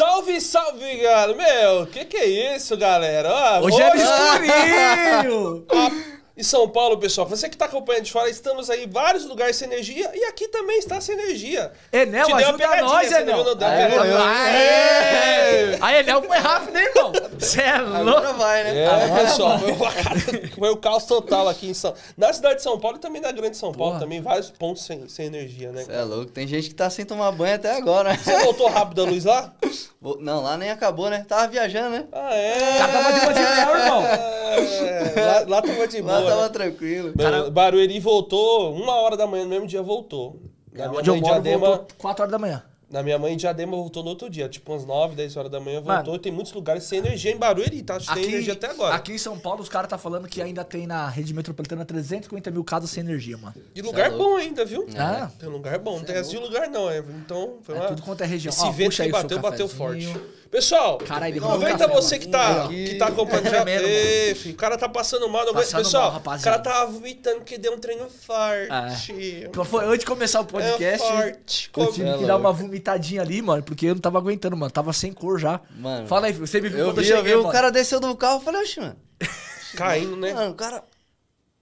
Salve, salve, galera! Meu, que que é isso, galera? Ó, Hoje é escurinho! Ah, Em São Paulo, pessoal, você que tá acompanhando de fora, estamos aí em vários lugares sem energia e aqui também está sem energia. Enel, Te dei uma ajuda nós, você Enel. não deu É? Aê! Aí, Enel foi rápido, hein, irmão? Você é Agora louco? vai, né? É, pessoal, foi, uma cara- foi o caos total aqui em São Na cidade de São Paulo e também na grande São Paulo, Porra. também vários pontos sem, sem energia, né? Cê é louco, tem gente que tá sem tomar banho até agora. Você voltou rápido a luz lá? Não, lá nem acabou, né? Tava viajando, né? Ah, é? Cara tava de boa de Enel, irmão. É, lá, lá tava de boa. Lá tava né? tranquilo. Meu, Barueri voltou, uma hora da manhã, no mesmo dia voltou. Na minha Onde eu moro, Diadema, voltou 4 horas da manhã. Na minha mãe de Diadema voltou no outro dia, tipo umas 9, 10 horas da manhã voltou. Mano. e tem muitos lugares sem energia em Barueri, tá? Sem energia até agora. aqui em São Paulo, os caras tá falando que ainda tem na rede metropolitana 350 mil casas sem energia, mano. E lugar é bom ainda, viu? Ah. Tem lugar bom, não tem esse lugar não, é. Então, foi É uma... tudo quanto é região. Esse Ó, vento que aí bateu, bateu forte. Pessoal, Caralho, aproveita você que tá, Aqui. que tá acompanhando. É já, filho, o cara tá passando mal. Não aguento. Passando Pessoal, mal, o cara tava vomitando porque deu um treino forte. Foi antes de começar o podcast. É forte. Eu tive É que dar uma vomitadinha ali, mano, porque eu não tava aguentando, mano. Tava sem cor já. Mano. Fala aí, você me viu Eu quando vi, eu eu cheguei, vi, o cara desceu do carro, eu falei, oxe, mano. Caindo, né? Mano, o cara...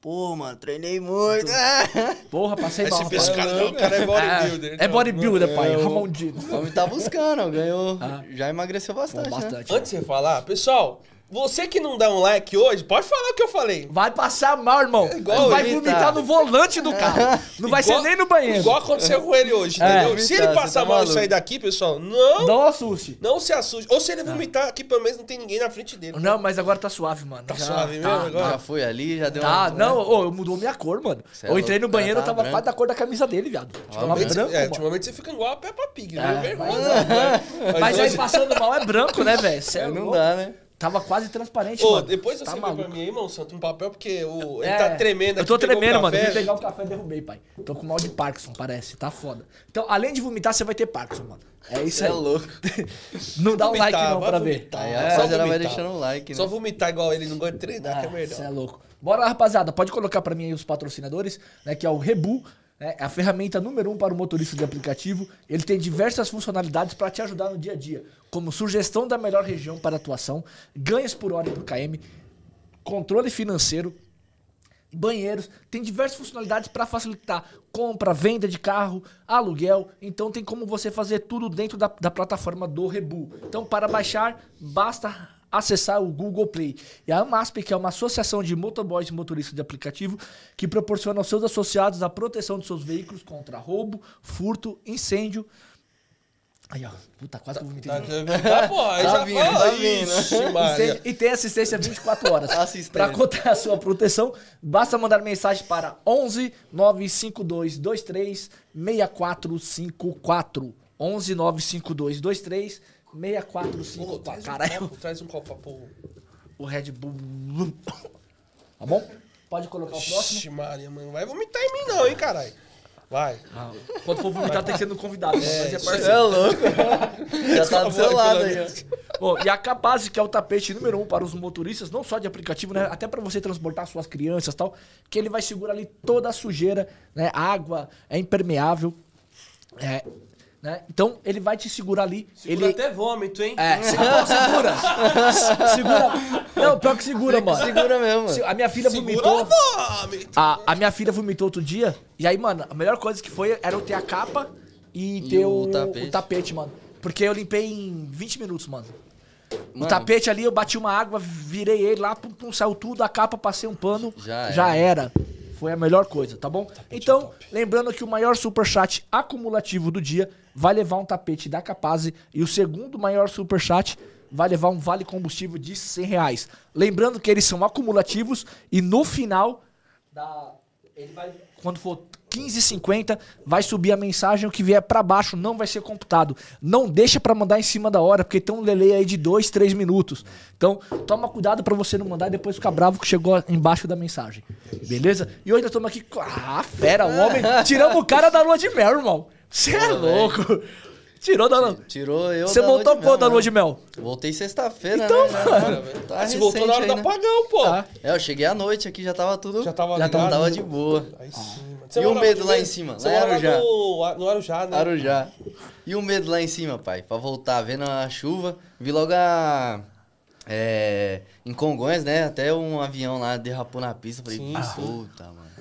Pô, mano, treinei muito. Porra, passei mal. rapaz. cara, não, o cara é bodybuilder. É, é bodybuilder, Não, pai. é o- Ramondino. O homem tá buscando, ganhou. Ah. Já emagreceu bastante, Bom, né? bastante. Antes de você falar, pessoal, você que não dá um like hoje, pode falar o que eu falei. Vai passar mal, irmão. igual tu vai vomitar. vomitar no volante do carro. Não vai Igual- ser nem no banheiro. Igual aconteceu com ele hoje, É. entendeu? Se ele passar tá mal e sair daqui, pessoal, não, Não assuste. não se assuste. Ou se ele vomitar aqui, pelo menos não tem ninguém na frente dele. Não, mas agora tá suave, mano. Tá Já suave tá, mesmo agora? Já foi ali, já deu Tá, uma... não, ô, mudou minha cor, mano. Cê é eu entrei no banheiro, eu tá tava branco. quase da cor da camisa dele, viado. Tava Ultimamente, branco, é, ultimamente você fica igual a Peppa Pig, É, viu? Vergonha. mas- Mas, aí passando mal é branco, né, velho? É não dá, né? Tava quase transparente, Ô, mano. depois você tá vê pra mim aí, irmão Santo, um papel, porque o, ele É, tá tremendo Eu tô aqui, pegou o tremendo, mano. café. Vim pegar o café e derrubei, pai. Tô com mal de Parkinson, parece. Tá foda. Então, além de vomitar, você vai ter Parkinson, mano. É isso Você é aí. louco. Não dá um Vomitar, like não pra ver. vomitar. Aí Só a rapaziada vai vomitar. deixando o like, né? Só vomitar igual ele, não gosta de treinar, que é Você melhor. é louco. Bora lá, rapaziada. Pode colocar pra mim aí os patrocinadores, né? Que é o Rebu. É a ferramenta número um para o motorista de aplicativo. Ele tem diversas funcionalidades para te ajudar no dia a dia, como sugestão da melhor região para atuação, ganhos por hora e por km, controle financeiro, banheiros, tem diversas funcionalidades para facilitar compra, venda de carro, aluguel. Então tem como você fazer tudo dentro da, da plataforma do Rebu. Então para baixar, basta acessar o Google Play. E a AMASP, que é uma associação de motoboys e motoristas de aplicativo, que proporciona aos seus associados a proteção de seus veículos contra roubo, furto, incêndio. Aí, ó. Puta, quase que eu vomitei. Tá, novo. tá, pô, aí Tá já vindo, tá vindo. E tem assistência 24 horas. Para contar a sua proteção, basta mandar mensagem para 11 952 23 6454. 11 952 23 Pô, 6454. traz um Caralho, copo, traz um copo pôr. o Red Bull. Tá bom? Pode colocar o próximo. Ixi, Maria, mano, não vai vomitar em mim não, hein, caralho. Vai. Ah, quando for vomitar, tem que ser no convidado. é Você parceiro. é louco. Já tá do seu lado aí. Bom, e a Capaz, que é o tapete número um para os motoristas, não só de aplicativo, né? Até para você transportar suas crianças e tal, que ele vai segurar ali toda a sujeira, né? Água, é impermeável. É, né? Então, ele vai te segurar ali. Segura ele... até vômito, hein? É, segura, segura. segura. Não, pior que segura, mano. Segura mesmo, mano. A minha filha Segura vomitou. vômito. A, a minha filha vomitou outro dia. E aí, mano, a melhor coisa que foi era eu ter a capa e, E ter o o, tapete. o tapete, mano. Porque eu limpei em 20 minutos, mano. O Mano. tapete ali, eu bati uma água, virei ele lá, pum, pum, saiu tudo, a capa, passei um pano. Já era. Foi a melhor coisa, tá bom? então, lembrando que o maior superchat acumulativo do dia vai levar um tapete da Capaz e o segundo maior superchat vai levar um vale combustível de 100 reais. Lembrando que eles são acumulativos e no final da, ele vai, quando for 15,50, vai subir a mensagem, o que vier pra baixo não vai ser computado. Não deixa pra mandar em cima da hora, porque tem um delay aí de 2, 3 minutos. Então, toma cuidado pra você não mandar e depois ficar bravo que chegou embaixo da mensagem. Beleza? E hoje nós estamos aqui. Ah, fera, o homem... Tiramos o cara da lua de mel, irmão. Você é louco. Tirou da lua. Tirou eu Você voltou lua de mel, quando da lua né? de mel? Voltei sexta-feira, Então, né? mano. Tá Se voltou na hora do né? apagão, pô. Tá. É, eu cheguei à noite aqui, já tava tudo... Já tava Já ligado? tava de boa. Aí sim, mano. E o medo lá em cima? Você Lá Arujá. no, no Arujá, né? Arujá. E o medo lá em cima, pai? Pra voltar, vendo a chuva, vi logo a... É, em Congonhas, né? Até um avião lá derrapou na pista. Falei, Sim, puta, mano.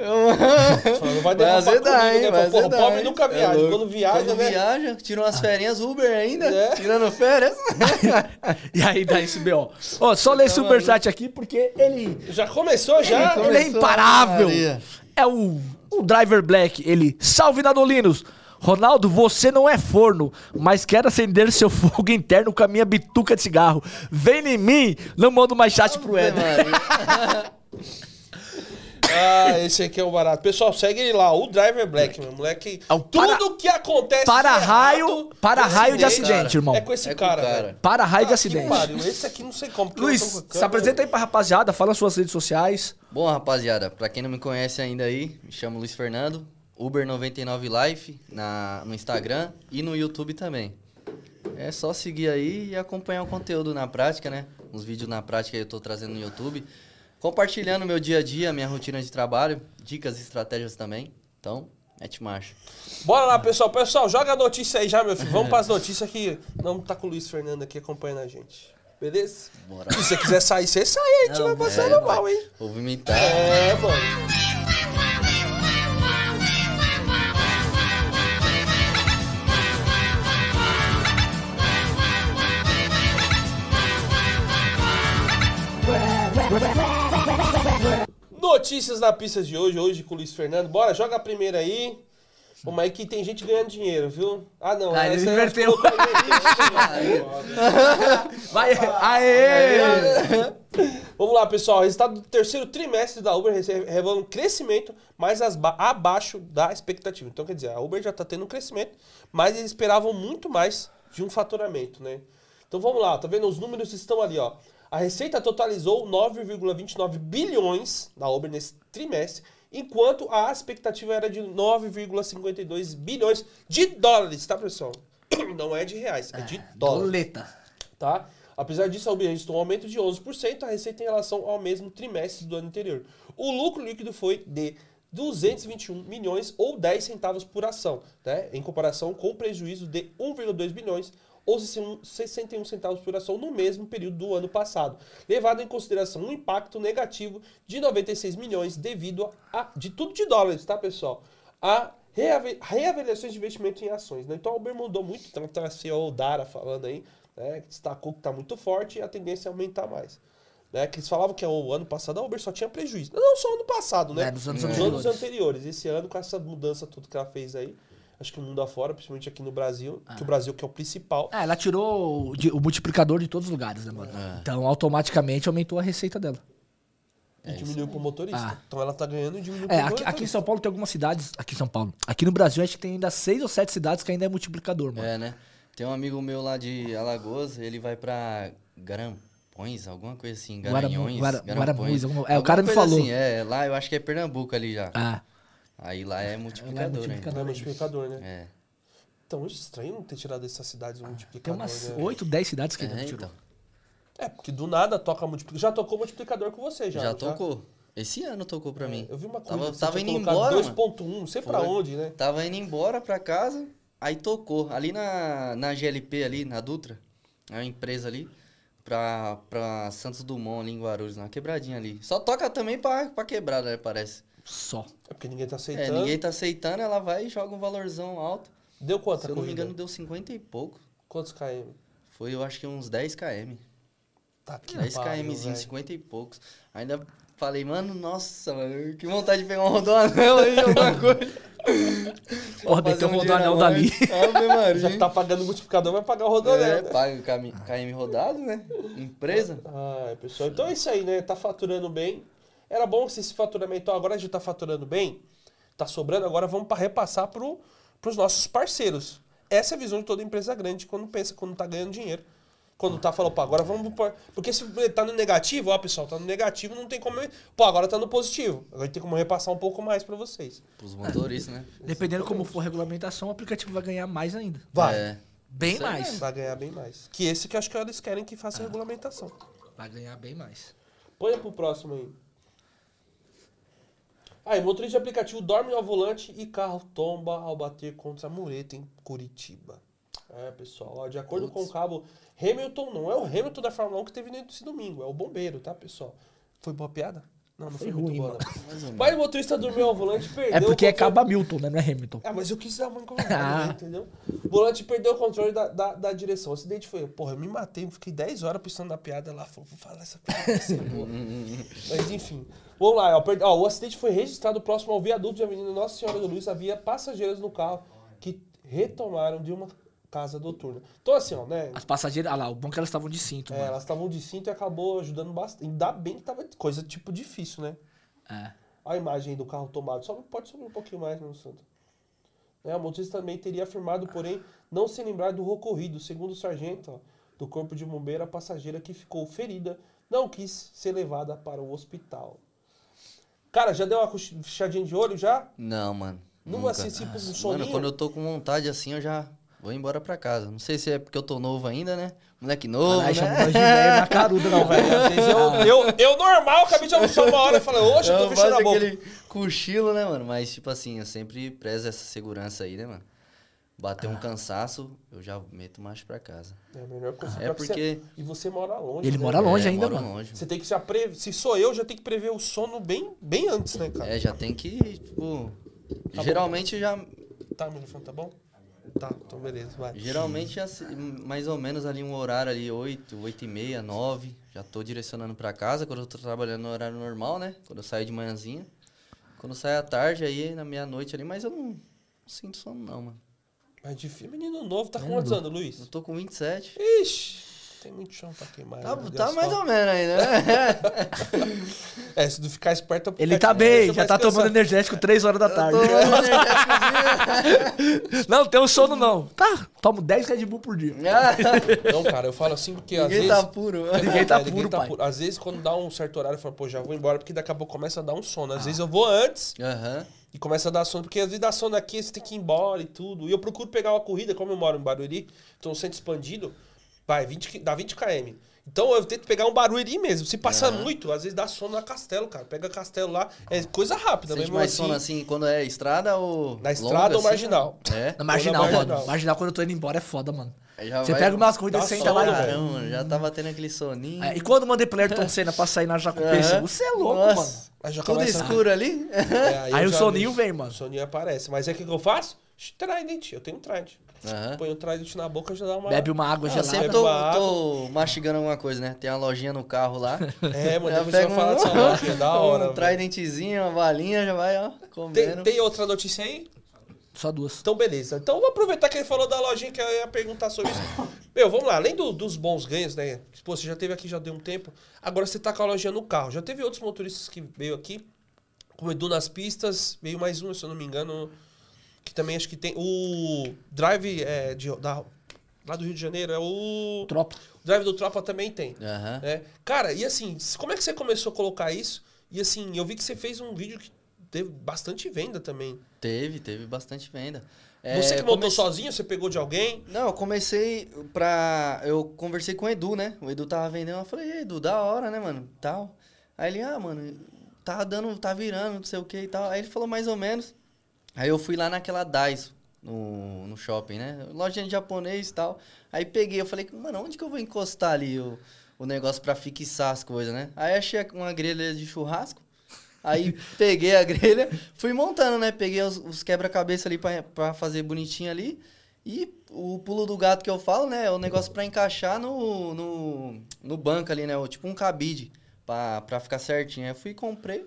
Não vai Vai derrapar azedar, comigo, hein? né? Vai Porra, azedar, pobre nunca É viaja. louco. Quando viaja, Quando né? viaja, tira umas férias Uber ainda, É. tirando férias. E aí dá esse B.O. Ó, só ler superchat aqui porque ele, Já começou, já? ele é Começou imparável. Maria. É o, o Driver Black. Ele, salve Nadolinos. Ronaldo, você não é forno, mas quero acender seu fogo interno com a minha bituca de cigarro. Vem em mim, não mando mais chat pro Éder. Ah, esse aqui é o barato. Pessoal, segue ele lá, o Driver Black, meu moleque. É o para- Tudo que acontece para de raio- errado, para com raio de acidente, acidente, irmão. É com esse É com o cara, cara. velho. Para raio de Ah, acidente. que pariu. Esse aqui não sei como. porque eu Luiz, tô com a se câmera. apresenta aí pra rapaziada, fala suas redes sociais. Bom, rapaziada, pra quem não me conhece ainda aí, me chamo Luiz Fernando, Uber99Life na, no Instagram e no YouTube também. É só seguir aí e acompanhar o conteúdo na prática, né? Os vídeos na prática eu tô trazendo no YouTube. Compartilhando meu dia a dia, minha rotina de trabalho, dicas e estratégias também. Então, mete marcha. Bora lá, pessoal. Pessoal, joga a notícia aí já, meu filho. Vamos pras notícias que não tá com o Luiz Fernando aqui acompanhando a gente. Beleza? Bora. Se você quiser sair, você sai. A gente vai passando É, mal, hein? Vou vomitar. É, mano. Notícias da pista de hoje, hoje com o Luiz Fernando. Bora, joga a primeira aí. Pô, mas aí que tem gente ganhando dinheiro, viu? Ah, não. Ah, ele inverteu. Vai, aê! Vamos lá, pessoal. Resultado do terceiro trimestre da Uber revela um crescimento, mas as ba- abaixo da expectativa. Então, quer dizer, a Uber já está tendo um crescimento, mas eles esperavam muito mais de um faturamento, né? Então vamos lá, tá vendo? Os números estão ali, ó. A receita totalizou 9,29 bilhões da Uber nesse trimestre, enquanto a expectativa era de 9,52 bilhões de dólares, tá, pessoal? Não é de reais, é de dólares Doleta. tá? Apesar disso, a Uber registrou um aumento de 11% a receita em relação ao mesmo trimestre do ano anterior. O lucro líquido foi de 221 milhões ou 10 centavos por ação, né? em comparação com o prejuízo de 1,2 bilhões ou 61 centavos por ação no mesmo período do ano passado, levado em consideração um impacto negativo de 96 milhões devido a, de tudo de dólares, tá, pessoal? A reavaliações de investimento em ações. Né? Então a Uber mudou muito, então tá a CEO Dara falando aí, né, destacou que está muito forte e a tendência é aumentar mais. Né, que eles falavam que o ano passado a Uber só tinha prejuízo. Não só ano passado, né? É, nos anos Nos anteriores. anos anteriores. Esse ano, com essa mudança tudo que ela fez aí, acho que o mundo afora, principalmente aqui no Brasil, que o Brasil que é o principal. Ah, ela tirou o, de- o multiplicador de todos os lugares, né, mano? Então, automaticamente aumentou a receita dela. E diminuiu pro motorista. Ah. Então ela tá ganhando e diminuiu É, pro aqui, motorista. aqui em São Paulo tem algumas cidades. Aqui em São Paulo. Aqui no Brasil, acho que tem ainda seis ou sete cidades que ainda é multiplicador, mano. É, né? Tem um amigo meu lá de Alagoas, ele vai pra Garanpões, alguma coisa assim, Garanhões, Guara- Garanpões. Guaramões, alguma- é, o Alguma cara me falou. Assim, é, lá eu acho que é Pernambuco ali já. Ah, Aí lá é multiplicador, multiplicador. Não é multiplicador, né? É. Então, é estranho não ter tirado dessas cidades tem multiplicador. umas né? oito, dez cidades que É, não tirou. então. É, porque do nada toca multiplicador. Já tocou multiplicador com você, já. Já, não tocou. Esse ano tocou pra mim. Eu vi uma coisa Tava, tava indo embora, mano. 2.1, não sei pra onde, né? Tava indo embora pra casa, aí tocou. Ali na, na GLP ali, na Dutra, é uma empresa ali, pra, pra Santos Dumont ali em Guarulhos, na quebradinha ali. Só toca também pra, pra quebrada, né, parece. Só. É porque ninguém tá É, aceitando. ninguém tá aceitando, ela vai e joga um valorzão alto. Deu quanto Se eu não me corrida? engano, deu 50 e pouco. Quantos km? Foi, eu acho que uns 10 km. Tá que 10 pariu, kmzinho, velho. 50 e poucos. Ainda falei, mano, nossa, mano, que vontade de pegar um rodoanel aí, alguma coisa. Fazer meteu um rodoanel dali. Ave. Já tá pagando o multiplicador, vai pagar o rodoanel, É, né? paga o KM, KM rodado, né? Empresa. Ah, pessoal. Então é isso aí, né? Tá faturando bem. Era bom se esse faturamento agora a gente tá faturando bem, tá sobrando, agora vamos para repassar pro, pros nossos parceiros. Essa é a visão de toda empresa grande quando pensa, quando tá ganhando dinheiro. Quando tá falando, pô, agora vamos. Porque se tá no negativo, ó, pessoal, tá no negativo, não tem como. Pô, agora tá no positivo. Agora tem como repassar um pouco mais pra vocês. Pros motoristas, né? Dependendo como for a regulamentação, o aplicativo vai ganhar mais ainda. Vai. É. Bem Isso mais. mesmo. Vai ganhar bem mais. Que esse que eu acho que eles querem que faça a regulamentação. Vai ganhar bem mais. Põe pro próximo aí. Aí, motorista de aplicativo dorme ao volante e carro tomba ao bater contra a mureta em Curitiba. É, pessoal, ó, de acordo com o cabo Hamilton, não é o Hamilton da Fórmula 1 que teve nesse domingo, é o bombeiro, tá, pessoal? Foi boa piada? Não, não foi, Foi muito ruim, boa. mano. Mas o motorista dormiu ao volante e perdeu É porque é Caba Milton, né? Não é Hamilton. Ah, mas eu quis dar uma incomodada, né, entendeu? O volante perdeu o controle da, da, da direção. O acidente foi, porra, eu me matei, fiquei 10 horas pensando na piada lá, falei, vou falar essa piada. ser boa. mas enfim. Vamos lá, ó, ó, o acidente foi registrado próximo ao viaduto de Avenida Nossa Senhora do Luiz. Havia passageiros no carro que retomaram de uma casa noturna. Então assim, ó, né? As passageiras. Ah lá, o bom é que elas estavam de cinto, é, mano. elas estavam de cinto e acabou ajudando bastante. Ainda bem que tava coisa tipo difícil, né? É. Olha a imagem aí do carro tomado. Só pode subir um pouquinho mais, meu santo. É, o motorista também teria afirmado, porém, não se lembrar do ocorrido. Segundo o sargento ó, do corpo de bombeiro, a passageira que ficou ferida não quis ser levada para o hospital. Cara, já deu uma cochichadinha de olho já? Não, mano. Não nunca. assim, tipo, um Mano, soninho? quando eu tô com vontade assim, eu já vou embora pra casa. Não sei se é porque eu tô novo ainda, né? Moleque novo, Caralho, chamou né? nós de velho na caruda, não, velho. Eu, eu, eu normal, acabei de almoçar uma hora e falei, oxe, eu tô fechando a boca. aquele cochilo, né, mano? Mas, tipo assim, eu sempre prezo essa segurança aí, né, mano? Bater Ah. um cansaço, eu já meto mais pra casa. É a melhor coisa. É Pior que porque- você- E você mora longe. Ele né, mora longe É, ainda, moro mano. longe. Você tem que já prever. Se sou eu, já tem que prever o sono bem, bem antes, né, cara? É, já tem que, tipo... Tá bom. geralmente já... Tá, meu telefone tá bom? Tá, então beleza, vai. Geralmente já se- mais ou menos ali um horário ali, 8, 8 e meia, 9. Já tô direcionando pra casa, quando eu tô trabalhando no horário normal, né? Quando eu saio de manhãzinha. Quando sai à tarde, aí na meia-noite ali, mas eu não, não sinto sono não, mano. Mas de filme, menino novo, tá com quantos anos, Eu Luiz? tô com 27. Ixi, tem muito chão pra queimar. Tá, né, tá mais ou menos aí, né? É, se tu ficar esperto... Ele tá aplicativo bem, já tá tomando energético 3 horas da tarde. Não, tem um sono não. Tá, tomo 10 Red Bull por dia. Não, cara, eu falo assim porque às Ninguém vezes... tá puro. Ninguém tá É, puro, pai. Às vezes, quando dá um certo horário, eu falo, pô, já vou embora, porque daqui a pouco começa a dar um sono. Às vezes eu vou antes Aham. e começa a dar sono, porque às vezes dá sono aqui, você tem que ir embora e tudo. E eu procuro pegar uma corrida, como eu moro em Barueri, então centro expandido, vai, 20, qui- dá 20 km. Então eu tento pegar um Barueri mesmo. Se passar Aham. muito, às vezes dá sono na Castelo, cara. Pega Castelo lá, é coisa rápida Sente mesmo mais assim. sono assim quando é estrada ou. Na longa, estrada ou assim, marginal? É. Na marginal, mano. marginal. Marginal, quando eu tô indo embora, é foda, mano. Aí Você vai- pega umas corridas sem sono, lá e... Caramba, mano, já tava tendo aquele soninho. É, e quando eu mandei pro Ayrton Senna pra sair na Jacupense, Aham. você é louco, Nossa. mano. Aí já Tudo escuro ali? É, Aí eu o soninho vem, mano. O soninho aparece. Mas é o que que eu faço? Trident. Eu tenho um Trident. Aham. Põe o Trident na boca já dá uma... Bebe uma água Ah, gelada. sempre tô, tô mastigando alguma coisa, né? Tem uma lojinha no carro lá. É, mano, Já pega falar um- dessa loja, é da hora. Um tridentezinho, uma balinha, já vai, ó, Tem, comendo. tem outra notícia aí? Só duas. Então, beleza. Então, vou aproveitar que ele falou da lojinha que eu ia perguntar sobre isso. Meu, vamos lá. Além do- dos bons ganhos, né? Pô, você já teve aqui já deu um tempo. Agora você tá com a lojinha no carro. Já teve outros motoristas que veio aqui. Como Edu nas pistas. Veio mais um, se eu não me engano. Que também acho que tem. O Drive é, de, da, lá do Rio de Janeiro. É o. Tropa. O Drive do Tropa também tem. É. Cara, e assim, como é que você começou a colocar isso? E assim, eu vi que você fez um vídeo que teve bastante venda também. Teve, teve bastante venda. É, você que montou comece- sozinho, você pegou de alguém? Não, eu comecei pra. Eu conversei com o Edu, né? O Edu tava vendendo. Eu falei, "Ei, Edu, da hora, né, mano? Tal. Aí ele, ah, mano, tá dando, tá virando, não sei o que e tal. Aí ele falou mais ou menos. Aí eu fui lá naquela Daiso, no, no shopping, né? Lojinha de japonês e tal. Aí peguei, eu falei, mano, onde que eu vou encostar ali o, o negócio pra fixar as coisas, né? Aí achei uma grelha de churrasco. Aí peguei a grelha, fui montando, né? Peguei os, os quebra-cabeça ali pra, pra fazer bonitinho ali. E o pulo do gato que eu falo, né? É o negócio pra encaixar no, no, no banco ali, né? o- Tipo um cabide pra, pra ficar certinho. Aí fui e comprei.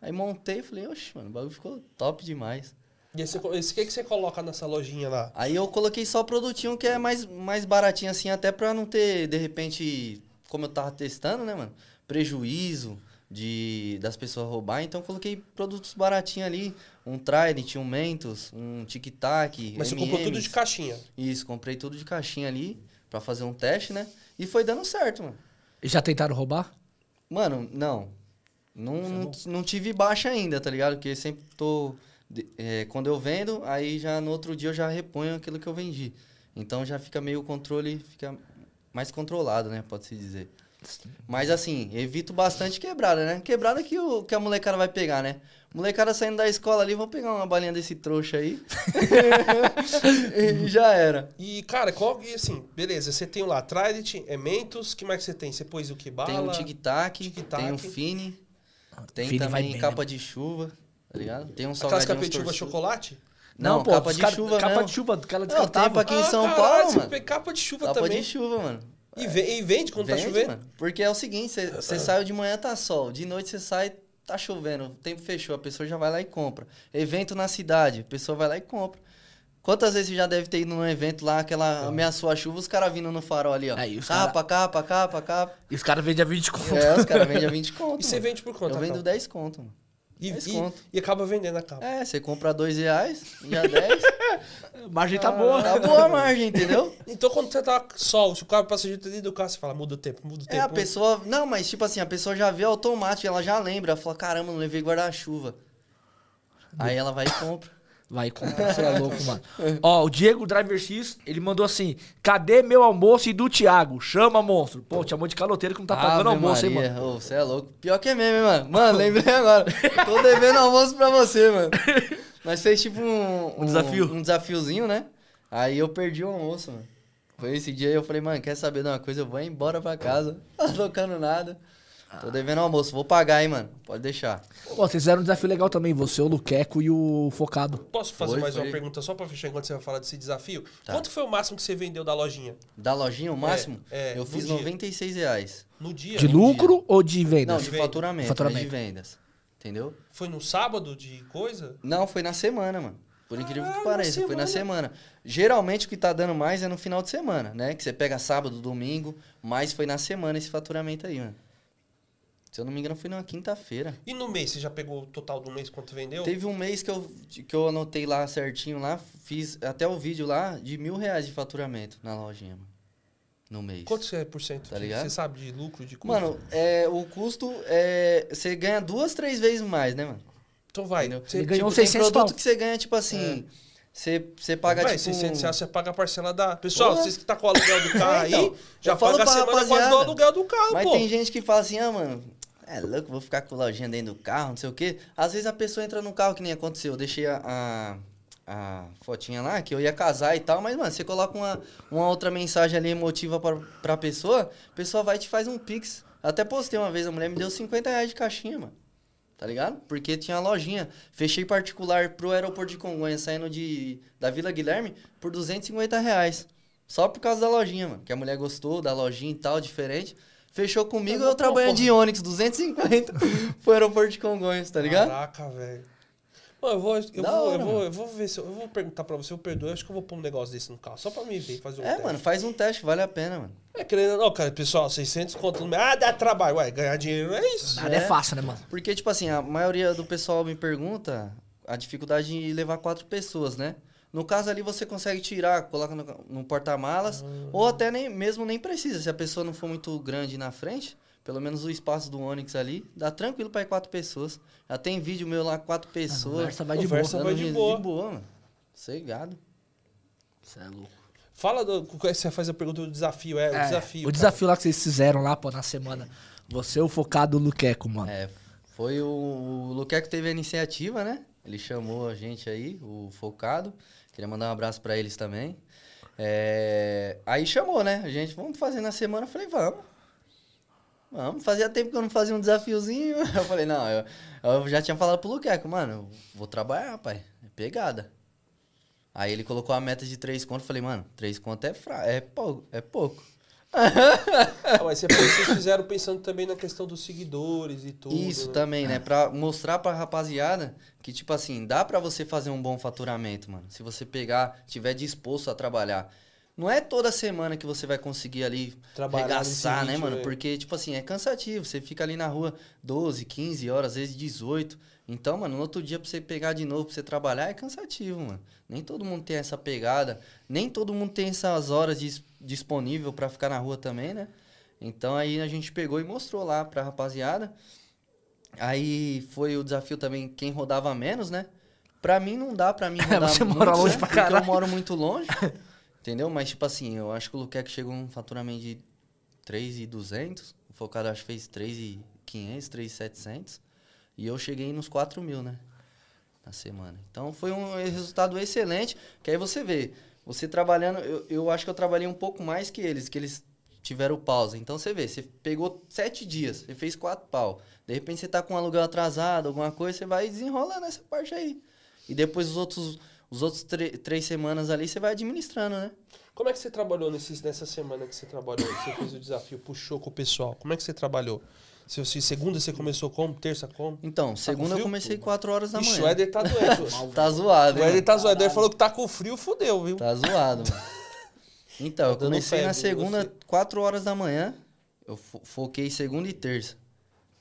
Aí montei e falei, oxe, mano, o bagulho ficou top demais. E esse, esse que, que você coloca nessa lojinha lá? Aí eu coloquei só produtinho que é mais, mais baratinho assim, até pra não ter, de repente, como eu tava testando, né, mano? Prejuízo de das pessoas roubar. Então eu coloquei produtos baratinhos ali. Um Trident, um Mentos, um Tic Tac. Mas você comprou tudo de caixinha. Isso, comprei tudo de caixinha ali. pra fazer um teste, né? E foi dando certo, mano. E já tentaram roubar? Mano, não. Não, não, não tive baixa ainda, tá ligado? Porque sempre tô. é, quando eu vendo, aí já no outro dia eu já reponho aquilo que eu vendi. Então já fica meio o controle, fica mais controlado, né? Pode-se dizer. Mas assim, evito bastante quebrada, né? Quebrada que, o, que a molecada vai pegar, né? Molecada saindo da escola ali, vão pegar uma balinha desse trouxa aí. e já era. E, cara, qual. E assim, beleza, você tem lá Trident, Ementos, que mais que você tem? Você pôs o que? Bala? Tem um tic-tac, tic-tac. tem um Fini, tem Fini também bem, capa né? de chuva, tá ligado? Tem um Aquelas salgadinho capetinhas torcido. chocolate? Não, pô, capa de cara- chuva Capa mesmo. de chuva, aquela Não, tem pra- Aqui em São caralho, Paulo, mano. Capa de chuva Capa também. de chuva, mano. E, ve- e vende quando tá Vende, chovendo? mano. Porque é o seguinte, você- você saiu de manhã, tá sol. De noite você sai, tá chovendo. O tempo fechou, a pessoa já vai lá e compra. Evento na cidade, a pessoa vai lá e compra. Quantas vezes você já deve ter ido num evento lá, aquela ameaçou a chuva, os caras vindo no farol ali, ó. Aí, os capa, capa, capa, capa. E os caras vendem a 20 conto. É, os caras vendem a 20 conto. E você vende por quanto? Eu vendo Rafael? 10 conto, mano. E, 10 e- conto. e acaba vendendo a capa. É, você compra 2 reais, já 10. Margem tá boa. tá boa a margem, entendeu? Então quando você tá sol, se o carro tá dentro do carro, você fala, muda o tempo, muda o tempo. É, a muda- pessoa. Não, mas tipo assim, a pessoa já vê automático, ela já lembra. Ela fala, caramba, não levei guarda-chuva. Aí ela vai e compra. Vai comprar, você é louco, mano. Ó, o Diego Driver X, ele mandou assim: cadê meu almoço e do Thiago? Chama, monstro. Pô, te chamou de caloteiro que não tá pagando Ave almoço, hein, Maria. mano. Ô, você é louco. Pior que é mesmo, hein, mano. Mano, lembrei agora. Tô devendo almoço pra você, mano. Nós fez tipo um, Um desafio? Um desafiozinho, né? Aí eu perdi o almoço, mano. Foi esse dia aí eu falei, mano, quer saber de uma coisa? Eu vou embora pra casa. Não tô tocando nada. Tô devendo almoço. Vou pagar, hein, mano. Pode deixar. Pô, vocês fizeram um desafio legal também, você, o Luqueco e o Focado. Posso fazer Foi, mais foi. uma pergunta só pra fechar enquanto você vai falar desse desafio? Tá. Quanto foi o máximo que você vendeu da lojinha? Da lojinha, o máximo? é, eu no fiz dia. 96 reais. No dia? De lucro ou de vendas? Não, de venda. faturamento, Faturamento. Mas de vendas. Entendeu? Foi no sábado de coisa? Não, foi na semana, mano. Por incrível Caralho, que pareça, na foi na semana. Geralmente o que tá dando mais é no final de semana, né? Que você pega sábado, domingo, mas foi na semana esse faturamento aí, mano. Se eu não me engano, foi na quinta-feira. E no mês, você já pegou o total do mês quanto vendeu? Teve um mês que eu, que eu anotei lá certinho lá, fiz até o vídeo lá de mil reais de faturamento na lojinha, mano. No mês. Quanto é por cento? Tá de- ligado? Você sabe de lucro, de custo? Mano, é, o custo é. Você ganha duas, três vezes mais, né, mano? então vai. entendeu? Você, Ele ganhou tipo, Tem 600 produto pau. que você ganha, tipo assim. Você, você paga, vai, tipo. 600 reais você paga a parcela da... Pessoal, vocês que tá com o aluguel do carro É, então, aí, já paga a semana quase do aluguel do carro, Mas pô. tem gente que fala assim, ah, mano, é louco, vou ficar com lojinha dentro do carro, não sei o quê. Às vezes a pessoa entra no carro, que nem aconteceu. Eu deixei a, a, a fotinha lá, que eu ia casar e tal, mas, mano, você coloca uma, uma outra mensagem ali emotiva pra, pra pessoa, a pessoa vai e te faz um pix. Até postei uma vez, a mulher me deu 50 reais de caixinha, mano. Tá ligado? Porque tinha a lojinha. Fechei particular pro aeroporto de Congonhas, saindo de, da Vila Guilherme, por 250 reais. Só por causa da lojinha, mano. Que a mulher gostou da lojinha e tal, diferente. Fechou comigo, Eu trabalhando de Onix, 250 pro aeroporto de Congonhas, tá ligado? Caraca, velho. Mano, eu vou, eu, Da vou, hora, eu, vou, eu vou ver se eu, eu vou perguntar pra você, eu perdoo, acho que eu vou pôr um negócio desse no carro, só pra me ver, fazer um É, teste. mano, faz um teste, vale a pena, mano. É querendo, não, cara, pessoal, 600 conto no. Ah, dá trabalho. Ué, ganhar dinheiro não é isso. Nada é. fácil, né, mano? Porque, tipo assim, a maioria do pessoal me pergunta a dificuldade de levar quatro pessoas, né? No caso ali você consegue tirar, coloca no, no porta-malas, ou até nem, mesmo nem precisa. Se a pessoa não for muito grande na frente, pelo menos o espaço do Onix ali, dá tranquilo pra ir quatro pessoas. Já tem vídeo meu lá, quatro A pessoas. conversa vai de boa. Conversa vai de boa. De boa, mano. Cegado. Você é louco. Fala, do, você faz a pergunta do desafio, é, o É, desafio. o cara. desafio lá que vocês fizeram lá, pô, na semana. Você, o Focado e o Luqueco, mano. É, foi o, o Luqueco teve a iniciativa, né? Ele chamou a gente aí, o Focado. Queria mandar um abraço pra eles também. É, aí chamou, né? A gente, vamos fazer na semana. Eu falei, vamos. Vamos, fazia tempo que eu não fazia um desafiozinho. Eu falei, não, eu, eu já tinha falado pro Luqueco, mano, eu vou trabalhar, pai. É pegada. Aí ele colocou a meta de três contos. Eu falei, mano, três contos é, fra é, pouco, é pouco. Ah, mas você- vocês fizeram pensando também na questão dos seguidores e tudo. Isso né? também, né? Pra mostrar pra rapaziada que, tipo assim, dá pra você fazer um bom faturamento, mano. Se você pegar, tiver disposto a trabalhar. não é toda semana que você vai conseguir ali Trabalhar regaçar, né, mano? é. Porque, tipo assim, é cansativo. Você fica ali na rua 12, 15 horas, às vezes 18. Então, mano, no outro dia pra você pegar de novo, pra você trabalhar, é cansativo, mano. Nem todo mundo tem essa pegada. Nem todo mundo tem essas horas dis disponível pra ficar na rua também, né? Então aí a gente pegou e mostrou lá pra rapaziada. Aí foi o desafio também quem rodava menos, né? Pra mim não dá pra mim rodar Você muito, mora longe né? pra Porque caralho. eu moro muito longe. entendeu? Mas tipo assim, eu acho que o Luquec chegou um faturamento de 3,200. O Focado acho que fez 3,500, 3,700. E eu cheguei nos 4 mil, né? Na semana. Então foi um resultado excelente. Que aí você vê, você trabalhando, eu, eu acho que eu trabalhei um pouco mais que eles, que eles tiveram pausa. Então você vê, você pegou sete dias, você fez quatro pau. De repente você tá com um aluguel atrasado, alguma coisa, você vai desenrolando essa parte aí. E depois os outros, os outros três semanas ali você vai administrando, né? Como é que você trabalhou nesses, nessa semana que você trabalhou? Você fez o desafio, puxou com o pessoal. Como é que você trabalhou? Se, se segunda você começou como? Terça como? Então, segunda eu frio? comecei 4 horas da Ixi, o manhã. Éder tá doente. Tá zoado, o Éder tá zoado. O Éder falou que tá com frio, fudeu, viu? Tá zoado, mano. Então, eu Tá comecei na segunda, você. 4 horas da manhã. Eu fo- foquei segunda e terça.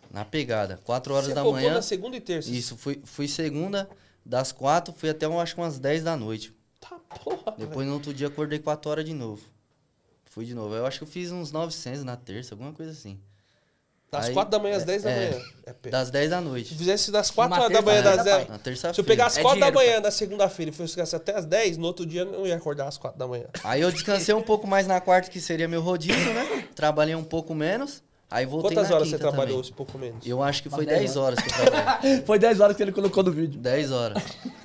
Na pegada. 4 horas você da manhã. na segunda e terça. Isso, fui, fui segunda, das 4, fui até eu acho que umas 10 da noite. Tá porra. Depois no outro dia acordei 4 horas de novo. Fui de novo. Eu acho que eu fiz uns 900 na terça, alguma coisa assim. Das Aí- 4 da manhã às é, 10 da é. manhã. É Das 10 da Se noite. fizesse das 4 Numa horas da manhã, terça, das né, 10. pai? Na terça-feira. Se eu pegar as É 4 da manhã na segunda-feira e ficasse até as 10, no outro dia eu não ia acordar às 4 da manhã. Aí eu descansei um pouco mais na quarta, que seria meu rodízio, né? Trabalhei um pouco menos. Aí voltei Quantas na horas você quinta trabalhou, também. um pouco menos? Eu acho que foi Umas 10 10 horas que eu trabalhei. Foi 10 horas que ele colocou no vídeo. 10 horas.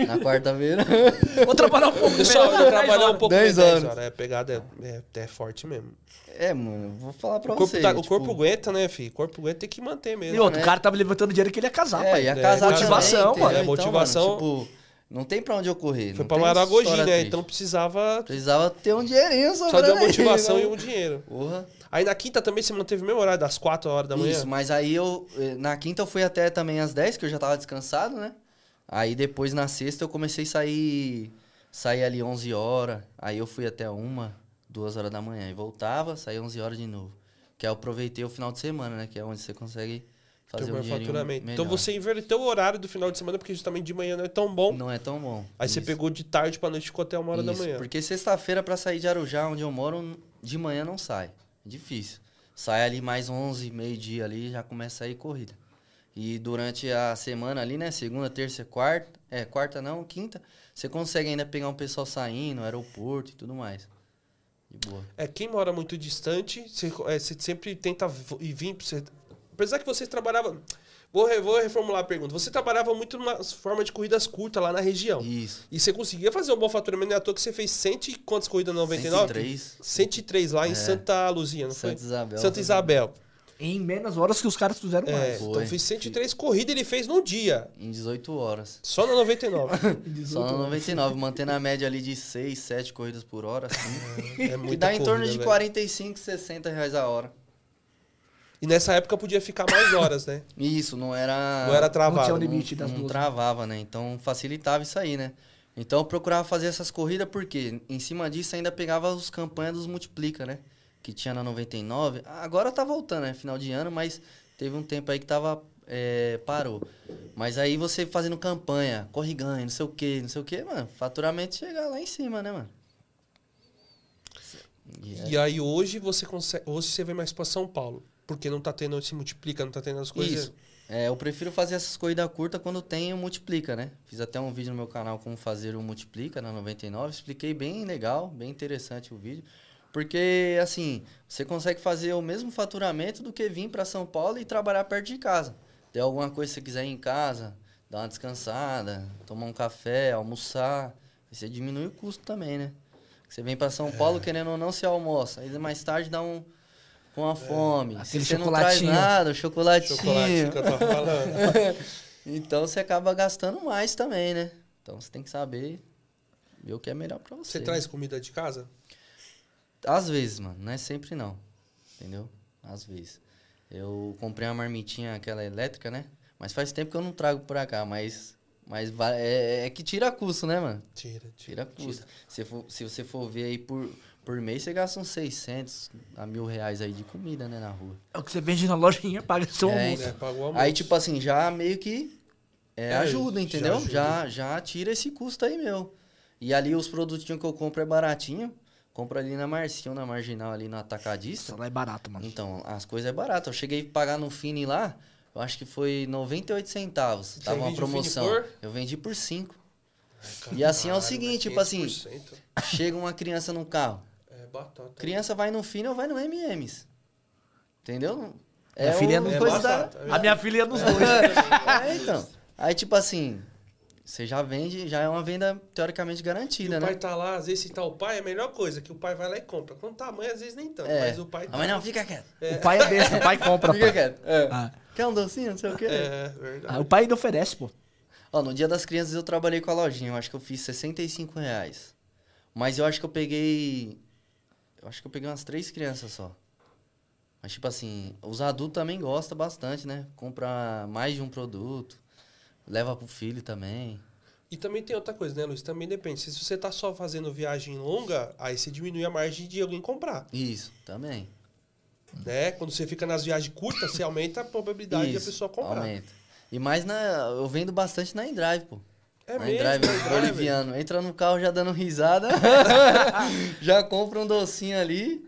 Na quarta-feira. Vou trabalhar um pouco. Pessoal, menos, eu 10 trabalhei um horas. pouco 10 menos 10 horas. horas. É, a pegada é, é, é forte mesmo. É, mano, vou falar pra O corpo, você. tá- o tipo, corpo aguenta, né, filho? O corpo aguenta tem que manter mesmo. E outro, né? o cara tava levantando dinheiro que ele ia casar, É, pai. ia É, casar motivação, também, mano. É, motivação. Então, mano, tipo, não tem pra onde eu correr. Foi não pra Maragogi, né? triste. Então precisava Precisava ter um dinheirinho só sobrando de uma aí, motivação né? e um dinheiro. Porra. Aí na quinta também você manteve o mesmo horário, das 4 horas da manhã? Isso, mas aí eu. eh, Na quinta eu fui até também às 10, que eu já tava descansado, né? Aí depois na sexta eu comecei a sair. Sair ali 11 horas. Aí eu fui até uma, duas horas da manhã. E voltava, saía 11 horas de novo. Que aí eu aproveitei o final de semana, né? Que é onde você consegue fazer um faturamento. melhor. Então você inverteu o horário do final de semana, porque justamente de manhã não é tão bom. Não é tão bom. Aí você Isso. pegou de tarde pra noite e ficou até uma hora da Isso, manhã. Porque sexta-feira pra sair de Arujá, onde eu moro, de manhã não sai. É difícil. Sai ali mais 11, meio-dia ali, já começa a ir corrida. E durante a semana ali, né, segunda, terça, quarta, é, quarta não, quinta, você consegue ainda pegar um pessoal saindo, aeroporto e tudo mais. De boa. É, quem mora muito distante, você, é, você sempre tenta ir vir. Você, apesar que você trabalhava. Vou, re- vou reformular a pergunta. Você trabalhava muito numa forma de corridas curtas lá na região. Isso. E você conseguia fazer um bom faturamento, não é à toa que você fez cento e quantas corridas? 99? 103. 103 lá em É. Santa Luzia, não Santa foi? Isabel. Santa Isabel. Em menos horas que os caras fizeram É, mais. Foi. então fiz 103 corridas ele fez num dia. Em 18 horas. Só na 99. Só na 99, mantendo a média ali de 6, 7 corridas por hora, assim. É que muita dá em torno corrida, de velho. 45, 60 reais a hora. E nessa época podia ficar mais horas, né? Isso, não era. Não era Não travado. tinha um não, limite das não duas. travava, né? Então facilitava isso aí, né? Então eu procurava fazer essas corridas porque em cima disso ainda pegava os campanhas dos multiplica, né? Que tinha na 99. Agora tá voltando, né? Final de ano, mas teve um tempo aí que tava. é, parou. Mas aí você fazendo campanha, corre e ganha, não sei o que, não sei o que, mano. Faturamento chega lá em cima, né, mano? E é- E aí hoje você consegue. Hoje você vem mais pra São Paulo. Porque não tá tendo, se multiplica, não tá tendo as coisas. Isso. É, eu prefiro fazer essas corridas curtas quando tem o multiplica, né? Fiz até um vídeo no meu canal como fazer o multiplica na 99. Expliquei bem legal, bem interessante o vídeo. Porque, assim, você consegue fazer o mesmo faturamento do que vir para São Paulo e trabalhar perto de casa. Tem alguma coisa que você quiser ir em casa, dar uma descansada, tomar um café, almoçar. Você diminui o custo também, né? Você vem para São Paulo, querendo ou não, você almoça. Aí mais tarde dá um com uma fome. Se Aquele você não traz chocolatinho. nada, o chocolatinho. Chocolate que eu tava falando. Então você acaba gastando mais também, né? Então você tem que saber ver o que é melhor pra você. Você traz comida de casa? Às vezes, mano. Não é sempre não. Entendeu? Às vezes. Eu comprei uma marmitinha, aquela elétrica, né? Mas faz tempo que eu não trago pra cá, mas. Mas é, é que tira custo, né, mano? Tira, tira. Tira custo. Se, for, se você for ver aí por, por mês você gasta uns 600 a mil reais aí de comida, né, na rua. É o que você vende na lojinha, paga seu É, almoço. É, pagou a Aí, tipo assim, já meio que é, É, ajuda, já entendeu? ajuda. Já, já tira esse custo aí, meu. E ali os produtinhos que eu compro é baratinho. Compro ali na Marcinho, na Marginal, ali no Atacadista. Isso lá é barato, mano. Então, as coisas é barato. Eu cheguei a pagar no Fini lá, eu acho que foi 98 centavos. Tava uma o promoção. por? Eu vendi por 5. E assim é o seguinte, tipo assim, 500%. chega uma criança no carro. É batata. Criança vai no Fini ou vai no MMs. Entendeu? Minha filha uma não- coisa É da- batata, é A minha filha ia nos dois. É, então. Aí, tipo assim, você já vende, já é uma venda teoricamente E garantida, o pai né? tá lá, às vezes se tá o pai, é a melhor coisa, que o pai vai lá e compra. Quando tá a mãe, às vezes nem tanto, É. mas o pai Ah, tá. mas não, fica quieto. O pai é besta, o pai compra, Fica pai. quieto. É. Ah. Quer um docinho, não sei o quê. É, verdade. Ah, o pai ainda oferece, pô. Ó, no dia das crianças eu trabalhei com a lojinha, eu acho que eu fiz 65 reais. Mas eu acho que eu peguei. Eu acho que eu peguei umas três crianças só. Mas, tipo assim, os adultos também gostam bastante, né? Compra mais de um produto, leva pro filho também. E também tem outra coisa, né, Luiz? Também depende. Se você tá só fazendo viagem longa, aí você diminui a margem de alguém comprar. Isso, também. Né? Quando você fica nas viagens curtas, você aumenta a probabilidade de a Isso, pessoa comprar. Aumenta. E mais na. Eu vendo bastante na Endrive, pô. É na mesmo, Endrive. boliviano. Entra no carro já dando risada. já compra um docinho ali.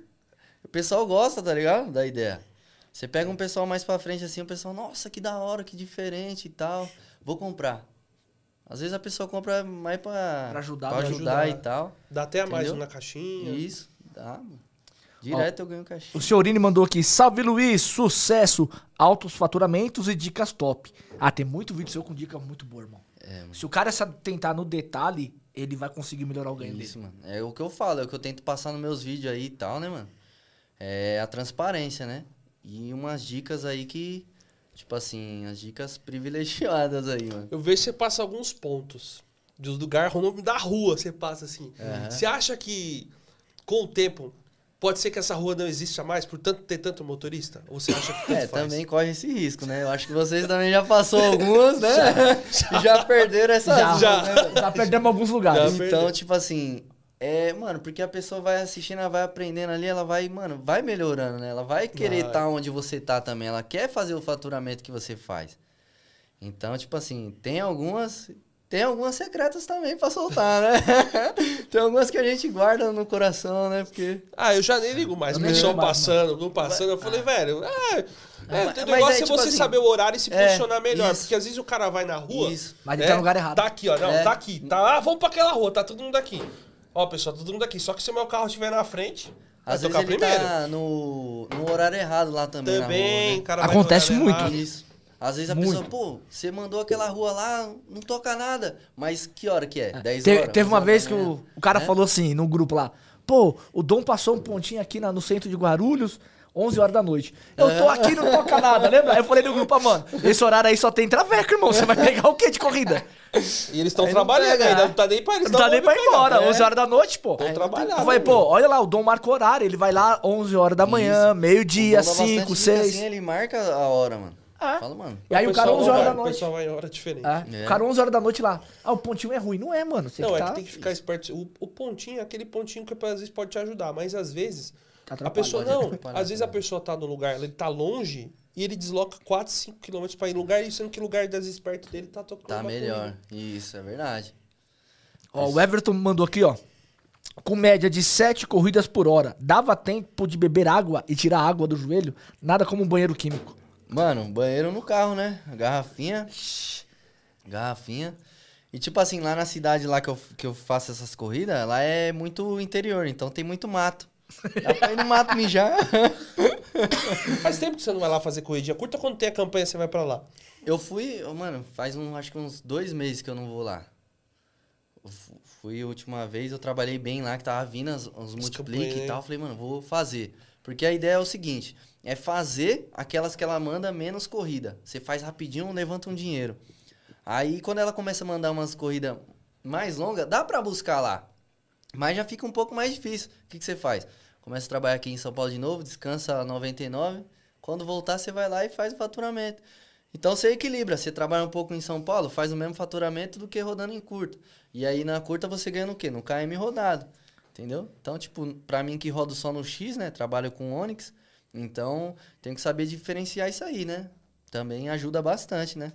O pessoal gosta, tá ligado? Da ideia. Você pega um pessoal mais pra frente assim, o pessoal, nossa, que da hora, que diferente e tal. Vou comprar. Às vezes a pessoa compra mais pra, Pra ajudar, pra ajudar, ajudar. e tal. Dá até a mais um na caixinha. Isso, dá, mano. Direto eu ganho O caixinha. senhorini mandou aqui, salve Luiz, sucesso, altos faturamentos e dicas top. Ah, tem muito vídeo seu com dica muito boa, irmão. É. Se o cara sabe tentar no detalhe, ele vai conseguir melhorar o ganho Isso, dele. mano. É o que eu falo, é o que eu tento passar nos meus vídeos aí e tal, né, mano? É a transparência, né? E umas dicas aí que, tipo assim, as dicas privilegiadas aí, mano. Eu vejo que você passa alguns pontos. Dos lugares, o nome da rua, você passa assim. Aham. Você acha que, com o tempo, pode ser que essa rua não exista mais por tanto ter tanto motorista? Ou você acha que tanto É, faz? também corre esse risco, né? Eu acho que vocês também já passou algumas, né? E já perderam essa Já, já. já. já perdemos alguns lugares. Já. Então, perdeu. tipo assim, é, mano, porque a pessoa vai assistindo, ela vai aprendendo ali, ela vai, mano, vai melhorando, né? Ela vai querer estar onde você tá também, ela quer fazer o faturamento que você faz. Então, tipo assim, tem algumas, tem algumas secretas também pra soltar, né? tem algumas que a gente guarda no coração, né? Porque Ah, eu já nem ligo mais. Eu O nem pessoal ligo mais, passando, não passando. Eu falei, velho, ah, é, Mas- o mas negócio é é, tipo você assim, saber o horário e se é, posicionar melhor. isso. Porque às vezes o cara vai na rua. Isso. Mas ele tá no lugar errado. Tá aqui, ó. Não, É. tá aqui. Tá, ah, vamos pra aquela rua, tá todo mundo aqui. Ó, pessoal, tá todo mundo aqui. Só que se o meu carro estiver na frente, vai às vezes tocar ele primeiro. tá no, no horário errado lá também, Também, na rua, cara vai Acontece muito. errado. Isso. Às vezes a Muito. pessoa, pô, você mandou aquela rua lá, não toca nada. Mas que hora que é? 10 Te- horas? teve 11 uma vez que o, o cara né? falou assim, no grupo lá, pô, o Dom passou um pontinho aqui na- no centro de Guarulhos, 11 horas da noite. Eu tô aqui e não toca nada, lembra? Aí eu falei no grupo, ah, mano, esse horário aí só tem traveco, irmão, você vai pegar o quê de corrida? E eles estão trabalhando ainda, não tá nem pra eles Não dar nem pra ir embora, É. 11 horas da noite, pô. Vão Eu trabalhar, falei, pô, olha lá, o Dom marca o horário, ele vai lá 11 horas da manhã, meio-dia, O dono dá 5, bastante 6. dica, Assim, ele marca a hora, mano. É. Fala, mano. E aí o, cara pessoal 11 horas vai, da O noite. pessoal vai em hora diferente. É, É. O cara 11 horas da noite lá. Ah, o pontinho é ruim. Não é, mano. Você Não, que é tá... que tem que ficar esperto. O, o pontinho é aquele pontinho que às vezes pode te ajudar, mas às vezes Tá a pessoa não. Às vezes a pessoa tá no lugar, ele tá longe e ele desloca 4, 5 km pra ir no lugar, e sendo que o lugar das vezes perto dele tá tocando. Tá melhor. corrida. Isso, é verdade. Ó, o Everton mandou aqui, ó. Com média de 7 corridas por hora. Dava tempo de beber água e tirar água do joelho? Nada como um banheiro químico. Mano, banheiro no carro, né? Garrafinha. Garrafinha. E tipo assim, lá na cidade lá que eu, que eu faço essas corridas, lá é muito interior, então tem muito mato. Dá pra ir no mato mijar. Faz tempo que você não vai lá fazer corridinha curta, quando tem a campanha você vai pra lá. Eu fui, mano, faz um, acho que uns dois meses que eu não vou lá. Eu fui a última vez, eu trabalhei bem lá, que tava vindo os multiplique campanhas, e tal. Falei, mano, vou fazer. Porque a ideia é o seguinte: é fazer aquelas que ela manda menos corrida. Você faz rapidinho, levanta um dinheiro. Aí quando ela começa a mandar umas corridas mais longas, dá pra buscar lá. Mas já fica um pouco mais difícil. O que, que você faz? Começa a trabalhar aqui em São Paulo de novo, descansa 99. Quando voltar, você vai lá e faz o faturamento. Então você equilibra. Você trabalha um pouco em São Paulo, faz o mesmo faturamento do que rodando em curta. E aí na curta você ganha no quê? No KM rodado. Entendeu? Então, tipo, pra mim que rodo só no X, né? Trabalho com Onix. Então, tenho que saber diferenciar isso aí, né? Também ajuda bastante, né?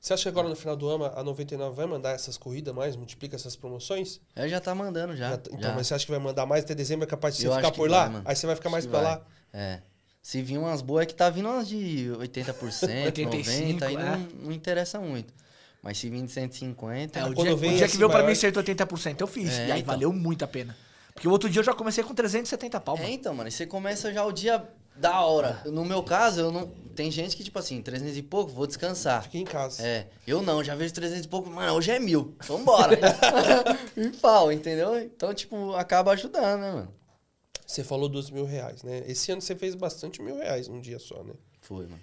Você acha que agora no final do ano a 99 vai mandar essas corridas mais, multiplica essas promoções? É, já tá mandando já. Já então, já. mas você acha que vai mandar mais até dezembro? É capaz de você Eu ficar por vai, lá? mano. Aí você vai ficar Acho mais pra vai. lá? É. Se vir umas boas, é que tá vindo umas de 80%, 85, 90%, aí é. não, não interessa muito. Mas se vir de 150, É, o Quando dia, vem o dia que veio pra maior- mim 180% eu fiz. É, e aí então. valeu muito a pena. Porque o outro dia eu já comecei com 370 pau, É, mano. então, mano, e você começa já o dia da hora. No meu caso, eu não. Tem gente que, tipo assim, 300 e pouco, vou descansar. Fiquei em casa. É, eu não, já vejo 300 e pouco, mano, hoje é mil. Vambora. e pau, entendeu? Então, tipo, acaba ajudando, né, mano? Você falou dos mil reais, né? Esse ano você fez bastante mil reais num dia só, né? Foi, mano.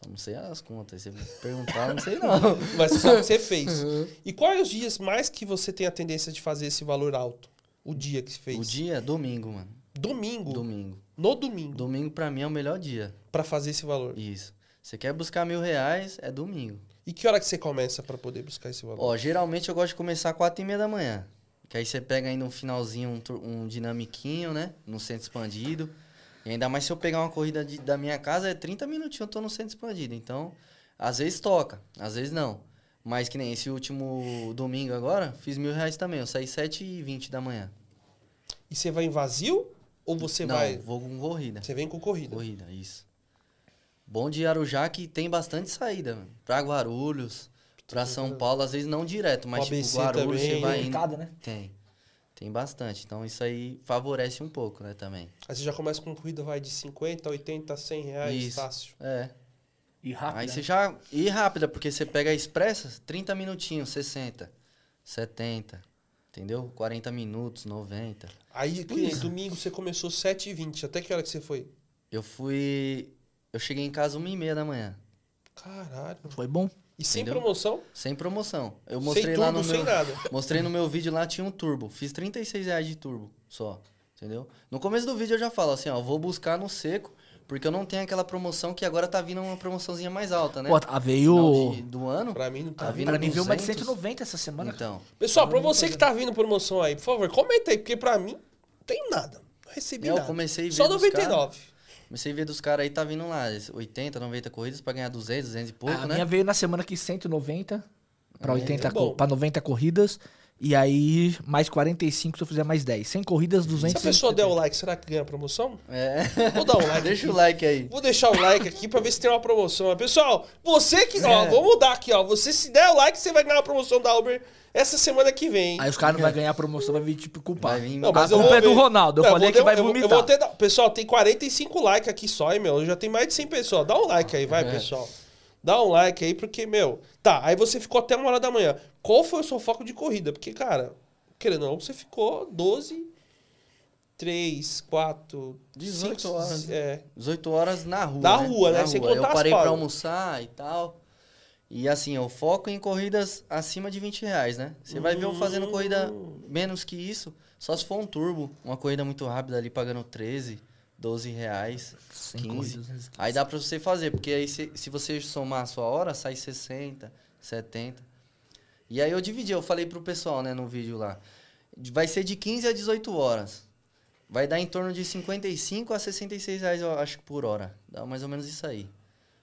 Só não sei as contas. Se você perguntar, eu não sei não. Mas você sabe que você fez. Uhum. E quais os dias mais que você tem a tendência de fazer esse valor alto? O dia que você fez? O dia, domingo, mano. Domingo. Domingo. No domingo. Domingo pra mim é o melhor dia. Pra fazer esse valor. Isso. Você quer buscar mil reais, é domingo. E que hora que você começa pra poder buscar esse valor? Ó, geralmente eu gosto de começar às quatro e meia da manhã. Que aí você pega ainda um finalzinho, um, um dinamiquinho, né? No centro expandido. E ainda mais se eu pegar uma corrida de- da minha casa, é 30 minutinhos eu tô no centro expandido. Então, às vezes toca, às vezes não. Mas que nem esse último domingo agora, fiz mil reais também. Eu saí 7 e 20 da manhã. E você vai em vazio? Ou você não, vai. vou com corrida. Você vem com corrida? Corrida, isso. Bom de Arujá que tem bastante saída, mano. Pra Guarulhos, pra São Paulo, às vezes não direto, mas tipo, Guarulhos também, você vai indo. Mercado, né? Tem. Tem bastante. Então isso aí favorece um pouco, né, também. Aí você já começa com corrida, vai de 50, 80, 100 reais, Isso. fácil. É. E rápido. Aí né? você já. E rápida, porque você pega a expressa, 30 minutinhos, 60, 70. Entendeu? 40 minutos, 90. Aí, que nem domingo, você começou 7h20. Até que hora que você foi? Eu fui. Eu cheguei em casa uma e meia da manhã. Caralho. Foi bom. E sem Entendeu? promoção? Sem promoção. Eu sem mostrei turbo, lá no sem meu. nada. Mostrei no meu vídeo lá, tinha um turbo. Fiz 36 reais de turbo só. Entendeu? No começo do vídeo eu já falo assim, ó, vou buscar no seco, porque eu não tenho aquela promoção que agora tá vindo uma promoçãozinha mais alta, né? Pô, a veio. Final de- do ano. Pra mim não tá Tá vindo. Pra mim veio uma de 200. 190 essa semana. Então. Pessoal, pra você que tá vindo promoção aí, por favor, comenta aí, porque pra mim não tem nada. Não recebi É, Eu nada. comecei a ver Só dos 99. Comecei a ver dos caras aí, tá vindo lá, 80, 90 corridas pra ganhar 200, 200 e pouco, a né? minha veio na semana aqui 190 pra É, 80 é co- pra 90 corridas. E aí, mais 45 se eu fizer mais 10. 100 corridas, 200. Se a pessoa der o like, será que ganha a promoção? É. Vou dar um like. Deixa aqui. o like aí. Vou deixar o like aqui pra ver se tem uma promoção. Pessoal, você que. É. Ó, vou mudar aqui, ó. Você se der o like, você vai ganhar a promoção da Uber essa semana que vem. Aí os caras não vão ganhar a promoção, vai vir tipo culpar. Vir- Não, a mas eu culpa vou é do. Ronaldo. Eu Não, falei vou que vai eu vou- vomitar. Eu vou ter, pessoal, tem 45 likes aqui só, hein, meu? Já tem mais de 100 pessoas. Dá um like aí, vai, É. pessoal. Dá um like aí, porque, meu. Tá, aí você ficou até uma hora da manhã. Qual foi o seu foco de corrida? Porque, cara, querendo ou não, você ficou 12, 3, 4, 18 5, horas. É. 18 horas na rua. Na né? rua, né? Na Sem rua. Eu parei pra almoçar e tal. E assim, eu foco em corridas acima de 20 reais, né? Você vai ver eu fazendo corrida Hum. menos que isso, só se for um turbo. Uma corrida muito rápida ali, pagando 13, 12 reais, 100 15. corridas, 215. Aí dá pra você fazer, porque aí se, se você somar a sua hora, sai 60, 70. E aí eu dividi, eu falei pro pessoal, né, no vídeo lá. Vai ser de 15 a 18 horas. Vai dar em torno de 55 a 66 reais, eu acho, por hora. Dá mais ou menos isso aí.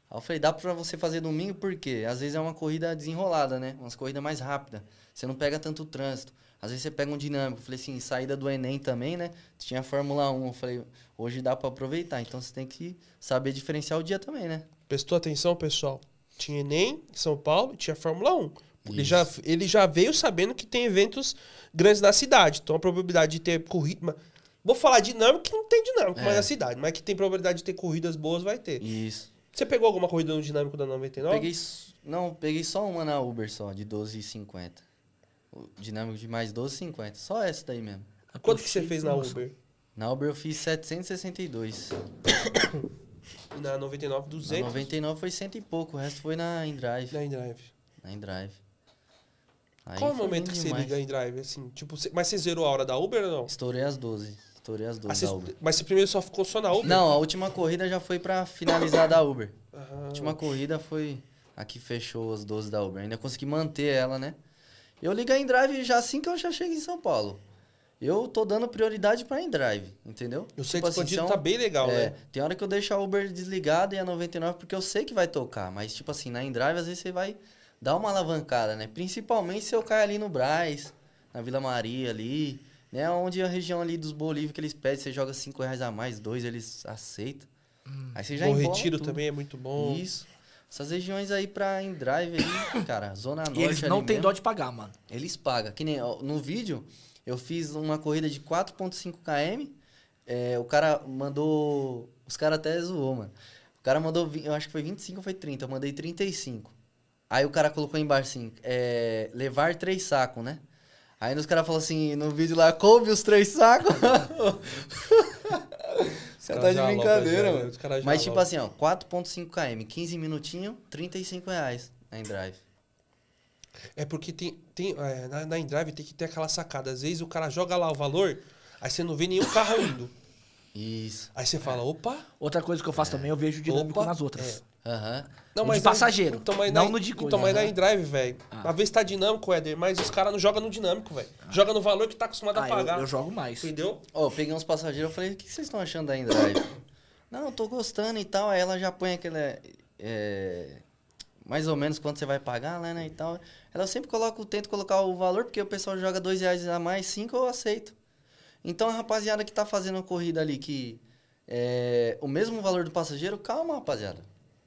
Aí eu falei, dá pra você fazer domingo, porque às vezes é uma corrida desenrolada, né? Umas corridas mais rápidas. Você não pega tanto trânsito. Às vezes você pega um dinâmico. Eu falei assim, saída do Enem também, né? Tinha a Fórmula 1. Eu falei, hoje dá pra aproveitar. Então você tem que saber diferenciar o dia também, né? Prestou atenção, pessoal? Tinha Enem em São Paulo e tinha Fórmula 1. Ele já, ele já veio sabendo que tem eventos grandes na cidade. Então a probabilidade de ter corrida. Vou falar dinâmico que não tem dinâmico É. mais na cidade, mas que tem probabilidade de ter corridas boas, vai ter. Isso. Você pegou alguma corrida no dinâmico da 99? Peguei, não, peguei só uma na Uber só, de 12,50. Dinâmico de mais 12,50. Só essa daí mesmo. Quanto que você fez na. Uber? Na Uber eu fiz 762. E na 99, Na 200? 99 foi cento e pouco, o resto foi na InDrive. Na InDrive. Na InDrive. Aí Qual é o momento que você demais. liga a InDrive? Assim, tipo, mas você zerou a hora da Uber ou não? Estourei as 12. Estourei as 12 Ah, você- da Uber. mas você primeiro só ficou só na Uber? Não, a última corrida já foi pra finalizar da Uber. A Ah, última corrida foi a que fechou as 12 da Uber. Ainda consegui manter ela, né? Eu liguei em drive já assim que eu já cheguei em São Paulo. Eu tô dando prioridade pra Endrive, entendeu? O centro Tipo assim, expandido são- tá bem legal, é, né? Tem hora que eu deixo a Uber desligada e a 99 porque eu sei que vai tocar. Mas, tipo assim, na Endrive, às vezes você vai dar uma alavancada, né? Principalmente se eu cair ali no Braz, na Vila Maria ali, né? Onde a região ali dos Bolívia que eles pedem, você joga 5 reais a mais, dois eles aceitam. Aí você já embola Retiro tudo. também é muito bom. Isso. Essas regiões aí pra Endrive aí, cara, Zona Norte E eles não têm mesmo, dó de pagar, mano. Eles pagam. Que nem ó, no vídeo, eu fiz uma corrida de 4.5 km. é, o cara mandou. Os caras até zoou, mano. O cara mandou. Eu acho que foi 25 ou foi 30. Eu mandei 35. Aí o cara colocou embaixo assim: é, levar três sacos, né? Aí os caras falaram assim: no vídeo lá, coube os três sacos. Você tá de brincadeira, já, mano. já Mas tipo assim, ó, 4.5 km, 15 minutinhos, 35 reais na Endrive. É porque tem, tem é, na, na InDrive tem que ter aquela sacada. Às vezes o cara joga lá o valor, aí você não vê nenhum carro indo. Isso. Aí você fala, opa, Outra coisa que eu faço também, eu vejo dinâmico Opa, nas outras. Aham. Não, mas de passageiro, Então, mas não na, no de coisa. Então, mas na. InDrive, velho. Ah. Às vezes tá dinâmico, Éder, mas os caras não jogam no dinâmico, velho. Joga no valor que tá acostumado Ah, a eu, pagar. eu jogo mais. Entendeu? Ó, eu peguei uns passageiros, eu falei, o que vocês estão achando da Endrive? Não, eu tô gostando e tal. Aí ela já põe aquele. é, mais ou menos quanto você vai pagar, né, né, e tal. Ela sempre coloca, tenta colocar o valor, porque o pessoal joga dois reais a mais, cinco eu aceito. Então a rapaziada que tá fazendo a corrida ali, que é o mesmo valor do passageiro, calma, rapaziada.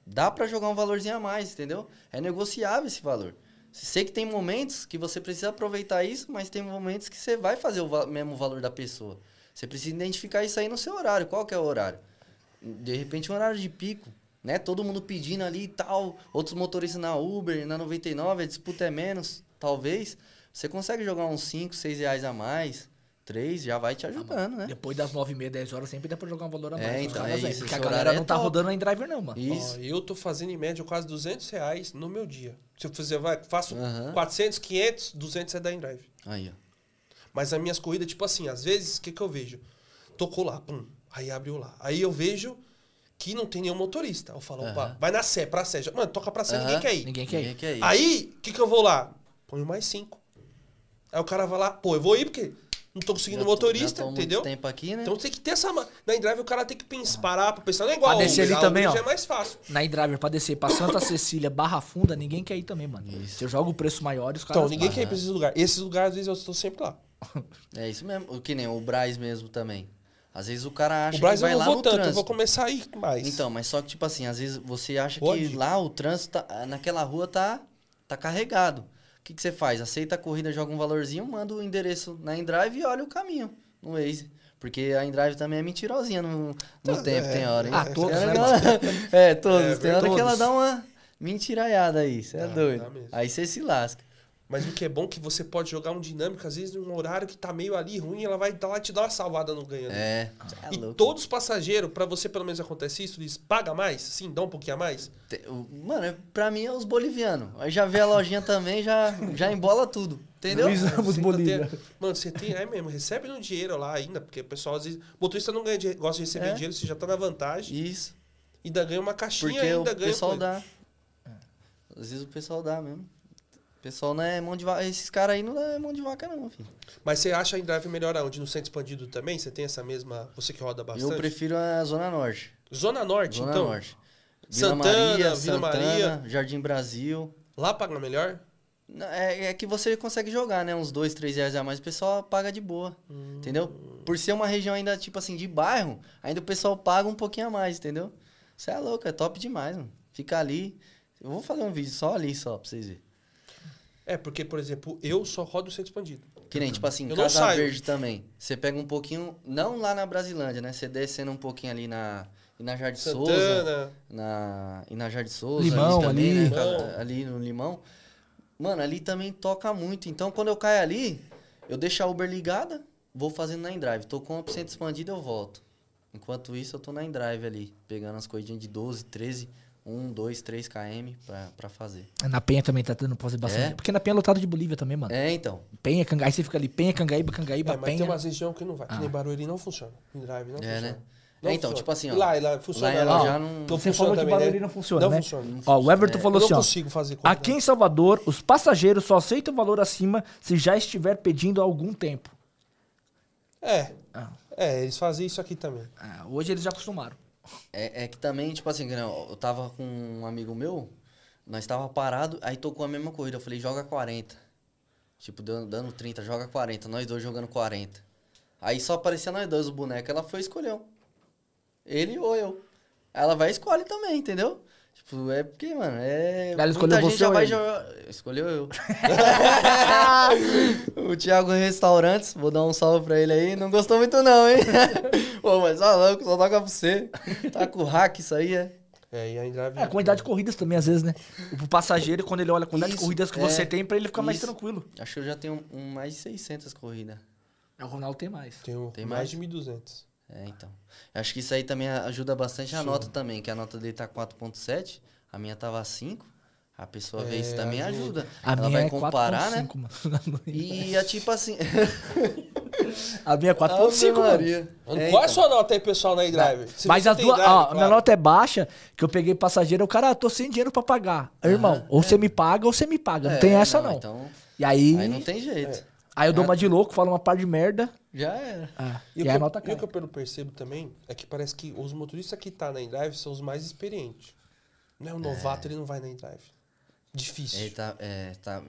Dá pra jogar um valorzinho a mais, entendeu? É negociável esse valor. Sei que tem momentos que você precisa aproveitar isso, mas tem momentos que você vai fazer o mesmo valor da pessoa. Você precisa identificar isso aí no seu horário. Qual que é o horário? De repente, um horário de pico, né? Todo mundo pedindo ali e tal. Outros motoristas na Uber, na 99, a disputa é menos, talvez. Você consegue jogar uns 5, 6 reais a mais, 3, já vai te ajudando, né? Depois das 9 e meia, 10 horas, sempre dá pra jogar um valor a É, mais. nos então, é isso, Porque a galera horário é não tá top. rodando em driver, não, mano. Isso. Ó, eu tô fazendo em média quase 200 reais no meu dia. Se eu fizer, vai, faço Aham. 400, 500, 200 é da InDrive. Aí, ó. Mas as minhas corridas, tipo assim, às vezes, o que, que eu vejo? Tocou lá, pum, aí abriu lá. Aí eu vejo que não tem nenhum motorista. Eu falo, opa, vai na Sé, pra Sé. Mano, toca pra Sé, ninguém quer ir. Ninguém quer ir. Ninguém quer ir. Aí, o que, que eu vou lá? Ponho mais cinco. Aí o cara vai lá, pô, eu vou ir porque não tô conseguindo Já motorista, tô entendeu? tempo aqui, né? Então tem que ter essa. Na InDrive o cara tem que pensar, parar pra pensar. Não é igual Pra a descer Uber, ali também, Uber ó. é mais fácil. Na driver pra descer pra Santa Cecília, Barra Funda, ninguém quer ir também, mano. Isso. Se eu jogo o preço maior, os caras. Então, ninguém quer ir pra esses lugares. Esses lugares, às vezes, eu estou sempre lá. É isso mesmo. O que nem o Braz mesmo também. Às vezes o cara acha o Braz que vai eu não lá vou no tanto, eu trânsito. vou começar a ir mais. Então, mas só que, tipo assim, às vezes você acha Pode? que lá o trânsito, tá- naquela rua tá, tá carregado. O que, que você faz? Aceita a corrida, joga um valorzinho, manda o endereço na Endrive e olha o caminho no Waze. Porque a Endrive também é mentirosinha no, no tempo, é. tem hora, hein? Ah, todos, hora né, ela- É, todos. É, tem hora que ela todos. dá uma mentiraiada aí, você é Dá, doido. Aí você se lasca. Mas o que é bom é que você pode jogar um dinâmico, às vezes, num horário que tá meio ali ruim, ela vai lá te dar uma salvada no ganho. né? É, é e louco. todos os passageiros, pra você pelo menos acontece isso, eles pagam mais? Sim, dá um pouquinho a mais? O- Mano, pra mim é os bolivianos. Aí já vê a lojinha também, já, já embola tudo. Entendeu? Luiz Ramos Bolívia. tem- mano, você tem, é mesmo, recebe no dinheiro lá ainda, porque o pessoal às vezes. O motorista não ganha gosta de receber É. dinheiro, você já tá na vantagem. Isso. Ainda ganha uma caixinha, Porque o ainda ganha. pessoal coisa. dá. Às vezes o pessoal dá mesmo. O pessoal não é mão de vaca. Esses caras aí não é mão de vaca, não, filho. Mas você acha a InDrive melhor aonde? No centro expandido também? Você tem essa mesma. Você que roda bastante? Eu prefiro a Zona Norte. Zona Norte, Zona então. Norte. Vila Santana, Maria, Vila Santana, Maria. Jardim Brasil. Lá paga melhor? É, é que você consegue jogar, né? Uns dois, três reais a mais, o pessoal paga de boa. Hum. Entendeu? Por ser uma região ainda, tipo assim, de bairro, ainda o pessoal paga um pouquinho a mais, entendeu? Você é louco, é top demais, mano. Fica ali. Eu vou fazer um vídeo só ali, só, pra vocês verem. É, porque, por exemplo, eu só rodo o centro expandido. Que nem, tipo assim, Eu não Casa. Verde também. Você pega um pouquinho, não lá na Brasilândia, né? Você descendo um pouquinho ali na Inajá de Souza, Santana. na Inajá de Souza, Limão, ali, também, ali. né? Limão. Ali no Limão. Mano, ali também toca muito. Então, quando eu caio ali, eu deixo a Uber ligada, vou fazendo na Endrive. Tô com o centro expandido, eu volto. Enquanto isso, eu tô na Endrive ali, pegando as corridinhas de 12, 13, 1, 2, 3 km pra, pra fazer. Na Penha também tá tendo fazer bastante. É? Porque na Penha é lotado de Bolívia também, mano. É, então. Penha, Cangaí, você fica ali, Penha, Cangaíba, Cangaíba, É, mas Penha. tem umas regiões que não vai. Que Ah. nem Barueri não funciona. InDrive não É, funciona. né? Não É, então, funciona. tipo assim, ó. E Lá, lá funciona. Lá ela lá. já não- Então Você funciona falou que também, Barueri né? não funciona, Não né? funciona. Ó, o Everton É, falou eu não assim, ó. consigo fazer corrida. Aqui em Salvador, os passageiros só aceitam o valor acima se já estiver pedindo há algum tempo. É. Ah. É, eles faziam isso aqui também. Ah, hoje eles já acostumaram. É, é que também, tipo assim, eu tava com um amigo meu, nós tava parado, aí tocou a mesma corrida. Eu falei, joga 40. Tipo, dando, dando 30, joga 40. Nós dois jogando 40. Aí só aparecia nós dois, o boneco. Ela foi e escolheu. Ele ou eu. Ela vai e escolhe também, entendeu? Tipo, é porque, mano, é. Ela escolheu muita você gente já ou vai jogar. Escolheu eu. o Thiago Restaurantes, vou dar um salve pra ele aí. Não gostou muito, não, hein? Pô, mas ó, louco, só toca pra você. Tá com hack isso aí, é? É, e a Endrive. É, a quantidade de corridas também, às vezes, né? O passageiro, quando ele olha a quantidade de Isso, corridas que é. você tem, pra ele ficar mais tranquilo. Acho que eu já tenho um, mais de 600 corridas. É, O Ronaldo tem mais. Tem, Tem mais mais? de 1.200. É, então. Acho que isso aí também ajuda bastante a nota também, que a nota dele tá 4.7, a minha tava 5. A pessoa vê isso É, também ajuda. ajuda. A Ela minha vai é comparar, né? 4.5, mano. E é tipo assim. A minha é 4.5, Ave mano. Maria. Mano, É, Qual é a então. sua nota aí, pessoal, na Endrive? Se Mas as duas. drive, Ó, claro. minha nota é baixa, que eu peguei passageiro, o cara, ah, tô sem dinheiro pra pagar. Irmão, ou você me paga ou você me paga. Não É, tem essa, não. Então, E aí. aí não tem jeito. Aí eu dou uma de louco, falo uma par de merda. Já era. Ah, E, e, o que, a eu- nota e o que eu percebo também é que parece que os motoristas que tá na Endrive são os mais experientes. Não é um novato, ele não vai na Endrive. Difícil. Ele tá, é, tá,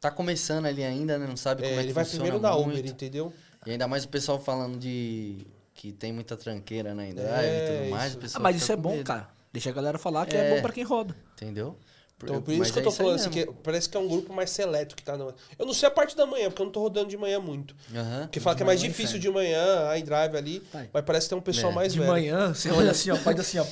tá começando ali ainda, né? Não sabe É, como é, ele que vai funciona primeiro na muito. Uber, entendeu? E ainda mais o pessoal falando de que tem muita tranqueira na Endrive É, e tudo mais. isso. o Ah, mas isso é bom, medo, cara. Deixa a galera falar que é, É. bom pra quem roda. Entendeu? Então, por isso Mas que eu é tô aí falando assim, que parece que é um grupo mais seleto que tá no. Eu não sei a parte da manhã, porque eu não tô rodando de manhã muito. Aham. Porque fala que é mais difícil de manhã, a Endrive ali, Vai. mas parece que tem um pessoal É. mais De velho. manhã, você olha assim, ó, faz assim, ó,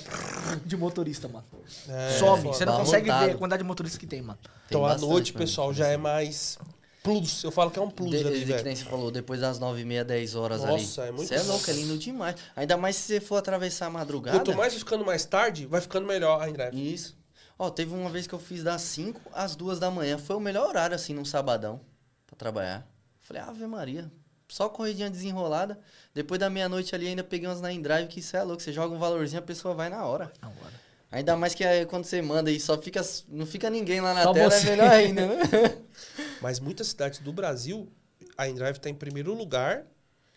de motorista, mano. É, Some, você não consegue ver a quantidade de motoristas que tem, mano. Então Tem à bastante noite, pessoal, já é mais plus. Eu falo que é um plus De, ali, de- que velho. nem você falou, depois das 9 e meia, 10 horas ali. Nossa, é muito Você é louco, é lindo demais. Ainda mais se você for atravessar a madrugada. Quanto mais ficando mais tarde, vai ficando melhor a Endrive. Isso. Ó, teve uma vez que eu fiz das 5 às 2 da manhã. Foi o melhor horário, assim, num sabadão, pra trabalhar. Falei, Ave Maria. Só corridinha desenrolada. Depois da meia-noite ali, ainda peguei umas na Endrive, que isso é louco. Você joga um valorzinho, a pessoa vai na hora. Na hora. Ainda mais que aí, quando você manda e só fica. Não fica ninguém lá na Só tela, você. é melhor ainda, né? Mas muitas cidades do Brasil, a Endrive tá em primeiro lugar.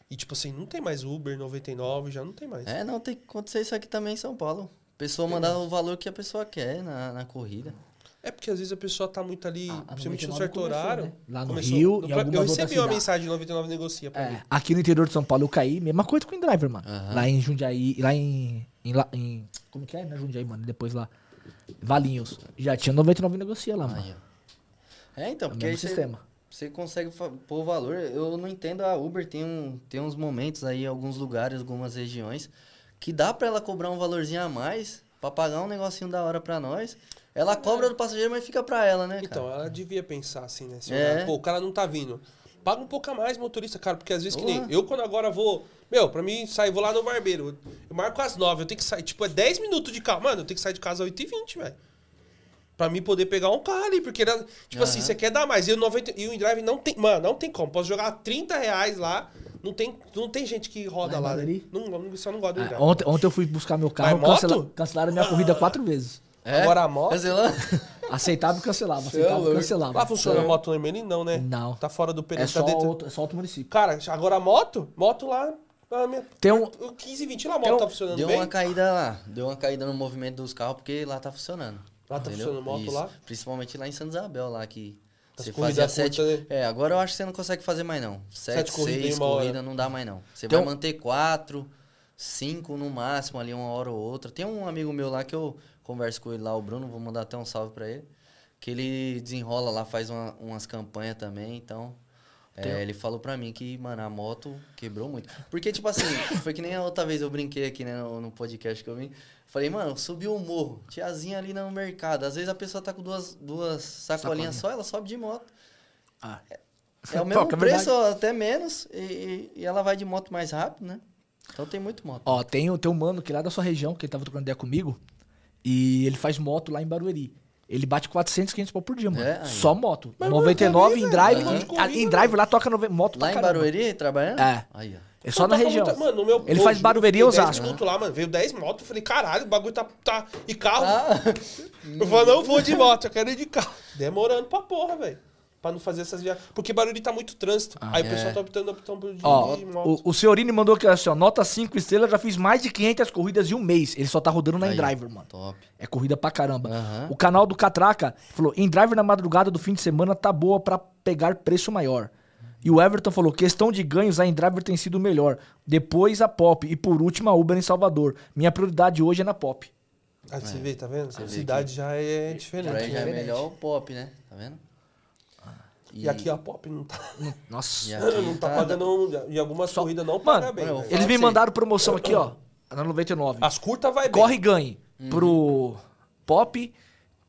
E, tipo assim, não tem mais Uber 99, já não tem mais. É, não, tem que acontecer isso aqui também em São Paulo. A pessoa mandar o valor que a pessoa quer na, na corrida. É porque às vezes a pessoa tá muito ali, Ah, principalmente no 99 certo começou, horário. né? Lá no Começou- Rio, no- em Eu algumas recebi uma mensagem de 99 negocia pra mim. É, aqui no interior de São Paulo eu caí, mesma coisa com o Driver, mano. Aham. Lá em Jundiaí, lá em, em, lá em- Como que é? Não é Jundiaí, mano. Depois lá. Valinhos. Já tinha 99 negocia lá, mano. É, então, É porque aí mesmo você, sistema. você consegue fa- pôr valor. Eu não entendo, a Uber tem, um, tem uns momentos aí, em alguns lugares, algumas regiões, que dá pra ela cobrar um valorzinho a mais, pra pagar um negocinho da hora pra nós. Ela cobra do passageiro, mas fica pra ela, né, Então, cara? ela devia pensar assim, né? Se É. olhar, pô, o cara não tá vindo. Paga um pouco a mais, motorista, cara, porque às vezes que nem eu, quando agora vou. Meu, pra mim sair, vou lá no barbeiro. Eu marco às 9, eu tenho que sair. Tipo, é 10 minutos de carro. Mano, eu tenho que sair de casa às 8h20, velho. Pra mim poder pegar um carro ali, porque, era- tipo assim, Aham. você quer dar mais. E o, 90, e o InDrive não tem. Mano, não tem como. Posso jogar 30 reais lá. Não tem, não tem gente que roda Lá? Barueri? Não, só não gosta do Ah, InDrive. ontem, ontem eu fui buscar meu carro, cancela- cancelaram minha corrida quatro vezes. É? Agora a moto- Cancelando? Aceitava e cancelava, é aceitava e louco. cancelava. Lá funciona a moto no Emeli? Não, né? Não. Tá fora do É período. só tá dentro- outro, é só outro município. Cara, agora a moto, moto lá. minha- Tem um- o 15, 20 lá, a moto um- tá funcionando Deu bem. uma caída lá. Deu uma caída no movimento dos carros, porque lá tá funcionando. Lá tá funcionando moto lá? Principalmente lá em Santa Isabel, lá que As você fazia sete... curtas, né? É, agora eu acho que você não consegue fazer mais não. Sete Sete, corridas seis corridas não dá mais não. Você Tem vai manter quatro, cinco no máximo ali, uma hora ou outra. Tem um amigo meu lá que eu converso com ele lá, o Bruno, vou mandar até um salve pra ele. Que ele desenrola lá, faz uma- umas campanhas também, então... é, ele falou pra mim que, mano, a moto quebrou muito. Porque, tipo assim, foi que nem a outra vez eu brinquei aqui, né, no, no podcast que eu vim. Falei, mano, subiu o morro, tiazinha ali no mercado. Às vezes a pessoa tá com duas, duas sacolinhas Sacolinha. só, ela sobe de moto. Ah. É o Pô, mesmo que é preço, verdade. até menos, e, e- ela vai de moto mais rápido, né? Então tem muito moto. Ó, tem, um- tem um mano que lá da sua região, que ele tava trocando ideia comigo, e ele faz moto lá em Barueri. Ele bate 400, 500 pau por dia, mano. É. Só moto. Mas, 99 mano, em drive. em- em drive lá toca moto Lá pra em caramba. Barueri, trabalhando? É. Aí, ó. É só na Toca região. muita- Mano, no meu Ele faz fiquei Osasco. 10 minutos lá, mano. Veio 10 motos. Eu falei, caralho, o bagulho tá. tá... E carro. Ah, Eu falei, não vou de moto, eu quero ir de carro. Demorando pra porra, velho. Pra não fazer essas viagens. Porque Barueri tá muito trânsito. Aí o é. pessoal tá optando, optando de, Ó, de moto. o, o Senhorini mandou aqui assim, ó, nota 5 estrelas, já fiz mais de 500 corridas em um mês. Ele só tá rodando na Aí, InDriver, mano. Top. É corrida pra caramba. O canal do Catraca falou: InDriver na madrugada do fim de semana tá boa pra pegar preço maior. E o Everton falou: questão de ganhos, a InDriver tem sido melhor. Depois a Pop. E por último a Uber em Salvador. Minha prioridade hoje é na Pop. Ah, você vê, tá vendo? A cidade já é diferente. Já é né? melhor o pop, né? Tá vendo? E aqui a Pop não tá, Nossa. E não tá tá- mano, em algumas Só- corridas não Mano, paga bem. mano, velho. Eles me mandaram promoção aqui, ó. Na 99. As curtas vai bem. Corre e ganhe pro Pop,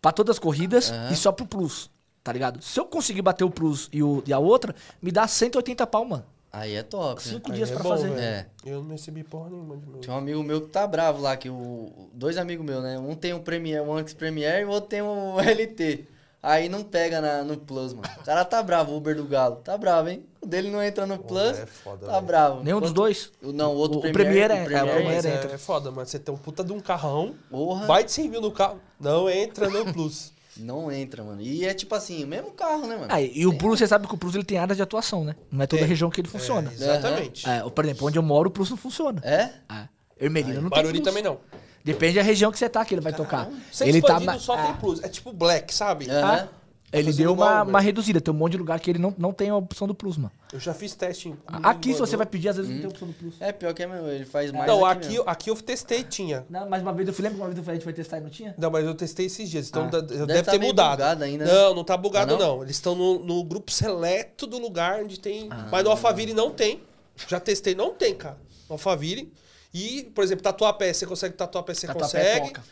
pra todas as corridas Aham. e só pro Plus. Tá ligado? Se eu conseguir bater o Plus e, o, e a outra, me dá 180 pau, mano. Aí é top. né? Cinco Aí dias é pra bom, fazer. velho. É. Eu não recebi porra nenhuma de meu. Tinha um amigo meu que tá bravo lá, que o. Dois amigos meus, né? Um tem um Premiere, um Anx Premiere e o outro tem um LT. Aí não pega na, no Plus, mano. O cara tá bravo, o Uber do Galo. Tá bravo, hein? O dele não entra no Plus. é foda, tá bravo. Nenhum dos dois. o- Não, o outro O- o Premiere. Premiere é- é, o Premiere mas entra. é, é foda, mano. Você tem um puta de um carrão, Porra, vai de 100 mil no carro, não entra no Plus. não entra, mano. E é tipo assim, o mesmo carro, né, mano? Ah, e o Plus, você sabe que o Plus ele tem áreas de atuação, né? Não é toda Tem. região que ele funciona. É, exatamente. É, por exemplo, onde eu moro, o Plus não funciona. É? É. Ermelina não Barueri tem também não. Depende da região que você tá que ele vai tocar. Sem ele tá só ah, tem Plus. É tipo Black, sabe? Aham. Ele deu uma, uma reduzida. Tem um monte de lugar que ele não, não tem a opção do Plus, mano. Eu já fiz teste em... Aqui, se você vai pedir, às vezes não tem a opção do Plus. É pior que é mesmo, ele faz mais Não, aqui aqui, mesmo. aqui eu testei, tinha. Não, mas uma vez eu fui, lembra que uma vez eu falei, a gente foi testar e não tinha? Não, mas eu testei esses dias, então Ah. Deve deve, tá ter mudado. bugado ainda, né? Não, não tá bugado Ah, não? não. Eles estão no, no grupo seleto do lugar onde tem. Ah. Mas no Alphaville não tem. Já testei, não tem, cara. No Alphaville. E, por exemplo, Tatuapé, você consegue Tatuapé, você Tatuapé consegue. toca.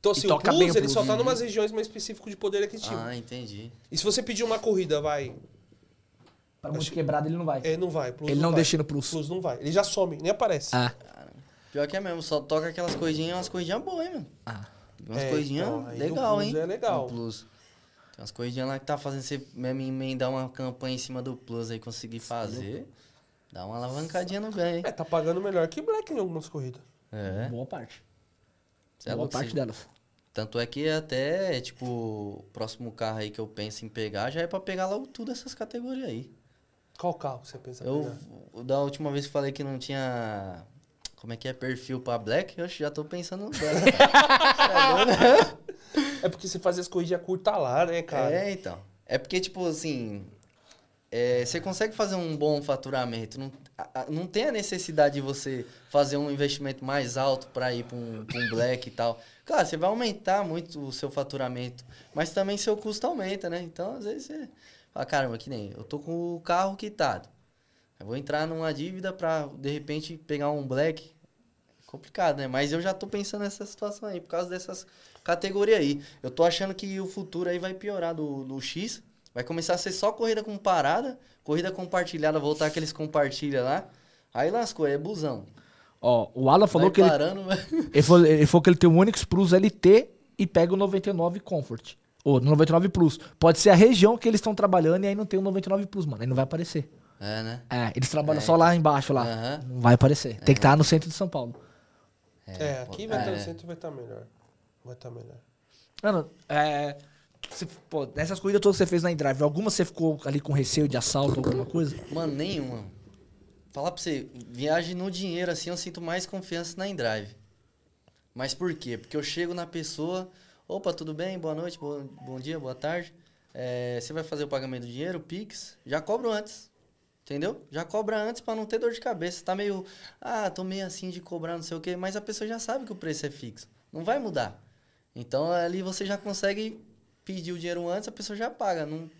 Então, E assim, o toca Plus, ele Plus, só tá uhum. numas regiões mais específicas de poder aquisitivo. Ah, entendi. E se você pedir uma corrida, vai. Pra muito quebrado ele não vai. É, não vai. Plus Ele não vai. deixa no Plus. Plus não vai. Ele já some, nem aparece. Ah. Pior que é mesmo, só toca aquelas coisinhas, umas coisinhas boas, hein, mano. Ah. Umas É, coisinhas então, legal, o Plus hein? é legal. O Plus. Tem umas coisinhas lá que tá fazendo você mesmo emendar uma campanha em cima do Plus aí, conseguir fazer. Dá uma alavancadinha no ganho, hein? É, tá pagando melhor que Black em algumas corridas. É. Boa parte. É Boa louco, parte cê- delas. Tanto é que até, tipo, o próximo carro aí que eu penso em pegar já é pra pegar logo tudo essas categorias aí. Qual carro você pensa Eu, pegar? da última vez que falei que não tinha. Como é que é? Perfil pra Black, eu já tô pensando no Black. É porque você faz as corridas curta lá, né, cara? É, então. É porque, tipo, assim. é, você consegue fazer um bom faturamento. Não, não tem a necessidade de você fazer um investimento mais alto para ir para um, um black e tal. Claro, você vai aumentar muito o seu faturamento, mas também seu custo aumenta, né? Então, às vezes você fala, caramba, que nem eu tô com o carro quitado. Eu vou entrar numa dívida para de repente pegar um black. Complicado, né? Mas eu já tô pensando nessa situação aí, por causa dessas categorias aí. Eu tô achando que o futuro aí vai piorar do, do X. Vai começar a ser só corrida com parada, corrida compartilhada, voltar aqueles compartilha lá. Aí lascou, é busão. Ó, o Alan falou vai que ele, parando, vai- ele, falou, ele falou que ele tem o Onix Plus LT e pega o 99 Comfort. Ou 99 Plus. Pode ser a região que eles estão trabalhando e aí não tem o 99 Plus, mano. Aí não vai aparecer. É, né? É, eles trabalham É. só lá embaixo, lá. Aham. Não vai aparecer. Tem que estar no centro de São Paulo. É, aqui vai estar é. no centro vai estar melhor. Vai estar melhor. Mano, é. Você, pô, nessas corridas todas que você fez na Endrive, alguma você ficou ali com receio de assalto, alguma coisa? Mano, nenhuma. Falar pra você, viagem no dinheiro, assim, eu sinto mais confiança na Endrive. Mas por quê? Porque eu chego na pessoa, opa, tudo bem? Boa noite, bom, bom dia, boa tarde. É, você vai fazer o pagamento do dinheiro, Pix? Já cobro antes. Entendeu? Já cobra antes pra não ter dor de cabeça. Tá meio, ah, tô meio assim de cobrar não sei o quê, mas a pessoa já sabe que o preço é fixo. Não vai mudar. Então ali você já consegue pedir o dinheiro antes, a pessoa já paga. Não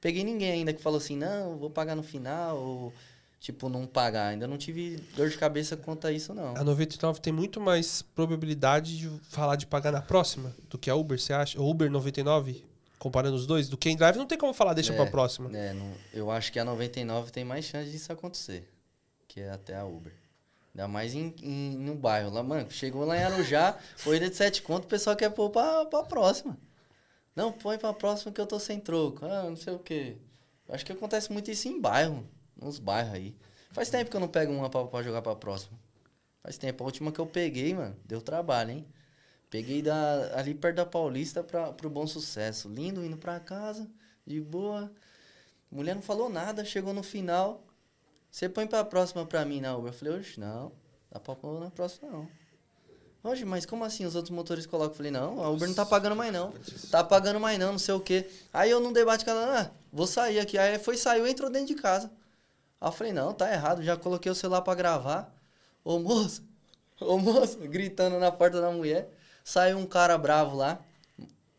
peguei ninguém ainda que falou assim, não, vou pagar no final, ou tipo, não pagar. Ainda não tive dor de cabeça quanto a isso, não. A 99 tem muito mais probabilidade de falar de pagar na próxima do que a Uber, você acha? Uber 99, comparando os dois, do que em Drive não tem como falar, deixa É, pra próxima. É, não- eu acho que a 99 tem mais chance disso acontecer, que é até a Uber. Ainda mais em, em, no bairro. Lá, mano, chegou lá em Arujá, corrida de 7 conto, o pessoal quer pôr pra, pra próxima. Não, põe pra próxima que eu tô sem troco. Ah, não sei o quê. Acho que acontece muito isso em bairro, nos bairros aí. Faz tempo que eu não pego uma pra, pra jogar pra próxima. Faz tempo. A última que eu peguei, mano, deu trabalho, hein? Peguei da, ali perto da Paulista pra, pro Bom Sucesso. Lindo, indo pra casa, de boa. Mulher não falou nada, chegou no final. Você põe pra próxima pra mim na Uber. Eu falei, oxe, não, dá pra pôr na próxima não. Hoje, mas como assim os outros motoristas colocam? Eu falei, não, a Uber não tá pagando mais não. Tá pagando mais não, não sei o quê. Aí eu num debate com ela, ah, vou sair aqui. Aí foi, saiu entrou dentro de casa. Aí eu falei, não, tá errado, já coloquei o celular pra gravar. Ô moço, ô moço, gritando na porta da mulher. Saiu um cara bravo lá,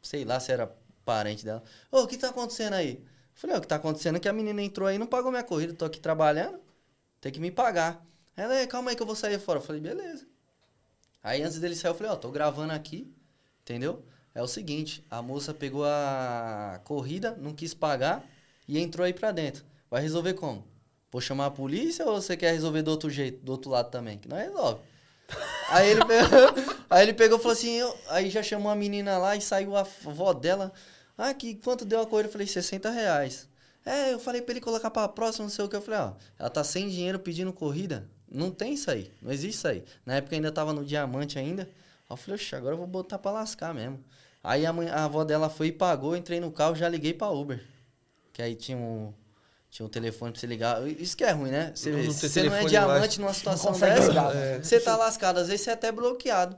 sei lá se era parente dela. Ô, o que tá acontecendo aí? Eu falei, ó, o que tá acontecendo é que a menina entrou aí não pagou minha corrida, tô aqui trabalhando, tem que me pagar. Ela, "É, calma aí que eu vou sair fora. Eu falei, beleza. Aí antes dele sair, eu falei, ó, tô gravando aqui, entendeu? É o seguinte, a moça pegou a corrida, não quis pagar e entrou aí pra dentro. Vai resolver como? Vou chamar a polícia ou você quer resolver do outro jeito, do outro lado também? Que não resolve. Aí ele pegou, aí ele pegou e falou assim, eu- aí já chamou a menina lá e saiu a avó dela. Ah, que quanto deu a corrida? Eu falei, 60 reais. É, eu falei pra ele colocar pra próxima, não sei o que. Eu falei, ó, ela tá sem dinheiro pedindo corrida. Não tem isso aí, não existe isso aí. Na época ainda tava no diamante ainda. Aí eu falei, oxe, agora eu vou botar pra lascar mesmo. Aí a, mãe- a avó dela foi e pagou, entrei no carro, já liguei pra Uber. Que aí tinha um, tinha um telefone pra você ligar. Isso que é ruim, né? Você, Não você não é diamante numa situação dessa, ligar, né? você tá lascado. Às vezes você é até bloqueado.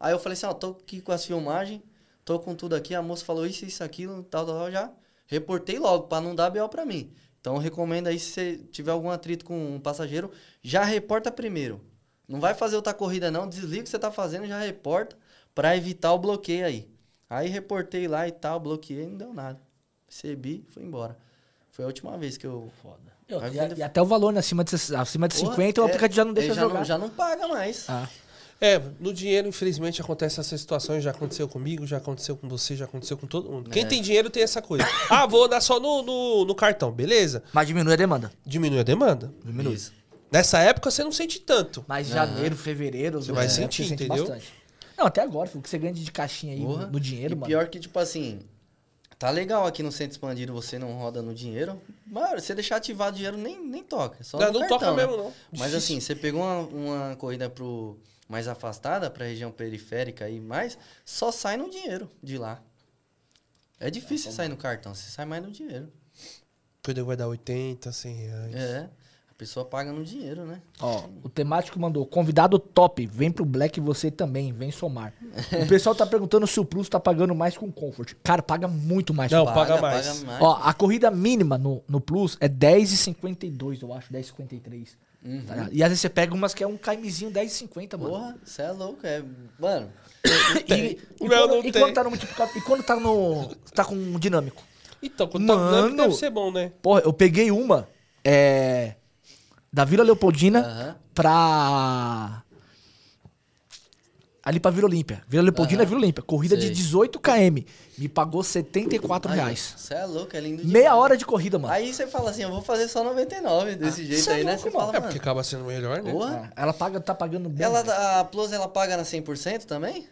Aí eu falei assim, ó, tô aqui com as filmagens, tô com tudo aqui. A moça falou isso, isso, aquilo, tal, tal, tal, já reportei logo, pra não dar BO pra mim. Então eu recomendo aí, se você tiver algum atrito com um passageiro, já reporta primeiro. Não vai fazer outra corrida não, desliga o que você tá fazendo, já reporta pra evitar o bloqueio aí. Aí reportei lá e tal, bloqueei, não deu nada. Recebi, fui embora. Foi a última vez que eu... Foda. Eu- e, quando- e até o valor, né? Acima de, acima de Porra, 50, o é, aplicativo já não deixa já jogar. Não, já não paga mais. Ah. É, no dinheiro, infelizmente, acontece essas situações. Já aconteceu comigo, já aconteceu com você, já aconteceu com todo mundo. Quem É. tem dinheiro tem essa coisa. ah, vou dar só no, no, no cartão, beleza? Mas diminui a demanda. Diminui a demanda. Diminui. Isso. Nessa época você não sente tanto. Mas Aham. janeiro, fevereiro... Você vai é, sentir, sente entendeu? bastante. Não, até agora, o que você ganha de caixinha aí Porra. no dinheiro, e mano. pior que, tipo assim, tá legal aqui no centro expandido, você não roda no dinheiro. Mas você deixar ativado o dinheiro, nem, nem toca. é Só Não, no não cartão, toca né? mesmo, não. Mas assim, você pegou uma, uma corrida pro mais afastada, pra região periférica e mais, só sai no dinheiro de lá. É difícil sair no cartão, você sai mais no dinheiro. Perdeu vai dar 80, 100 reais. É. A pessoa paga no dinheiro, né? Ó, o temático mandou, convidado top, vem pro Black você também, vem somar. o pessoal tá perguntando se o Plus tá pagando mais com Comfort. Cara, paga muito mais. Não, com paga mais. Ó, a corrida mínima no, no Plus é 10,52, eu acho, 10,53. Uhum. Tá e às vezes você pega umas que é um caimezinho 10,50, mano. Porra, você é louco, é. Mano, E, e, O meu quando, não e tem. quando tá no multiplicador, e quando tá no. tá com um dinâmico? Então, quando tá Mano. dando, deve ser bom, né? Porra, eu peguei uma é, da Vila Leopoldina Aham. pra. Ali pra Vila Olímpia. Vila Leopoldina é Aham. Vila Olímpia. Corrida de Sei. 18 km. Me pagou 74 reais. Você é louco, é lindo Meia demais. hora de corrida, mano. Aí você fala assim, eu vou fazer só 99 desse jeito cê é aí, né? louco, Você mano. fala, É, mano. porque acaba sendo melhor, né? Porra. É, ela paga, tá pagando bem. Ela, a Plus, ela paga na 100% também?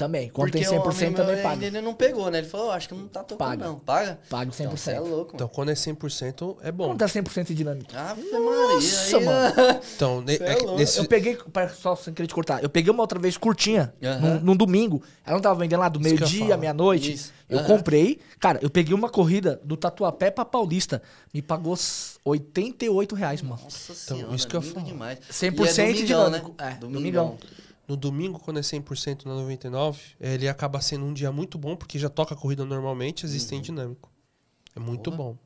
Também. Quando tem Porque o 100% amigo também meu paga. ele não pegou, né? Ele falou, acho que não tá tocando Paga. não. Paga? Paga Então, 100%. você é louco, Então, quando é 100%, é bom. Não dá 100% de dinâmico. Ave Nossa, Maria. mano. Então, é é nesse- Eu peguei, só sem querer te cortar, eu peguei uma outra vez curtinha, Aham. num, num domingo. Ela não tava vendendo lá do eu meio-dia, meia-noite. Isso. Eu Aham. comprei. Cara, eu peguei uma corrida do Tatuapé pra Paulista. Me pagou s- 88 reais, mano. Nossa Então, senhora, isso que eu falar. demais. 100% e é domingão, dinâmico. né? É, domingão. No domingo, quando é 100% na 99, ele acaba sendo um dia muito bom, porque já toca a corrida normalmente, existem dinâmico. É muito Uhum. Bom.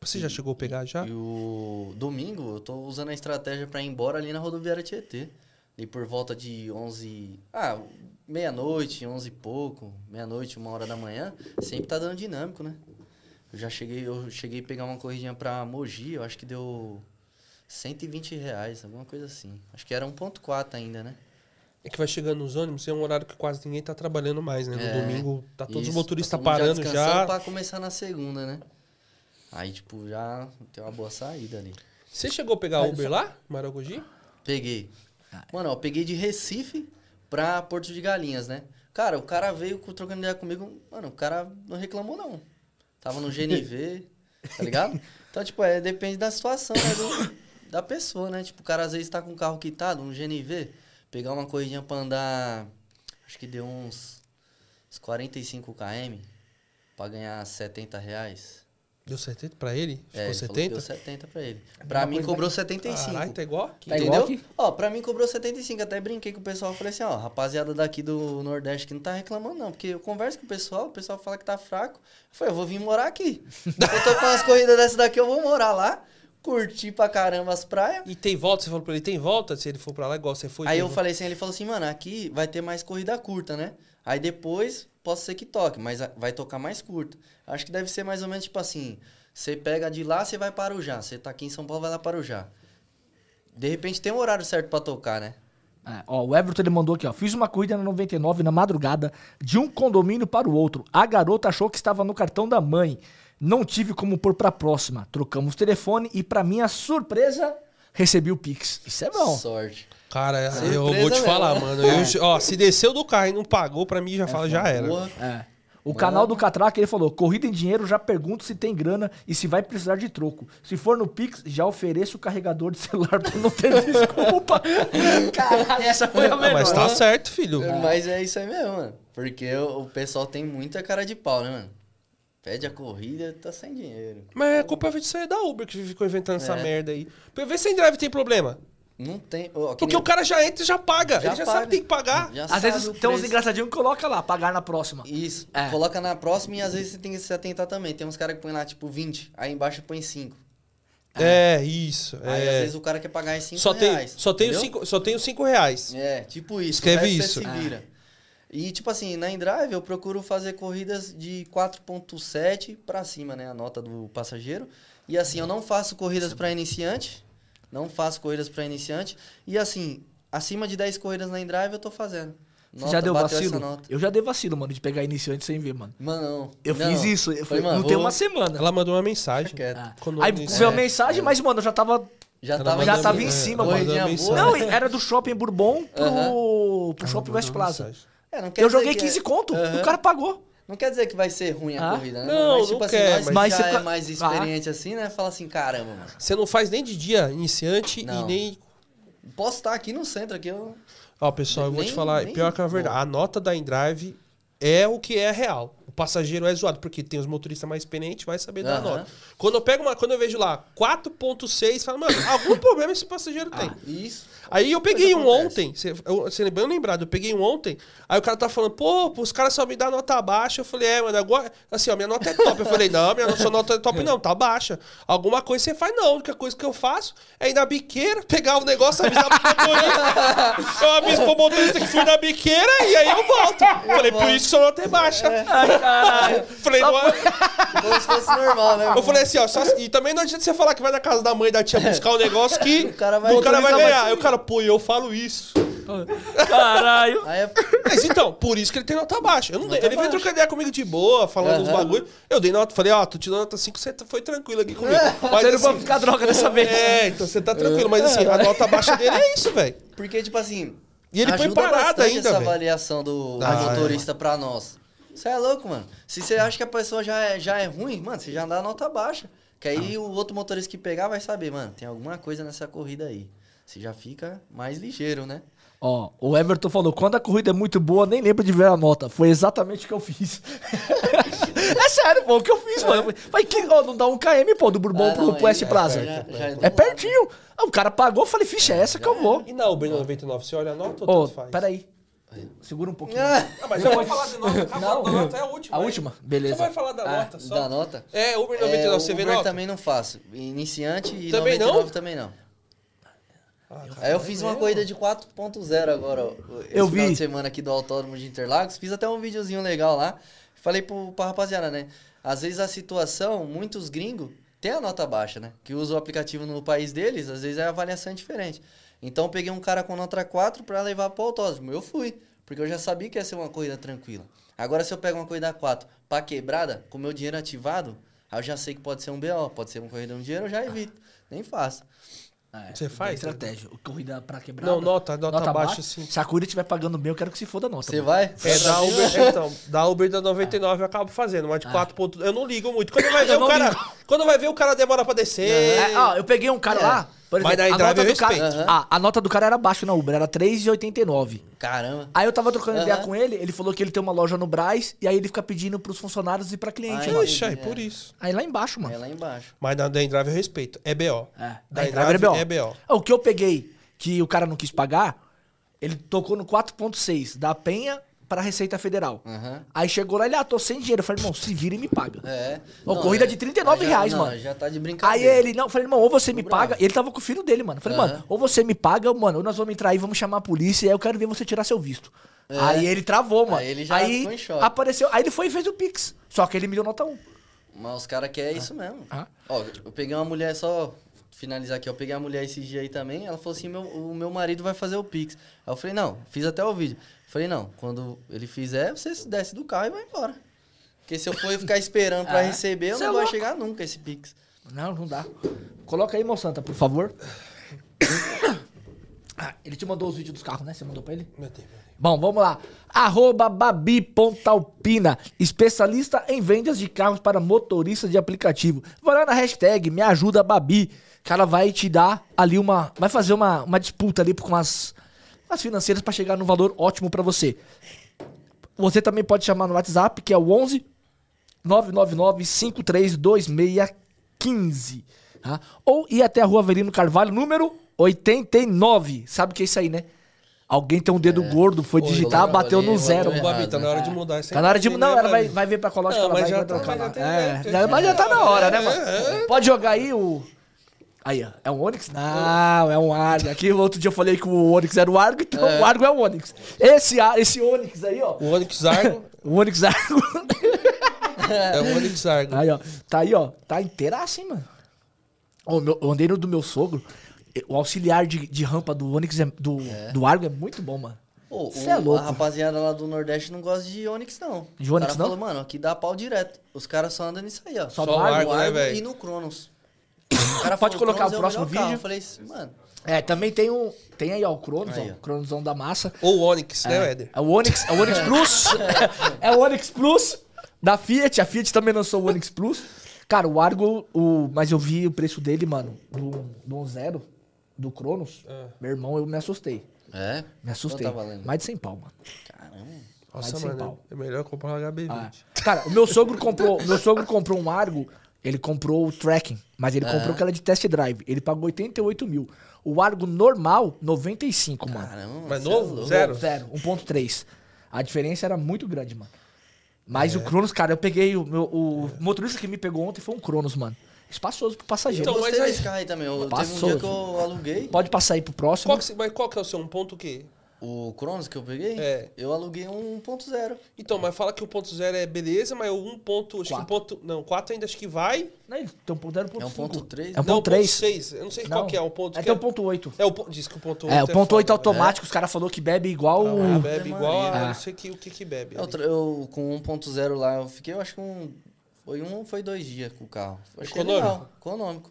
Você já chegou a pegar já? E o domingo, eu tô usando a estratégia pra ir embora ali na rodoviária Tietê. E por volta de 11... Ah, meia-noite, 11 e pouco, meia-noite, uma hora da manhã, sempre tá dando dinâmico, né? Eu já cheguei, eu cheguei a pegar uma corridinha pra Mogi, eu acho que deu 120 reais, alguma coisa assim. Acho que era 1.4 ainda, né? É que vai chegando nos ônibus, é um horário que quase ninguém tá trabalhando mais, né? No É, domingo, tá todos os Isso, motoristas tá parando descansando já. pra começar na segunda, né? Aí, tipo, já tem uma boa saída ali. Você chegou a pegar Mas Uber só- lá, Maragogi? Peguei. Ah. Mano, ó, eu peguei de Recife pra Porto de Galinhas, né? Cara, o cara veio com- trocando ideia comigo. Mano, o cara não reclamou, não. Tava no GNV, tá ligado? Então, tipo, é, depende da situação, né? do- da pessoa, né? Tipo, o cara às vezes tá com o carro quitado, um GNV, pegar uma corridinha pra andar. Acho que deu uns, uns 45 km pra ganhar 70 reais. Deu 70 pra ele? Ficou É, ele falou que 70? deu 70 pra ele. Pra mim cobrou 75. Caralho, tá igual aqui. Tá igual Entendeu? aqui? Ó, pra mim cobrou 75. Até brinquei com o pessoal. Falei assim, ó, rapaziada daqui do Nordeste que não tá reclamando, não. Porque eu converso com o pessoal, o pessoal fala que tá fraco. Eu falei, eu vou vir morar aqui. eu tô com umas corridas dessa daqui, eu vou morar lá. Curtir pra caramba as praias. E tem volta? Você falou pra ele, tem volta? Se ele for pra lá, igual você foi. Aí eu volta? falei assim, ele falou assim, mano, aqui vai ter mais corrida curta, né? Aí depois, posso ser que toque, mas vai tocar mais curta. Acho que deve ser mais ou menos tipo assim, você pega de lá, você vai para o já. Você tá aqui em São Paulo, vai lá para o já. De repente tem um horário certo pra tocar, né? É, ó, o Everton ele mandou aqui, ó. Fiz uma corrida na 99 na madrugada, de um condomínio para o outro. A garota achou que estava no cartão da mãe. Não tive como pôr pra próxima. Trocamos telefone e, pra minha surpresa, recebi o Pix. Isso é bom. Sorte. Cara, eu Surpresa vou te mesmo. falar, mano. Eu- ó, se desceu do carro e não pagou, pra mim já fala, já era. É. O canal do Catraca, ele falou: corrida em dinheiro, já pergunto se tem grana e se vai precisar de troco. Se for no Pix, já ofereço o carregador de celular pra não ter desculpa. Caralho, essa foi a Ah, melhor. mas tá certo, filho. Mas é isso aí mesmo, mano. Porque o, o pessoal tem muita cara de pau, né, mano? Pede a corrida, tá sem dinheiro. Mas a culpa é de sair da Uber que ficou inventando essa É. merda aí. Ver se em drive tem problema. Não tem. ó, Porque nem- o cara já entra e já paga. Já ele já paga. sabe que tem que pagar. Já Às vezes tem uns engraçadinhos que coloca lá, pagar na próxima. Isso. É. Coloca na próxima e às vezes você tem que se atentar também. Tem uns caras que põem lá, tipo, 20. Aí embaixo põe 5. É, isso. Aí é. às vezes o cara quer pagar em 5 Só tem, reais. só, tem cinco, só tem os 5 reais. É, tipo isso. Escreve isso. Você se vira. E tipo assim, na InDrive eu procuro fazer corridas de 4.7 pra cima, né? A nota do passageiro. E assim, eu não faço corridas pra iniciante. Não faço corridas pra iniciante. E assim, acima de 10 corridas na InDrive eu tô fazendo. Você Nota, já deu vacilo? nota. Eu já dei vacilo, mano, de pegar iniciante sem ver, mano. Mano, não. Eu Não. fiz isso, eu Falei, fui- mano, não tem uma semana. Ela mandou uma mensagem. Ah. Aí veio a É, mensagem, é. mas, mano, eu já tava. Já Ela tava, Já tava em é, cima, ela mano. Não, era do Shopping Bourbon pro, Aham. pro Shopping West Plaza. mensagem. É, não quer Eu dizer joguei que 15 é- conto, Aham. o cara pagou. Não quer dizer que vai ser ruim a Ah? corrida, né? Não, mas, tipo não assim, quer, nós mas já você é fica- mais experiente assim, né? Fala assim, caramba, mano. Você não faz nem de dia iniciante e Não. nem. Posso estar aqui no centro, aqui eu... Ó, pessoal, eu vou Nem- te falar, nem- pior que a verdade. A nota da InDrive é o que é real. Passageiro é zoado, porque tem os motoristas mais experientes, vai saber dar nota. Quando eu pego uma, quando eu vejo lá 4.6, falo, mano, algum problema esse passageiro tem. Isso. Aí eu peguei um ontem, você eu- bem lembrado, eu peguei um ontem, aí o cara tá falando, pô, os caras só me dão nota baixa. Eu falei, é, mano, agora, assim, ó, minha nota é top. Eu falei, não, minha sua nota é top não, tá baixa. Alguma coisa você faz, não. A única coisa que eu faço é ir na biqueira, pegar o negócio, avisar pro motorista. eu aviso pro motorista que fui na biqueira e aí eu volto. falei, por isso que sua nota é baixa. falei, não, é- Como se fosse normal, né? eu falei assim, ó, só- e também não adianta você falar que vai na casa da mãe da tia buscar um negócio que O cara vai- o cara vai Não, ganhar. Aí o cara, pô, eu falo isso. Caralho. Aí é... Mas então, por isso que ele tem nota baixa. Eu não dei, ele veio trocar ideia comigo de boa, falando uns Aham. bagulho. Eu dei nota, falei, ó, tô te dando nota 5, você foi tranquilo aqui comigo. Mas Você não vai assim, ficar droga dessa vez. é, então você tá tranquilo. Mas assim, a nota baixa dele é isso, velho. Porque, tipo assim... E ele põe ajuda parada bastante ainda, essa velho. avaliação do, do Ah, motorista pra nós. Você é louco, mano. Se você acha que a pessoa já é, já é ruim, mano, você já dá nota baixa. Que aí Ah. o outro motorista que pegar vai saber, mano, tem alguma coisa nessa corrida aí. Você já fica mais ligeiro, né? Ó, o Everton falou: quando a corrida é muito boa, nem lembro de ver a nota. Foi exatamente o que eu fiz. é sério, pô, o que eu fiz, mano. Vai que, ó, não dá um KM, pô, do Bourbon Ah, pro, não, pro West aí, Plaza. já- já é é pertinho. Ah, o cara pagou, eu falei, ficha, é essa que eu vou. E na Uber 99, você olha a nota ou Ô, tanto faz? peraí. Segura um pouquinho. Ah, Ah, mas já vai falar de nota. Não. a nota é a última. A hein? última? Beleza. Você vai falar da ah, nota só? dá nota? É, Uber É, 99, você vê Uber nota? também não faço. Iniciante e Também 99 não? também não. Ah, Aí eu fiz uma corrida de 4.0 agora, Eu final vi. de semana aqui do Autódromo de Interlagos. Fiz até um videozinho legal lá. Falei pro, pra rapaziada, né? Às vezes a situação, muitos gringos têm a nota baixa, né? Que usam o aplicativo no país deles, às vezes a avaliação é diferente. Então eu peguei um cara com nota 4 pra levar pro autódromo. Eu fui, porque eu já sabia que ia ser uma corrida tranquila. Agora se eu pego uma corrida 4 pra quebrada, com meu dinheiro ativado, aí eu já sei que pode ser um BO, pode ser uma corrida um dinheiro, eu já evito. Nem faço. É, Você faz, Estratégia. Corrida pra quebrada. Não, nota, nota, baixa, sim. Se a corrida estiver pagando bem, eu quero que se foda a nota. Você vai? É, da Uber, então, da Uber da 99 eu acabo fazendo, mas de Ah. 4 pontos, eu não ligo muito. Quando vai ver o cara, ligo. quando vai ver o cara demora pra descer. É, ó, eu peguei um cara É. lá, Por Mas na a Endrive nota, eu do cara, respeito. ah, a nota do cara era baixa na Uber, era 3,89. Caramba. Aí eu tava trocando ideia Aham. com ele, ele falou que ele tem uma loja no Braz, e aí ele fica pedindo pros funcionários e pra cliente, Ai, mano. Ixi, aí É. por isso. Aí lá embaixo, mano. É lá embaixo. Mas na da Endrive eu respeito. É BO. É, Da da Endrive Endrive é é BO. BO. O que eu peguei, que o cara não quis pagar, ele tocou no 4.6 da Penha pra Receita Federal. Aham. Aí chegou lá, ele, ah, tô sem dinheiro. Eu falei, irmão, se vira e me paga. É. Ô, corrida de 39 já- reais, não, mano. Já tá de Aí brincadeira. ele, não, eu falei, irmão, ou você me Tô paga. bravo. E ele tava com o filho dele, mano. Eu falei, Aham. mano, ou você me paga, mano, ou nós vamos entrar aí, vamos chamar a polícia, e aí eu quero ver você tirar seu visto. É. Aí ele travou, mano. Aí ele já aí ficou em choque. apareceu, aí ele foi e fez o Pix. Só que ele me deu nota 1. Mas os caras querem isso mesmo. Ah. Ó, eu peguei uma mulher só. Finalizar aqui, eu peguei a mulher esses dias aí também. Ela falou assim: meu, o meu marido vai fazer o Pix. Aí eu falei: não, fiz até o vídeo. Falei: não, quando ele fizer, você desce do carro e vai embora. Porque se eu for ficar esperando pra Ah, receber, eu não é vou chegar nunca esse Pix. Não, não dá. Coloca aí, moçanta, por favor. Ah, ele te mandou os vídeos dos carros, né? Você mandou pra ele? Meu Deus, meu Deus. Bom, vamos lá. Arroba Babi.alpina, especialista em vendas de carros para motoristas de aplicativo. Vai lá na hashtag Me Ajuda Babi, que ela vai te dar ali uma... Vai fazer uma, uma disputa ali com as, as financeiras para chegar num valor ótimo para você. Você também pode chamar no WhatsApp, que é o 11 999 532615. Tá? Ou ir até a rua Avelino Carvalho, número 89. Sabe o que é isso aí, né? Alguém tem um dedo gordo, foi digitar, bateu no zero. errado, tá né? na hora de mudar essa Tá na hora de. imagem, Não, né, ela vai, vai ver pra cológica, Não, ela mas vai, já vai tá- trocar já É, já- mas já tá na hora, né, É, mano? Pode jogar aí o. Aí, ó. É um Onix? Não, é um Argo. Aqui, outro dia eu falei que o Onix era o Argo, então o Argo é o Onix. Esse, esse Onix aí, ó. O Onix Argo O Onix Argo. é o Onix Argo. Aí, ó. Tá aí, ó. Tá inteira assim, mano. Ô, meu, eu andei no do meu sogro. O auxiliar de, de rampa do Onix, é, do, do Argo é muito bom, mano. Pô, Cê o- é louco. A rapaziada lá do Nordeste não gosta de Onix, não. De Onix, não? falou, mano, aqui dá pau direto. Os caras só andam nisso aí, ó. Só Só no Argo? Argo, né, velho? e no Cronos. O cara Pode falou, colocar o é próximo melhor carro. vídeo? Eu falei, assim, mano, É, também tem um. Tem aí, ó, o Cronos, Aí, ó. O Cronosão da massa. Ou o Onix, né, Éder? É o Onix, é o Onix Plus. é o Onix Plus da Fiat. A Fiat também lançou o Onix Plus. Cara, o Argo, o, mas eu vi o preço dele, mano, do, do zero, do Cronos. É. Meu irmão, eu me assustei. é? Me assustei. Tá valendo? Mais de 100 pau, mano. Caramba. Nossa, de cem mano, pau. é melhor comprar um HB20. Ah. Cara, o meu sogro comprou, meu sogro comprou um Argo, ele comprou o Tracking, mas ele comprou aquela de test drive. Ele pagou 88 mil. O Argo normal, 95, mano. Caramba. Mas é novo? Zero? Zero, 1.3. A diferença era muito grande, mano. Mas É. o Cronos, cara, eu peguei o meu. O motorista que me pegou ontem foi um Cronos, mano. Espaçoso pro passageiro. Então, mas aí- aí também. Eu, teve um Passou. dia que eu aluguei. Pode passar aí pro próximo. Qual que, mas qual que é o seu? Um ponto o quê? O Cronos que eu peguei, É. eu aluguei um 1.0. Então, mas fala que o ponto zero é beleza, mas o 1 ponto... Acho que o Quatro. ponto... Não, 4 ainda acho que vai. Não, tem um ponto, um É um cinco. ponto três? É um não, ponto 3. 6. Eu não sei qual que é o ponto É tem um ponto 8. É o ponto... Diz que o ponto 8 É, o ponto 8 foda, automático, os caras falaram que bebe igual. né? o- Ah, bebe igual a... Ah. Não sei que, o que que bebe. Eu, tra- eu com 1.0 lá, eu fiquei, eu acho que um. Foi um ou foi dois dias com o carro. Achei Econômico? legal, econômico.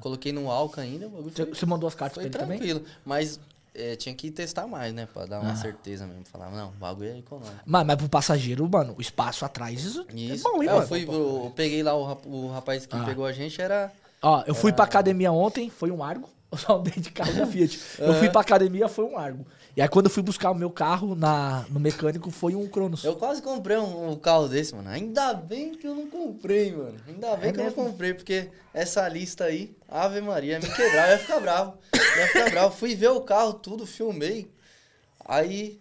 Coloquei no álcool ainda, o foi, Você mandou as cartas foi pra ele também? tranquilo. Mas é, tinha que testar mais, né? Pra dar uma certeza mesmo. Falar, não, o bagulho é econômico. Mas, mas pro passageiro, mano, o espaço atrás isso Isso. é bom, hein, É, mano? eu, fui, eu, eu peguei lá o, o rapaz que Ah. pegou a gente, era. Ó, eu fui pra academia ontem, foi um Argo. Eu só andei de carro da Fiat. Eu fui pra academia, foi um Argo. E aí quando eu fui buscar o meu carro na, no mecânico, foi um Cronos. Eu quase comprei um, um carro desse, mano. Ainda bem que eu não comprei, mano. Ainda bem É que eu mesmo? não comprei, porque essa lista aí, Ave Maria, ia me quebrar, eu ia ficar bravo. Eu ia ficar bravo. Fui ver o carro, tudo, filmei. Aí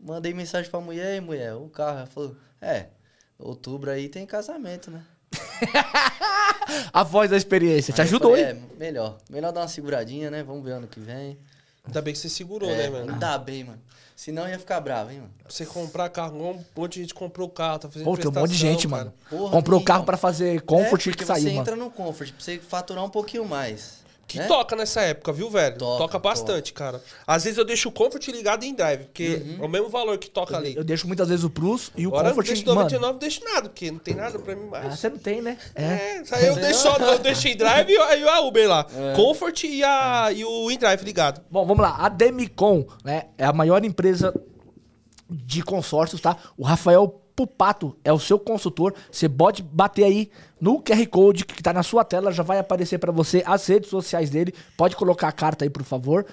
mandei mensagem pra mulher, e mulher, o carro. Ela falou, é, outubro aí tem casamento, né? A voz da experiência. Te Aí eu ajudou, falei, hein? É, melhor. Melhor dar uma seguradinha, né? Vamos ver ano que vem. Ainda bem que você segurou, É, né, mano? Ainda bem, mano. Senão ia ficar bravo, hein, mano. Pra você comprar carro, um monte de gente comprou carro, tá fazendo Pô, tem um monte de gente, cara. mano. Porra, Comprou o carro pra fazer comfort é, e que saiu, você mano. entra no comfort, pra você faturar um pouquinho mais. Que né? toca nessa época, viu, velho? Toca, Toca, bastante, cara. Às vezes eu deixo o Comfort ligado em drive, porque Uhum. é o mesmo valor que toca ali. Eu deixo muitas vezes o Plus e o Agora eu Comfort, deixo mano. 99, não deixo nada, porque não tem nada pra mim mais. Ah, você não tem, né? É. É, eu deixo só, eu deixei drive e aí a Uber lá. É. Comfort e, a, e o InDrive ligado. Bom, vamos lá. A Demicon, né? É a maior empresa de consórcios, tá? O Rafael Pupato é o seu consultor. Você pode bater aí no QR Code que tá na sua tela, já vai aparecer para você as redes sociais dele. Pode colocar a carta aí, por favor.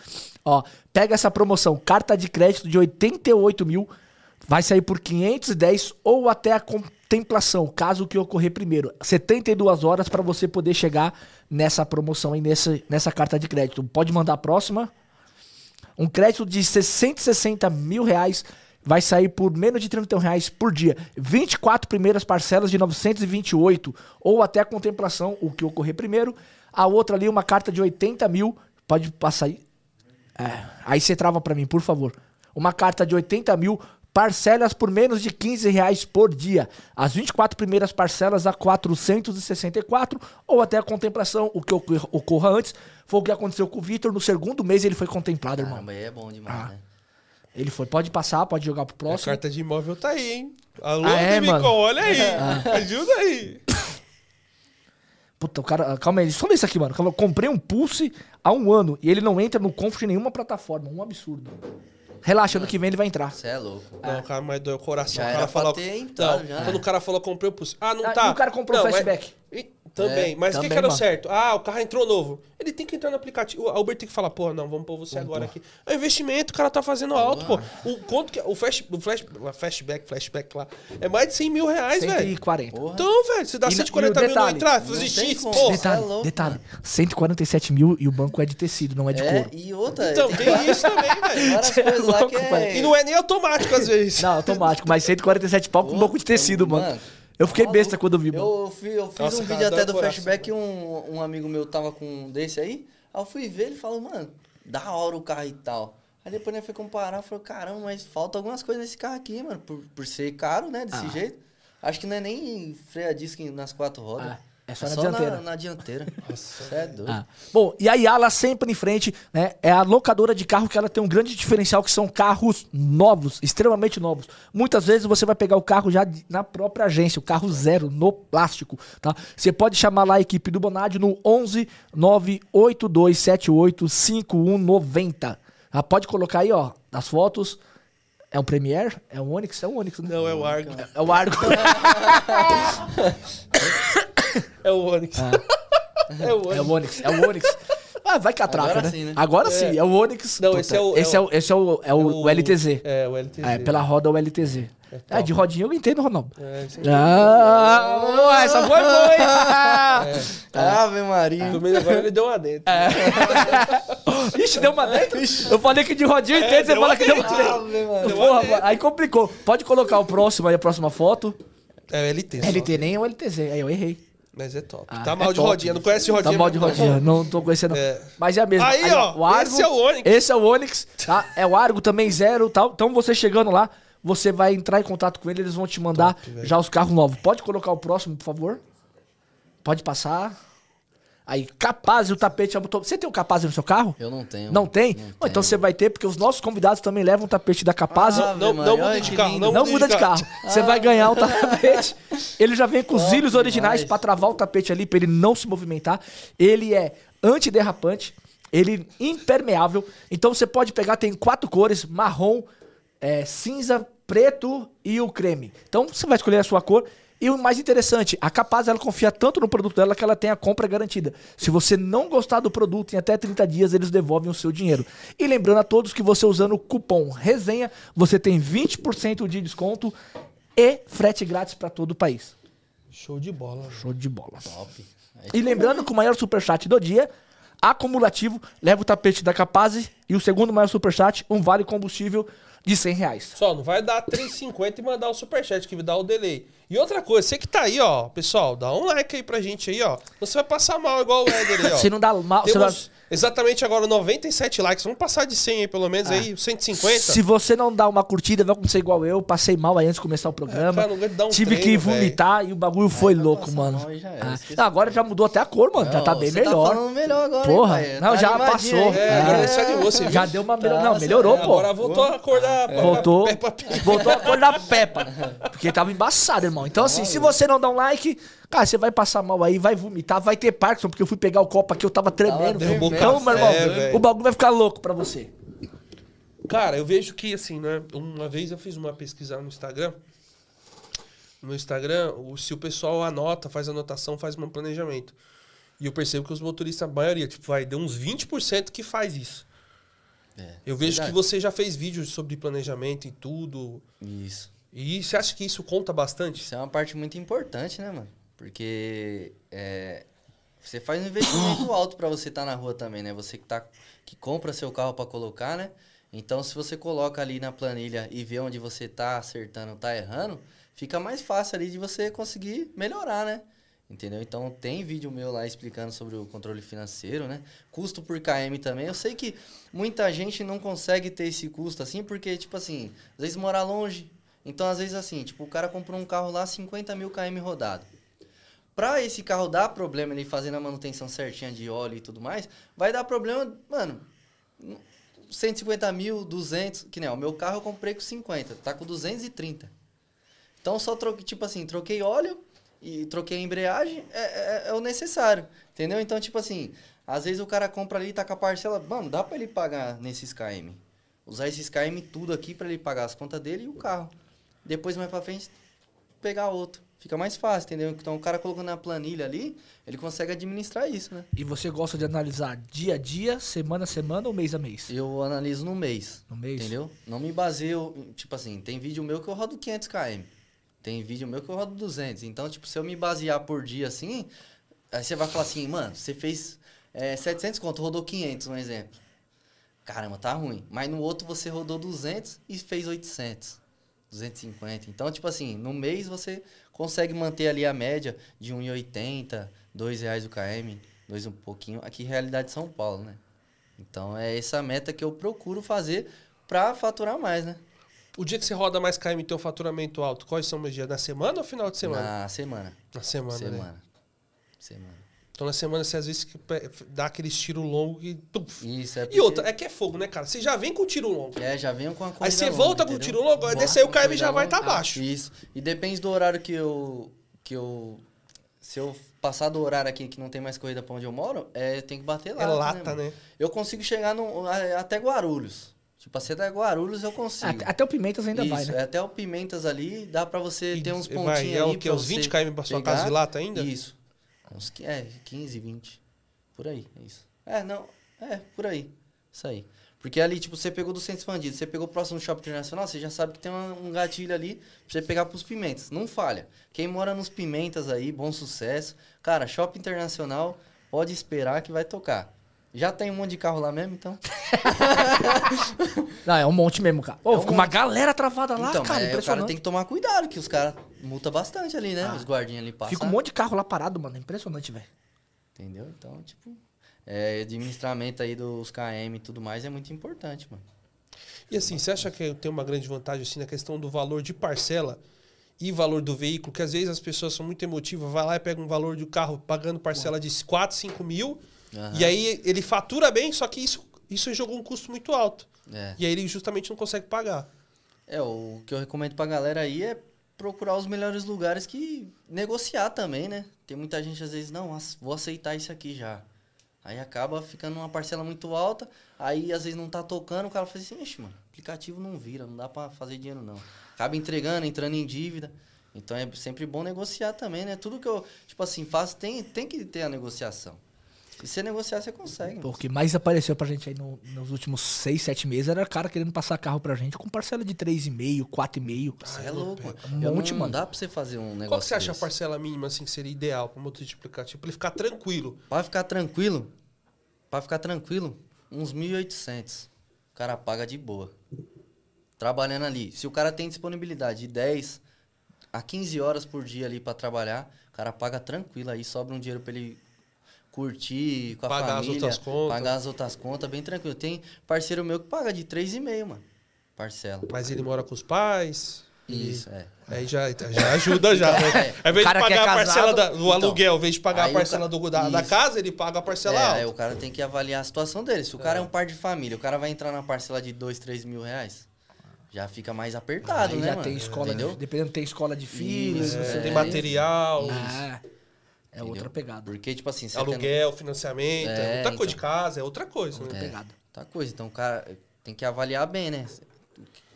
Ó, pega essa promoção, carta de crédito de 88 mil, vai sair por 510 ou até a contemplação, caso que ocorrer primeiro. 72 horas para você poder chegar nessa promoção aí, nessa, nessa carta de crédito. Pode mandar a próxima. Um crédito de 660 mil reais vai sair por menos de 31 reais por dia. 24 primeiras parcelas de 928 ou até a contemplação, o que ocorrer primeiro. A outra ali, uma carta de 80 mil, pode passar aí. É, aí você trava para mim, por favor. Uma carta de 80 mil, parcelas por menos de 15 reais por dia. As 24 primeiras parcelas a 464 ou até a contemplação, o que ocor- ocorra antes. Foi o que aconteceu com o Vitor. No segundo mês ele foi contemplado, irmão. Caramba, aí é bom demais, Ah. né? Ele foi. Pode passar, pode jogar pro A próximo. carta de imóvel tá aí, hein? Alô, Ah, é, Demicon, mano? Ah. olha aí. Ajuda aí. Puta, o cara. Calma aí, só vê isso aqui, mano. Calma, Eu comprei um Pulse há um ano e ele não entra no Comfort em nenhuma plataforma. Um absurdo. Relaxa, ano que vem ele vai entrar. Você é louco. Não, cara, mas doeu o coração. Já o era cara pra falou. ter entrado, não, já. quando o cara falou comprei o pulso. Ah, não Ah, tá. e o cara comprou não, o flashback. Também. É, mas o que, que era mano. certo? Ah, o carro entrou novo. Ele tem que entrar no aplicativo. A Uber tem que falar, porra, não, vamos pôr você agora aqui. É investimento, o cara tá fazendo alto, pô. O quanto que. O, flash, o flash, o flashback, flashback lá. É mais de 100 mil reais, velho. 140. Porra. Então, velho, se dá E na- 140 e o mil não detalhe, entrar, não fazer tem X, porra. Detalhe. É louco, detalhe. mano. 147 mil e o banco é de tecido, não é de É, couro. e outra. Então, tem tem isso também, velho. várias é lá louco, que é. E não é nem automático às vezes. Não, automático, mas 147 pau com um Pô, banco de tecido, mano. mano, Eu fiquei maluco. besta quando eu vi, mano. Eu, fiz, eu fiz Nossa, um vídeo até o do coração. flashback e um, um amigo meu tava com um desse aí. Aí eu fui ver, ele falou, mano, da hora o carro e tal. Aí depois ele foi comparar, falou, caramba, mas falta algumas coisas nesse carro aqui, mano, por, por ser caro, né, desse Ah. jeito. Acho que não é nem freio a disco nas quatro rodas. Ah, é só na dianteira. Na, na dianteira. Você é doido. Ah. Bom, e a Yala sempre em frente, né? É a locadora de carro que ela tem um grande diferencial, que são carros novos, extremamente novos. Muitas vezes você vai pegar o carro já na própria agência, o carro zero, no plástico, tá? Você pode chamar lá a equipe do Bonadio no 11 98278 5190. Ah, pode colocar aí, ó, as fotos. É um Premiere? É um Onix? É um Onix, né? Não, é o Argo. É o Argo. É o Onix. É o Onix. É o Onix, é o Onix. Ah, vai catraca, Agora né? sim, né? Agora sim, é o Onix. Não, esse é o- Esse é é o- o, esse é o, é o, o LTZ. É, o LTZ. É, pela roda o LTZ. É, de rodinha eu entendo, Ronaldo. É, sim. Ah, essa foi boa, hein? Ave Maria. Do meio agora ele deu uma dentro. É. Ixi, deu uma dentro. Eu falei que de rodinha eu entendo, você fala que deu uma Ave dentro. Maria. Porra, aí complicou. Pode colocar o próximo aí, a próxima foto. É o LT. só. LT nem é o LTZ. Aí eu errei. Mas é top. Ah, tá é mal de top. rodinha. Não conhece rodinha? Tá mal de rodinha, não tô conhecendo. É. Mas é a mesma. Aí, ó, esse é o Onix. Esse é o Onix, tá? É o Argo também zero, tal. Então você chegando lá, você vai entrar em contato com ele, eles vão te mandar velho. já os carros novos. Pode colocar o próximo, por favor? Pode passar. Aí, capaz e o tapete. Você tem o capaz no seu carro? Eu não tenho. Não tem? Não Bom, então você vai ter, porque os nossos convidados também levam o tapete da Capaz. Ah, Não, não Maria, muda de carro. Não, não muda de carro. Você vai ganhar o tapete. Ele já vem com os cílios originais pra travar o tapete ali, pra ele não se movimentar. Ele é antiderrapante, ele é impermeável. Então você pode pegar, tem quatro cores: marrom, é, cinza, preto e o creme. Então você vai escolher a sua cor. E o mais interessante, a Capaz ela confia tanto no produto dela que ela tem a compra garantida. Se você não gostar do produto, em até 30 dias eles devolvem o seu dinheiro. E lembrando a todos que você usando o cupom resenha, você tem 20% de desconto e frete grátis para todo o país. Show de bola. Show de bola. Top. Aí E lembrando que o maior superchat do dia, acumulativo, leva o tapete da Capaz e o segundo maior superchat, um vale combustível de 100 reais. Só, não vai dar 3,50 e mandar o superchat, que dar o delay. E outra coisa, você que tá aí, ó, pessoal, dá um like aí pra gente aí, ó. Você vai passar mal igual o Éder aí, ó. Se não dá mal, você vai- exatamente agora 97 likes. Vamos passar de 100 aí, pelo menos, aí, 150. Se você não dá uma curtida, vai acontecer igual eu. Passei mal aí antes de começar o programa. cara, não aguento dar um Tive que treino, vomitar e o bagulho foi vai louco, mano. já Ah. Não, agora já mudou até a cor, mano. já Não, tá bem você melhor. Tá falando melhor agora, Porra, hein, pai? não, Tá já passou. É, animou, viu? Já deu uma melhor. Não, Tá, melhorou, é, pô. Agora voltou a cor da... Voltou. Peppa Pig. Voltou a cor da Peppa. Porque tava embaçado, irmão. Então, assim, se você não dá um like, cara, você vai passar mal aí, vai vomitar, vai ter Parkinson, porque eu fui pegar o copo aqui, eu tava tremendo. tremendo. então, meu irmão, É, o bagulho vai ficar louco pra você. Cara, eu vejo que, assim, né? Uma vez eu fiz uma pesquisa no Instagram no Instagram o- se o pessoal anota, faz anotação, faz um planejamento. E eu percebo que os motoristas, a maioria, tipo, vai, deu uns 20% que faz isso. É, Eu vejo verdade. que você já fez vídeos sobre planejamento e tudo. Isso. E você acha que isso conta bastante? Isso é uma parte muito importante, né, mano? Porque é, você faz um investimento alto pra você estar na rua também, né? Você que, tá, que compra seu carro pra colocar, né? Então, se você coloca ali na planilha e vê onde você tá acertando, tá errando, fica mais fácil ali de você conseguir melhorar, né? Entendeu? Então, tem vídeo meu lá explicando sobre o controle financeiro, né? Custo por KM também. Eu sei que muita gente não consegue ter esse custo assim, porque, tipo assim, às vezes mora longe. Então, às vezes, assim, tipo, o cara comprou um carro lá, 50 mil km rodado. Pra esse carro dar problema, ele fazendo a manutenção certinha de óleo e tudo mais, vai dar problema, mano, 150 mil, 200, que nem, o meu carro eu comprei com 50, tá com 230. Então só troquei, tipo assim, troquei óleo e troquei a embreagem, é, é, é o necessário, entendeu? Então, tipo assim, às vezes o cara compra ali, tá com a parcela, mano, dá pra ele pagar nesses KM. Usar esses KM tudo aqui pra ele pagar as contas dele e o carro. Depois, mais pra frente, pegar outro. Fica mais fácil, entendeu? Então, o cara colocando na planilha ali, ele consegue administrar isso, né? E você gosta de analisar dia a dia, semana a semana ou mês a mês? Eu analiso no mês. No mês? Entendeu? Não me baseio, tipo assim, tem vídeo meu que eu rodo 500 km. Tem vídeo meu que eu rodo 200. Então, tipo, se eu me basear por dia assim, aí você vai falar assim, mano, você fez é, 700 conto, rodou 500, um exemplo. Caramba, tá ruim. Mas no outro você rodou 200 e fez 800. 250. Então, tipo assim, no mês você consegue manter ali a média de 1,80, 2 reais o KM, 2 um pouquinho. Aqui, realidade de São Paulo, né? Então, é essa meta que eu procuro fazer pra faturar mais, né? O dia que você roda mais KM e tem um faturamento alto, quais são os dias? Na semana ou final de semana? Na semana. Na semana, né? semana. Então na semana você às vezes que dá aquele tiro longo e... tuf. Isso, é E porque- outra, é que é fogo, né, cara? Você já vem com tiro longo. É, já venho com a corrida Aí você longa, volta com o entendeu? tiro longo, aí desse aí o KM já vai estar longa. baixo. Isso. E depende do horário que eu. Que eu. Se eu passar do horário aqui que não tem mais corrida pra onde eu moro, é, tem que bater lá. É lata, mano? né? Eu consigo chegar no, até Guarulhos. Tipo, assim, até Guarulhos eu consigo. Até, até o Pimentas ainda Isso, vai, né? é até o Pimentas ali, dá pra você E ter uns vai, pontinhos é o aí. quê? pra Uns 20 você km pra sua pegar. casa de lata ainda? Isso. Uns, é, 15, 20. Por aí, é isso. É, não, é, por aí. Isso aí. Porque ali, tipo, você pegou do centro expandido, você pegou próximo do shopping internacional, você já sabe que tem uma- um gatilho ali pra você pegar pros pimentas. Não falha. Quem mora nos pimentas aí, bom sucesso. Cara, shopping internacional, pode esperar que vai tocar. Já tem um monte de carro lá mesmo, então. Não, é um monte mesmo, cara. Ô, É um fica uma monte. galera travada lá, então, cara, mas aí o cara impressionante. tem que tomar cuidado, que os caras multam bastante ali, né? Os guardinhas ali passam. Fica um monte de carro lá parado, mano. É impressionante, velho. Entendeu? Então, tipo, é, administramento aí dos KM e tudo mais é muito importante, mano. E assim, você acha que tem uma grande vantagem assim na questão do valor de parcela e valor do veículo? Que às vezes as pessoas são muito emotivas, vai lá e pega um valor do carro pagando parcela de 4, 5 mil, Aham. e aí ele fatura bem, só que isso, isso jogou um custo muito alto. É. E aí ele justamente não consegue pagar. É, o que eu recomendo pra galera aí é procurar os melhores lugares que negociar também, né? Tem muita gente às vezes, não, vou aceitar isso aqui já. Aí acaba ficando uma parcela muito alta, aí às vezes não tá tocando, o cara fala assim, ixi, mano, aplicativo não vira, não dá pra fazer dinheiro não. Acaba entregando, entrando em dívida. Então é sempre bom negociar também, né? Tudo que eu, tipo assim, faço tem, tem que ter a negociação. E se você negociar, você consegue. Pô, o que mais apareceu pra gente aí no- nos últimos 6, 7 meses era cara querendo passar carro pra gente com parcela de 3,5, 4,5. Você é louco, mano. Um Eu monte, não, mano. dá pra você fazer um negócio Qual que você acha a desse. parcela mínima assim que seria ideal para o motorista de aplicativo? Para ele ficar tranquilo. Pra ficar tranquilo, pra ficar tranquilo, uns 1.800. O cara paga de boa. Trabalhando ali. Se o cara tem disponibilidade de 10 a 15 horas por dia ali pra trabalhar, o cara paga tranquilo. Aí sobra um dinheiro pra ele curtir com a Pagar as família. outras contas. Pagar as outras contas, bem tranquilo. Tem parceiro meu que paga de 3,5, mano. Parcela. Mas ele mora com os pais. Isso, é. Aí já, já ajuda já, né? É. Ao invés de cara que é pagar a parcela casado, da- do então, aluguel, ao invés de pagar a parcela ca- do, da, da casa, ele paga a parcela É, alta. aí o cara tem que avaliar a situação dele. Se o cara é um par de família, o cara vai entrar na parcela de 2, 3 mil reais, já fica mais apertado, Aí né, já mano? tem escola, de, dependendo, tem escola de filhos, É, tem material, Ah, é Entendeu? outra pegada. Porque, tipo assim, você tendo- aluguel, financiamento, é, É, outra coisa de então. casa, é outra coisa. Outra Né? É, pegada. Tá coisa. Então o cara tem que avaliar bem, né?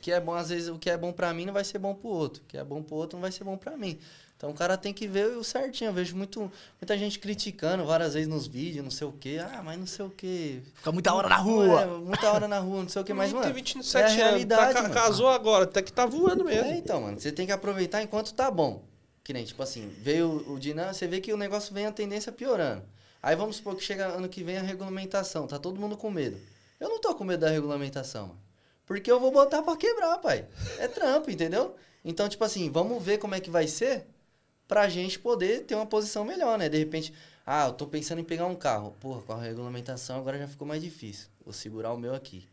que é bom, às vezes, o que é bom pra mim não vai ser bom pro outro. O que é bom pro outro não vai ser bom pra mim. Então o cara tem que ver o certinho. Eu vejo muito, muita gente criticando várias vezes nos vídeos, não sei o quê. Ah, mas não sei o quê. Fica muita hora na É, rua. muita hora na rua, não sei o quê. Mas, mano, tem é a 27 anos, tá, realidade, mano. casou agora, até que tá voando mesmo. É, então, mano, você tem que aproveitar enquanto tá bom. Que nem, tipo assim, veio o Dinan, você vê que o negócio vem a tendência piorando. Aí vamos supor que chega ano que vem a regulamentação, tá todo mundo com medo. Eu não tô com medo da regulamentação, mano. Porque eu vou botar pra quebrar, pai. É trampo, entendeu? Então, tipo assim, vamos ver como é que vai ser pra gente poder ter uma posição melhor, né? De repente, ah, eu tô pensando em pegar um carro. Porra, com a regulamentação agora já ficou mais difícil. Vou segurar o meu aqui.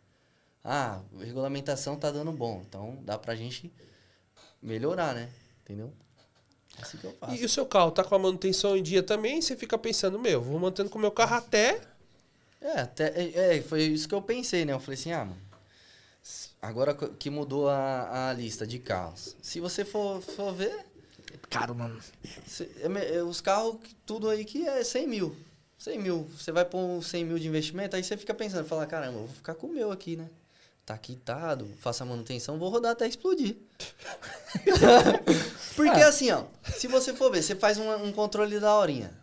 Ah, regulamentação tá dando bom. Então dá pra gente melhorar, né? Entendeu? É assim que eu faço. E o seu carro tá com a manutenção em dia também, você fica pensando, meu, vou mantendo com o meu carro até. É, até, é, é, foi isso que eu pensei, né? Eu falei assim, ah, mano, agora que mudou a, a lista de carros, se você for, for ver, Caro, mano. cê- é me- é, os carros, que- tudo aí que é 100 mil. 100 mil. Você vai pôr uns 100 mil de investimento, aí você fica pensando, fala, caramba, eu vou ficar com o meu aqui, né? Tá quitado, faço a manutenção, vou rodar até explodir. Porque Ah. assim, ó, se você for ver, você faz um, um controle da horinha.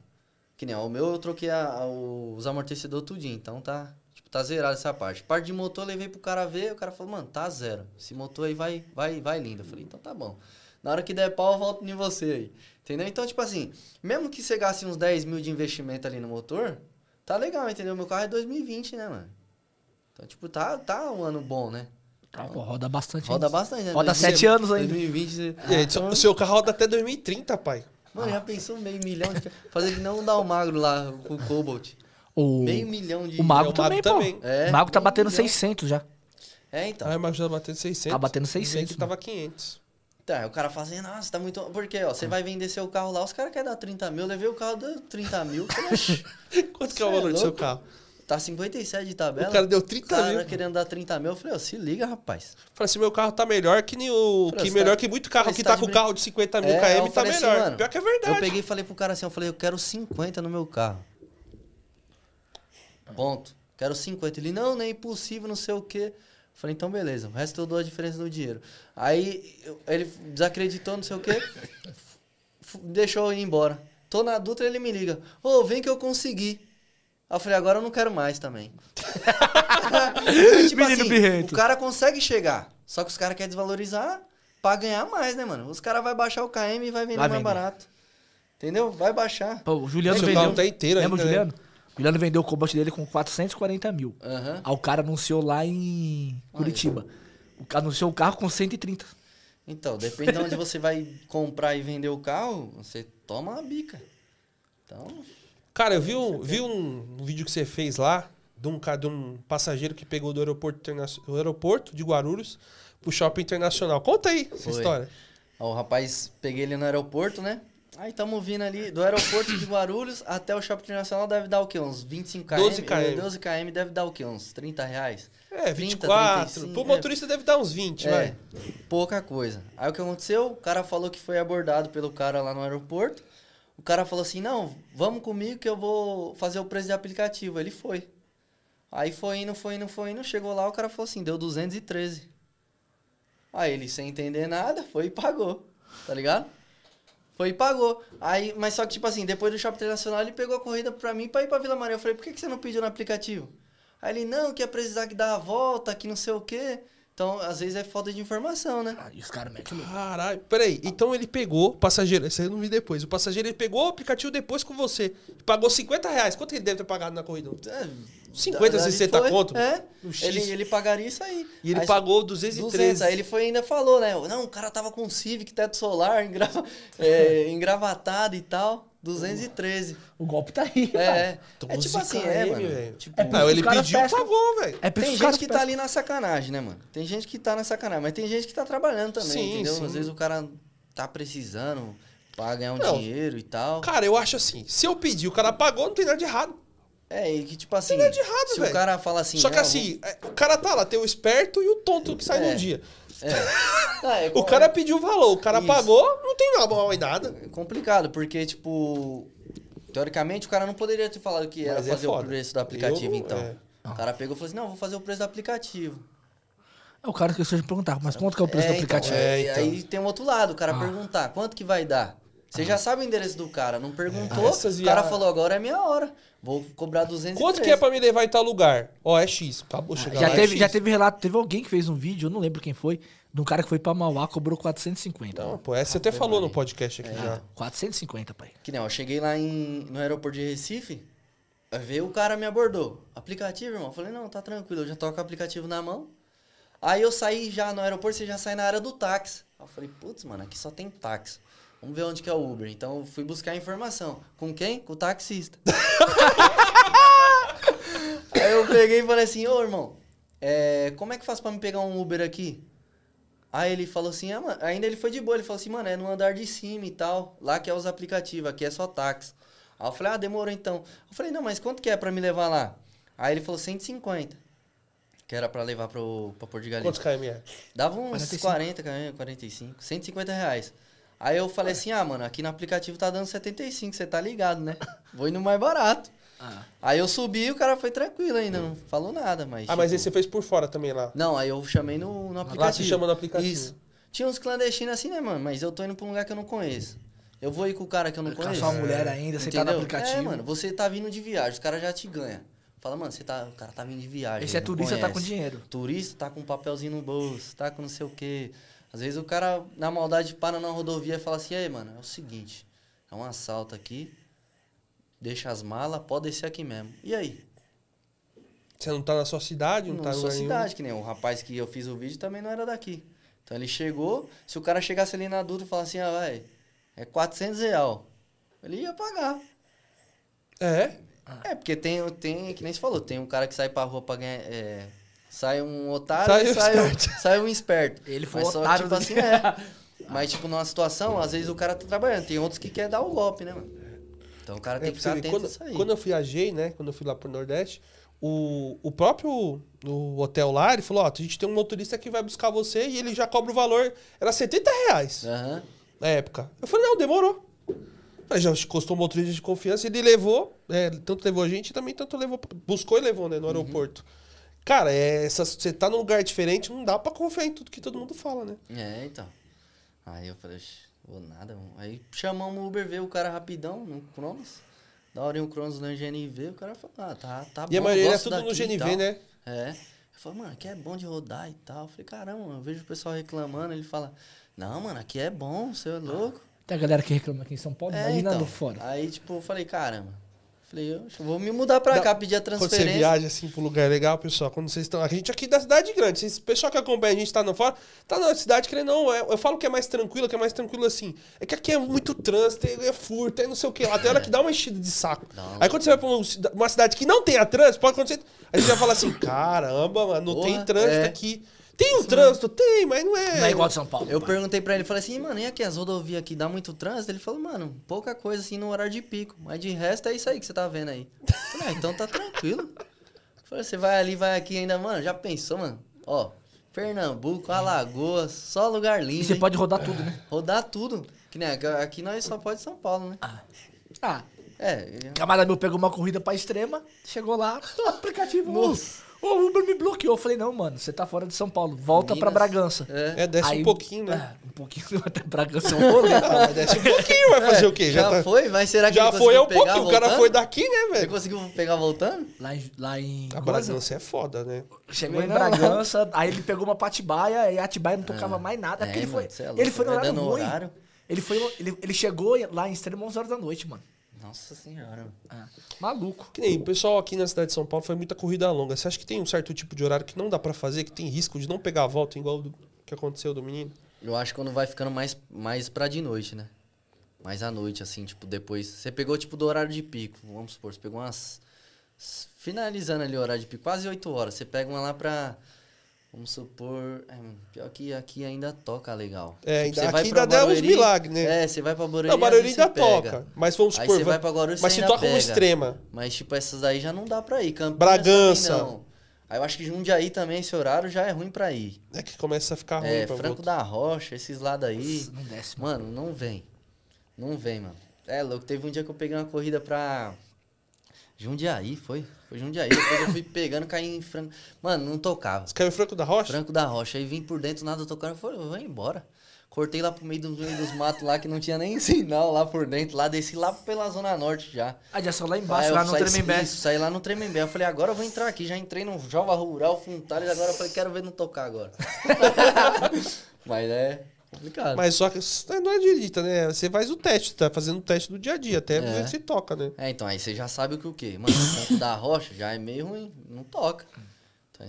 Que nem, ó, o meu eu troquei a- a- os amortecedores tudinho, então tá, tipo, tá zerado essa parte. Parte de motor eu levei pro cara ver, o cara falou, mano, tá zero. Esse motor aí vai, vai, vai lindo. Eu falei, então tá bom. Na hora que der pau, eu volto em você aí. Entendeu? Então, tipo assim, mesmo que você gaste uns 10 mil de investimento ali no motor, tá legal, entendeu? Meu carro é 2020, né, mano? Então, tipo, tá, tá um ano bom, né? Ah, pô, roda bastante. Roda ainda. bastante, né? Roda 2020, sete anos ainda. 2020, você- É, o seu carro roda até 2030, pai. Mano, já pensou meio milhão de... Fazer que não dá o magro lá, com o Cobalt. O, Meio milhão de... o Mago É, o Mago também, pô. também. É, o Mago tá batendo milhão. 600 já. É, então. Ah, mas já batendo 600. Tá batendo Eu vi 600, que tava 500. Tá, o cara fala assim, nossa, tá muito... Porque, ó, você vai vender seu carro lá, os caras querem dar 30 mil, eu levei o carro deu 30 mil, eu falei, "Oxi, Quanto que é o Cê é valor do seu carro? Tá 57 de tabela. O cara deu O 30 cara mil. querendo dar 30 mil, eu falei, ó, se liga, rapaz. Falei assim, meu carro tá melhor que, nem o, Falei, que melhor tá- que muito carro falei, que tá tá com de carro de 50 mil É, km tá falei assim, melhor. mano, Pior que é verdade. Eu peguei e falei pro cara assim, eu falei, eu quero 50 no meu carro. Ponto. Quero 50. Ele, não, não é impossível, não sei o quê. Falei, então beleza, o resto eu dou a diferença no dinheiro. Aí ele desacreditou, não sei o quê, deixou eu ir embora. Tô na Dutra, ele me liga, ô, vem que eu consegui. Aí eu falei, agora eu não quero mais também. tipo Menino birrento. o cara consegue chegar, só que os caras querem desvalorizar pra ganhar mais, né, mano? Os caras vão baixar o KM e vai vender Vai mais vender. barato. Entendeu? Vai baixar. Pô, o Juliano Seu vendeu. carro tá inteiro Lembra o né? Juliano? O Juliano vendeu o Cobalt dele com 440 mil. Aham. Aí o cara anunciou lá em Curitiba. O cara anunciou o carro com 130. Então, depende de onde você vai comprar e vender o carro, você toma uma bica. Então, Cara, eu vi um, vi um, vídeo que você fez lá de um, de um passageiro que pegou do aeroporto, interna- do aeroporto de Guarulhos pro shopping internacional. Conta aí essa Foi. história. ó, o rapaz, peguei ele no aeroporto, né? Aí tamo vindo ali, do aeroporto de Guarulhos até o Shopping Internacional deve dar o quê? Uns 25 km? 12 km. 12 km deve dar o quê? Uns 30 reais? É, 30, 24. 35, Pro é. motorista deve dar uns 20, É, vai. pouca coisa. Aí o que aconteceu? O cara falou que foi abordado pelo cara lá no aeroporto. O cara falou assim: não, vamos comigo que eu vou fazer o preço de aplicativo. Ele foi. Aí foi indo, foi indo, foi indo. Chegou lá, o cara falou assim: deu 213. Aí ele, sem entender nada, foi e pagou. Tá ligado? Foi e pagou. Aí, mas só que, tipo assim, depois do Shopping Internacional, ele pegou a corrida pra mim pra ir pra Vila Maria. Eu falei, por que, que você não pediu no aplicativo? Aí ele, não, que ia precisar que dar a volta, que não sei o quê. Então, às vezes é falta de informação, né? Ah, e os caras metem louco. Caralho. Peraí, então ele pegou, o passageiro, esse aí eu não vi depois. O passageiro ele pegou o aplicativo depois com você. Pagou 50 reais. Quanto ele deve ter pagado na corrida? É, 50, da- 60 foi, conto? É, ele, ele pagaria isso aí. E ele Aí, pagou 200. 213. Aí ele foi e ainda falou, né? Não, o cara tava com Civic, teto solar, engrava, é, engravatado e tal. 213. O golpe tá aí. É, é. É tipo assim, é, mano. velho. Tipo, É por Não, ele pediu, pescam. pagou, velho. É por tem gente que tá pescam. ali na sacanagem, né, mano? Tem gente que tá na sacanagem, mas tem gente que tá trabalhando também, Sim, entendeu? sim. Às vezes o cara tá precisando pra ganhar um Não. dinheiro e tal. Cara, eu acho assim, se eu pedir, o cara pagou, não tem nada de errado. É, e que tipo assim, nada de errado, se velho. o cara fala assim... Só que "Não, assim, é, o cara tá lá, tem o esperto e o tonto que sai É. num dia. É. Ah, é O cara pediu o valor, o cara Isso. pagou, não tem nada mal em nada. É complicado, porque, tipo, teoricamente o cara não poderia ter falado que era Mas é fazer o preço do aplicativo, Eu- então. é. O cara pegou e falou assim, não, vou fazer o preço do aplicativo. É o cara que eu de perguntar, mas quanto que é o preço do É, então, aplicativo? é, É, então. Aí tem um outro lado, o cara Ah. perguntar, quanto que vai dar? Você já sabe o endereço do cara, não perguntou, Essas o cara falou, agora é minha hora, vou cobrar 200 Quanto que é pra me levar em tal lugar? Ó, é X. Acabou, chega Ah, já lá, teve, é já teve relato, teve alguém que fez um vídeo, eu não lembro quem foi, de um cara que foi pra Mauá, cobrou 450. Não, pô, essa você até falou no podcast aqui já. 450, pai. Que nem, ó, eu cheguei lá em, no aeroporto de Recife, veio o cara me abordou. Aplicativo, irmão? Eu falei, não, tá tranquilo, eu já tô com o aplicativo na mão. Aí eu saí já no aeroporto, você já sai na área do táxi. Aí eu falei, putz, mano, aqui só tem táxi. Vamos ver onde que é o Uber. Então eu fui buscar informação. Com quem? Com o taxista. Aí eu peguei e falei assim, ô irmão, é, como é que faz pra me pegar um Uber aqui? Aí ele falou assim, ah, mano, ainda ele foi de boa, ele falou assim, mano, é no andar de cima e tal, lá que é os aplicativos, aqui é só táxi. Aí eu falei, ah, demorou então. Eu falei, não, mas quanto que é pra me levar lá? Aí ele falou 150, que era pra levar pro, pra Porto de Galinha. Quantos KM é? Dava uns 45. 40, km, 45, 150 reais. Aí eu falei assim, ah, mano, aqui no aplicativo tá dando 75, você tá ligado, né? Vou indo mais barato. Ah. Aí eu subi e o cara foi tranquilo ainda, não falou nada, mas... Ah, mas tipo, esse você fez por fora também lá. Não, aí eu chamei no, no aplicativo. Lá se chama no aplicativo. Isso. Tinha uns clandestinos assim, né, mano? Mas eu tô indo pra um lugar que eu não conheço. Eu vou ir com o cara que eu não Com a conheço. sua mulher ainda, você tá no aplicativo. É, mano, você tá vindo de viagem, os caras já te ganham. Fala, mano, você tá, o cara tá vindo de viagem. Esse é turista, tá com conhece. dinheiro. Turista tá com um papelzinho no bolso, tá com não sei o quê. Às vezes o cara, na maldade, para na rodovia e fala assim, aí, mano, é o seguinte, é um assalto aqui, deixa as malas, pode descer aqui mesmo. E aí? Você não tá na sua cidade, não, Não tá em sou lugar nenhum. cidade, que nem o rapaz que eu fiz o vídeo também não era daqui. Então ele chegou, se o cara chegasse ali na dúvida e falasse assim, ah, vai, é 400 real. Ele ia pagar. É? É, porque tem, tem, que nem você falou, tem um cara que sai pra rua pra ganhar. é, sai um otário Sai e o sai, um, esperto. sai um esperto. Ele foi Mas só, otário tipo do assim, é. Mas, tipo, numa situação, às vezes o cara tá trabalhando. Tem outros que quer dar o golpe, né, mano? Então o cara É, tem pra que ficar atento quando, a isso aí. quando eu viajei, né? Quando eu fui lá pro Nordeste, o, o próprio o hotel lá, ele falou, ó, a gente tem um motorista que vai buscar você e ele já cobra o valor. Era 70 reais Aham. na época. Eu falei, não, demorou. Aí já custou um motorista de confiança, ele levou, é, tanto levou a gente também, tanto levou, buscou e levou, né, no aeroporto. Cara, é, essa, você tá num lugar diferente, não dá pra confiar em tudo que todo mundo fala, né? É, então. Aí eu falei, "Oxe, vou nada. mano." Aí chamamos o Uber, veio o cara rapidão no Cronos. Da hora em o Cronos no GNV, o cara falou, ah, tá, tá bom. E a maioria é tudo no e GNV, tal." né? É. Eu falei, mano, aqui é bom de rodar e tal. Eu falei, caramba, eu vejo o pessoal reclamando. Ele fala, não, mano, aqui é bom, você é louco. Tem a galera que reclama aqui em São Paulo, É, imagina então. no fora. Aí, tipo, eu falei, caramba. Falei, eu vou me mudar pra Dá- cá, pedir a Quando transferência. você viaja assim pro lugar legal, pessoal, quando vocês estão. A gente aqui da cidade grande, vocês, o pessoal que acompanha a gente tá no fora, tá na cidade que não. é- eu falo que é mais tranquilo, que é mais tranquilo assim. É que aqui é muito trânsito, é furto, é não sei o que. Até hora que dá uma enchida de saco. Uma- Aí quando você vai pra um uma cidade que não tenha trânsito, pode acontecer. Aí você já fala assim: caramba, mano, não Porra, tem trânsito é. aqui. Tem um trânsito? Tem, mas não é. Não é igual de São Paulo. Eu pai. perguntei pra ele, falei assim, mano, e aqui as rodovias aqui dá muito trânsito? Ele falou, mano, pouca coisa assim no horário de pico. Mas de resto é isso aí que você tá vendo aí. Eu falei, ah, então tá tranquilo. Eu falei, você vai ali, vai aqui ainda, mano, já pensou, mano? Ó, Pernambuco, Alagoas, só lugar E lindo. você hein? pode rodar tudo, né? Rodar tudo. Que nem aqui- aqui nós só pode São Paulo, né? Ah, É, camarada meu pegou uma corrida pra extrema, chegou lá, aplicativo. Nossa. O Uber me bloqueou. Eu falei, não, mano, você tá fora de São Paulo. Volta pra Minas. Bragança. é. É, desce Aí- um pouquinho, né? É, um pouquinho até Bragança é um rolê. Ah, mas desce um pouquinho, vai fazer o quê? Já, tá- foi? Mas será que Já ele foi é um pouquinho. O cara voltando? foi daqui, né, velho? conseguiu pegar voltando? Lá em. Lá em A coisa, Bragança é foda, né? Chegou em não. Bragança, aí ele pegou uma patibaia e a Atibaia não tocava mais nada. É, porque ele foi, mano, é louco, ele foi no horário ruim. horário. Ele, foi, ele, ele chegou lá em extremo 11 horas da noite, mano. Nossa senhora. Ah, maluco. Que nem o pessoal aqui na cidade de São Paulo foi muita corrida longa. Você acha que tem um certo tipo de horário que não dá pra fazer, que tem risco de não pegar a volta igual do que aconteceu do menino? Eu acho que quando vai ficando mais, mais pra de noite, né? Mais à noite, assim, tipo, depois. Você pegou, tipo, do horário de pico. Vamos supor, você pegou umas. Finalizando ali o horário de pico, quase 8 horas. Você pega uma lá pra. Vamos supor. é, pior que aqui ainda toca legal. É, Tipo, ainda- você vai aqui pra ainda dá uns Barueri, milagres, né? É, você vai pra Barueri. Não, Barueri ainda pega. toca. Mas vamos Aí supor. você vai- pra Guarulhos, mas você se toca um pega. extrema. Mas, tipo, essas aí já não dá pra ir. Campinas Bragança. também não. Aí eu acho que Jundiaí também, esse horário já é ruim pra ir. É que começa a ficar ruim É, pra Franco da Rocha, esses lados aí. Não desce, mano. Mano, não vem. Não vem, mano. É louco. Teve um dia que eu peguei uma corrida pra Jundiaí, foi. Foi Jundiaí. Depois eu fui pegando, caí em Franco. Mano, não tocava. Você caiu em Franco da Rocha? Franco da Rocha. Aí vim por dentro, nada tocando. Eu falei, vou embora. Cortei lá pro meio dos, meio dos matos lá, que não tinha nem sinal lá por dentro. Lá, desci lá pela Zona Norte já. Ah, já só lá embaixo, lá no saí- Tremembé. Isso, saí lá no Tremembé. Eu falei, agora eu vou entrar aqui. Já entrei no Jova Rural, Funtales, agora eu falei, quero ver não tocar agora. Mas é complicado. Mas só que é, não acredita, né? Você faz o teste, tá fazendo o teste do dia a dia, até ver se toca, né? É, então, aí você já sabe o que o quê? Mano, o Franco da Rocha já é meio ruim, não toca. Então,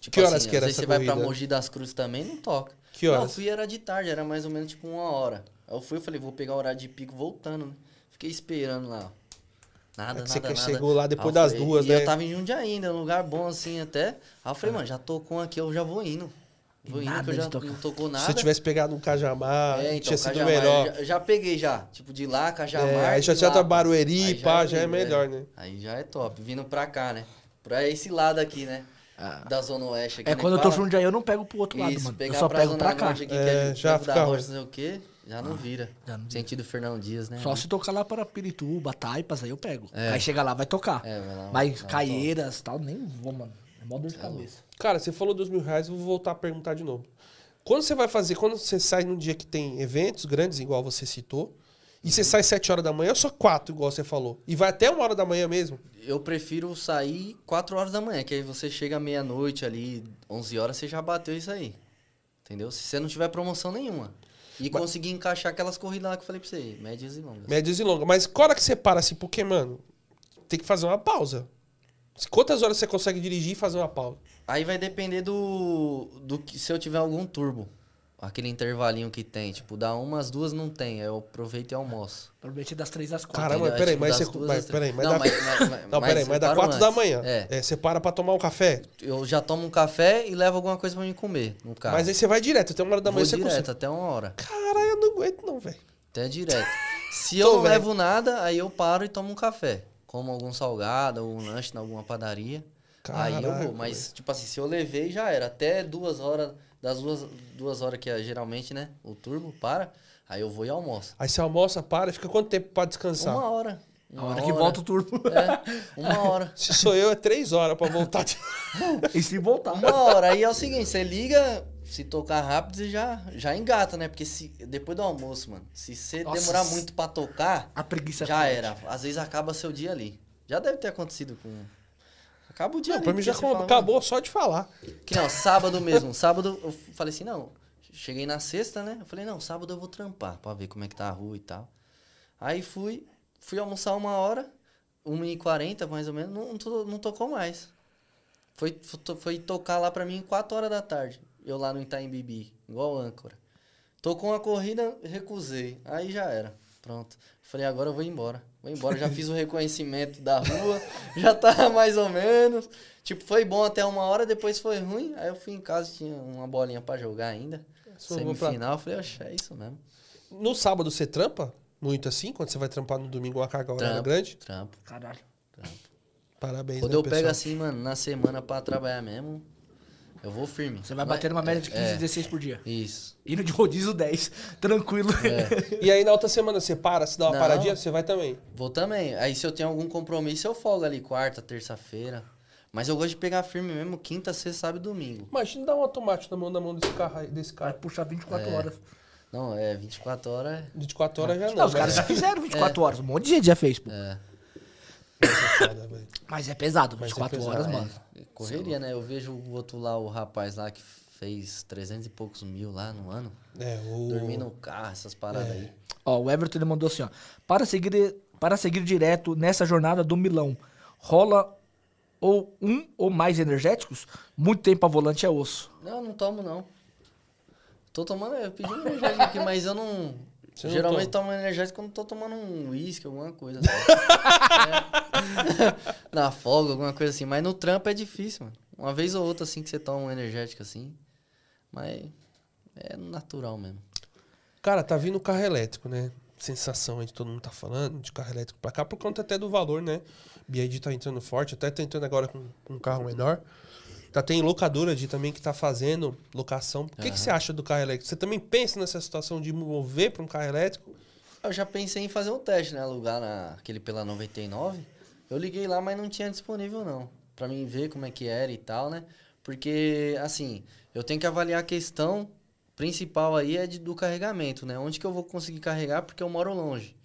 tipo Que horas assim, que era às vezes você vai pra corrida? Mogi das Cruzes também, não toca. Que Não, horas? eu fui era de tarde, era mais ou menos tipo uma hora. Aí eu fui, eu falei, vou pegar o horário de pico voltando, né? Fiquei esperando lá, ó. Nada, É nada, você nada. chegou lá depois das falei- duas, e né? eu tava em Jundiaí ainda, um lugar bom assim até. Aí eu falei, mano, já tocou aqui, eu já vou indo. Vou indo, que eu já de tocar. não tocou Se nada. você tivesse pegado um Cajamar, É, então, tinha sido Cajamar, melhor. Já, já peguei já. Tipo, de lá, Cajamar. É, aí já de tinha pá. Barueri, Aí pá, já é lindo, melhor, né? Aí já é top. Vindo pra cá, né? Pra esse lado aqui, né? Da Zona Oeste aqui. É né, quando eu tô fala. Jundiaí, eu não pego pro outro lado, Isso, mano. Eu pegar só pra pego Zona pra cá. Norte aqui, É, que é já já fica da. Rocha, não sei o quê, já não vira. já não vira. Sentido Fernão Dias, né? Só se tocar lá para Pirituba, Taipas, aí eu pego. É. Aí chega lá, vai tocar. É, vai lá, Mas vai, Caieiras e tal, nem vou, mano. Mó dor de cabeça. Cara, você falou dos mil reais, eu vou voltar a perguntar de novo. Quando você vai fazer, quando você sai num dia que tem eventos grandes, igual você citou, e Uhum. você sai sete horas da manhã, ou só quatro, igual você falou, e vai até uma hora da manhã mesmo, Eu prefiro sair 4 horas da manhã, que aí você chega meia-noite ali, 11 horas, você já bateu isso aí. Entendeu? Se você não tiver promoção nenhuma. E conseguir encaixar aquelas corridas lá que eu falei pra você, médias e longas. médias e longas. Mas qual hora que você para assim? Porque, mano, tem que fazer uma pausa. Quantas horas você consegue dirigir e fazer uma pausa? Aí vai depender do, do que se eu tiver algum turbo. Aquele intervalinho que tem, tipo, dá umas, duas não tem, aí eu aproveito e almoço. Provavelmente das três às quatro. Caramba, peraí, Tipo, mas das você. duas Mas, peraí, mas Não, dá. mas- mas- mas- Não, peraí, mas dá quatro da manhã. É. É, você para pra tomar um café, Eu já tomo um café e levo alguma coisa pra mim comer no carro. mas aí você vai direto, até uma hora da Vou manhã você direto, consegue. até uma hora. Caralho, eu não aguento não, velho. Até direto. Se Tô eu não levo nada, aí eu paro e tomo um café. Como algum salgado ou um lanche em alguma padaria. aí eu Caraca, vou. Mas, tipo assim, se eu levei, já era. Até duas horas, das duas, duas horas que é geralmente, né? O turbo para. Aí eu vou e almoço. Aí você almoça, para, fica quanto tempo pra descansar? Uma hora. Na Uma hora que volta o turbo. É, uma hora. Se sou eu, é três horas pra voltar. de- e se voltar. Uma hora. Aí é o seguinte, você liga, se tocar rápido, você já, já engata, né? Porque se, depois do almoço, mano, se você Nossa, demorar muito pra tocar, A preguiça é já forte. era. Às vezes acaba seu dia ali. Já deve ter acontecido com. Acaba o dia Não, ali. pra mim já fala, acabou só de falar. Que não, sábado mesmo. Sábado eu falei assim, não. Cheguei na sexta, né? Eu falei, não, sábado eu vou trampar pra ver como é que tá a rua e tal. Aí fui, fui almoçar uma hora, 1h40 mais ou menos, não, não, to- não tocou mais. Foi, foi, foi tocar lá pra mim 4 horas da tarde. Eu lá no Itaim Bibi, igual âncora. Tocou uma corrida, recusei. Aí já era. Pronto. Falei, agora eu vou embora. Vou embora. Já fiz o reconhecimento da rua. já tá mais ou menos. Tipo, foi bom até uma hora, depois foi ruim. Aí eu fui em casa, tinha uma bolinha pra jogar ainda. Pra- Semifinal, eu falei, oxe, é isso mesmo. No sábado você trampa? Muito assim? Quando você vai trampar no domingo uma carga horária grande? Trampo, Caralho. trampo. Parabéns, Quando né, eu pego pessoal? assim, mano, na semana pra trabalhar mesmo, eu vou firme. Você vai é- bater numa média de 15, é, 16 por dia. Isso. Indo de rodízio 10. Tranquilo. E aí na outra semana você para, se dá uma Não. paradinha, você vai também. Vou também. Aí se eu tenho algum compromisso, eu folgo ali quarta, terça-feira. Mas eu gosto de pegar firme mesmo quinta, sexta, sábado e domingo. Imagina dar um automático na mão, na mão desse, carro, aí- desse Vai cara. puxar 24 É. horas. Não, é 24 horas. 24 horas já não. Não, os caras mas- já fizeram 24 horas. Um monte de gente já fez, pô. É, Foda. Mas é pesado, Mas é 24 pesado, horas, é. mano. correria, né? Eu vejo o outro lá, o rapaz lá que fez 300 e poucos mil lá no ano. É, o... Dormir no carro, essas paradas aí. Ó, o Everton ele mandou assim, ó. Para seguir, para seguir direto nessa jornada do Milão, rola ou um ou mais energéticos? Muito tempo a volante é osso. Não, não tomo não. Tô tomando, eu pedi um energético aqui, mas eu não. Você não geralmente toma? tomo energético quando tô tomando um uísque, alguma coisa assim. É. Na folga, alguma coisa assim. Mas no trampo é difícil, mano. Uma vez ou outra assim que você toma um energético assim. Mas é natural mesmo. Cara, tá vindo carro elétrico, né? Sensação aí de todo mundo tá falando de carro elétrico pra cá, por conta até do valor, né? BID tá entrando forte, até tá entrando agora com, com um carro menor. Tá, tem locadora de também que tá fazendo locação. O que, que você acha do carro elétrico? Você também pensa nessa situação de mover pra um carro elétrico? Eu já pensei em fazer um teste, né? Alugar na, aquele pela 99. Eu liguei lá, mas não tinha disponível não. Pra mim ver como é que era e tal, né? Porque, assim, eu tenho que avaliar a questão principal aí é de, do carregamento, né? Onde que eu vou conseguir carregar porque eu moro longe.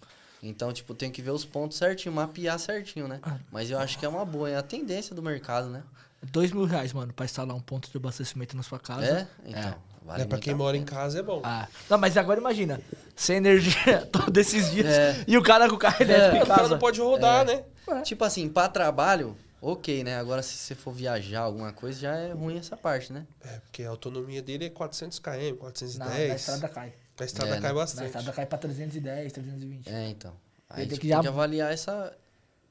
Então, tipo, tem que ver os pontos certinho, mapear certinho, né? Ah. Mas eu acho que é uma boa, é a tendência do mercado, né? Dois mil reais, mano, pra instalar um ponto de abastecimento na sua casa. É? Então, vale é, pra quem a mora em casa é bom. Ah, não, mas agora imagina, sem energia todos esses dias É. e o cara com o carro elétrico É, em o cara não pode rodar, né? Tipo assim, pra trabalho, ok, né? Agora, se você for viajar alguma coisa, já é ruim essa parte, né? É, porque a autonomia dele é 400 km, 410. Na, na estrada cai. Na estrada É, cai né? Na bastante. estrada cai pra 310, 320. É, então. Aí tem tipo, que tem já- que avaliar essa,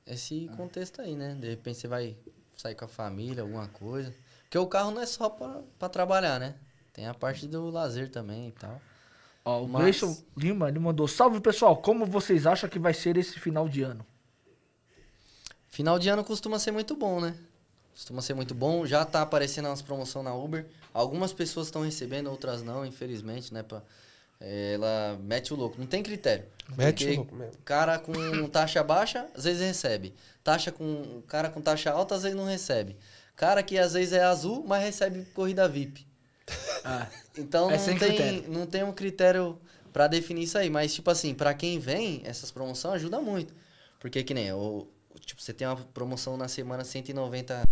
esse contexto aí, né? De repente você vai sair com a família, alguma coisa. Porque o carro não é só pra, pra trabalhar, né? Tem a parte do lazer também e tal. Ó, o Mas- Gleison Lima, ele mandou, salve pessoal, como vocês acham que vai ser esse final de ano? Final de ano costuma ser muito bom, né? Costuma ser muito bom. Já tá aparecendo umas promoções na Uber. Algumas pessoas estão recebendo, outras não, infelizmente, né? Pra, é, ela mete o louco. Não tem critério. Mete Porque o louco mesmo. cara com taxa baixa, às vezes recebe. Taxa com cara com taxa alta, às vezes não recebe. Cara que às vezes é azul, mas recebe corrida VIP. Ah, Então É não, tem, critério. não tem um critério pra definir isso aí. Mas, tipo assim, pra quem vem, essas promoções ajudam muito. Porque que nem, o, tipo, você tem uma promoção na semana 190.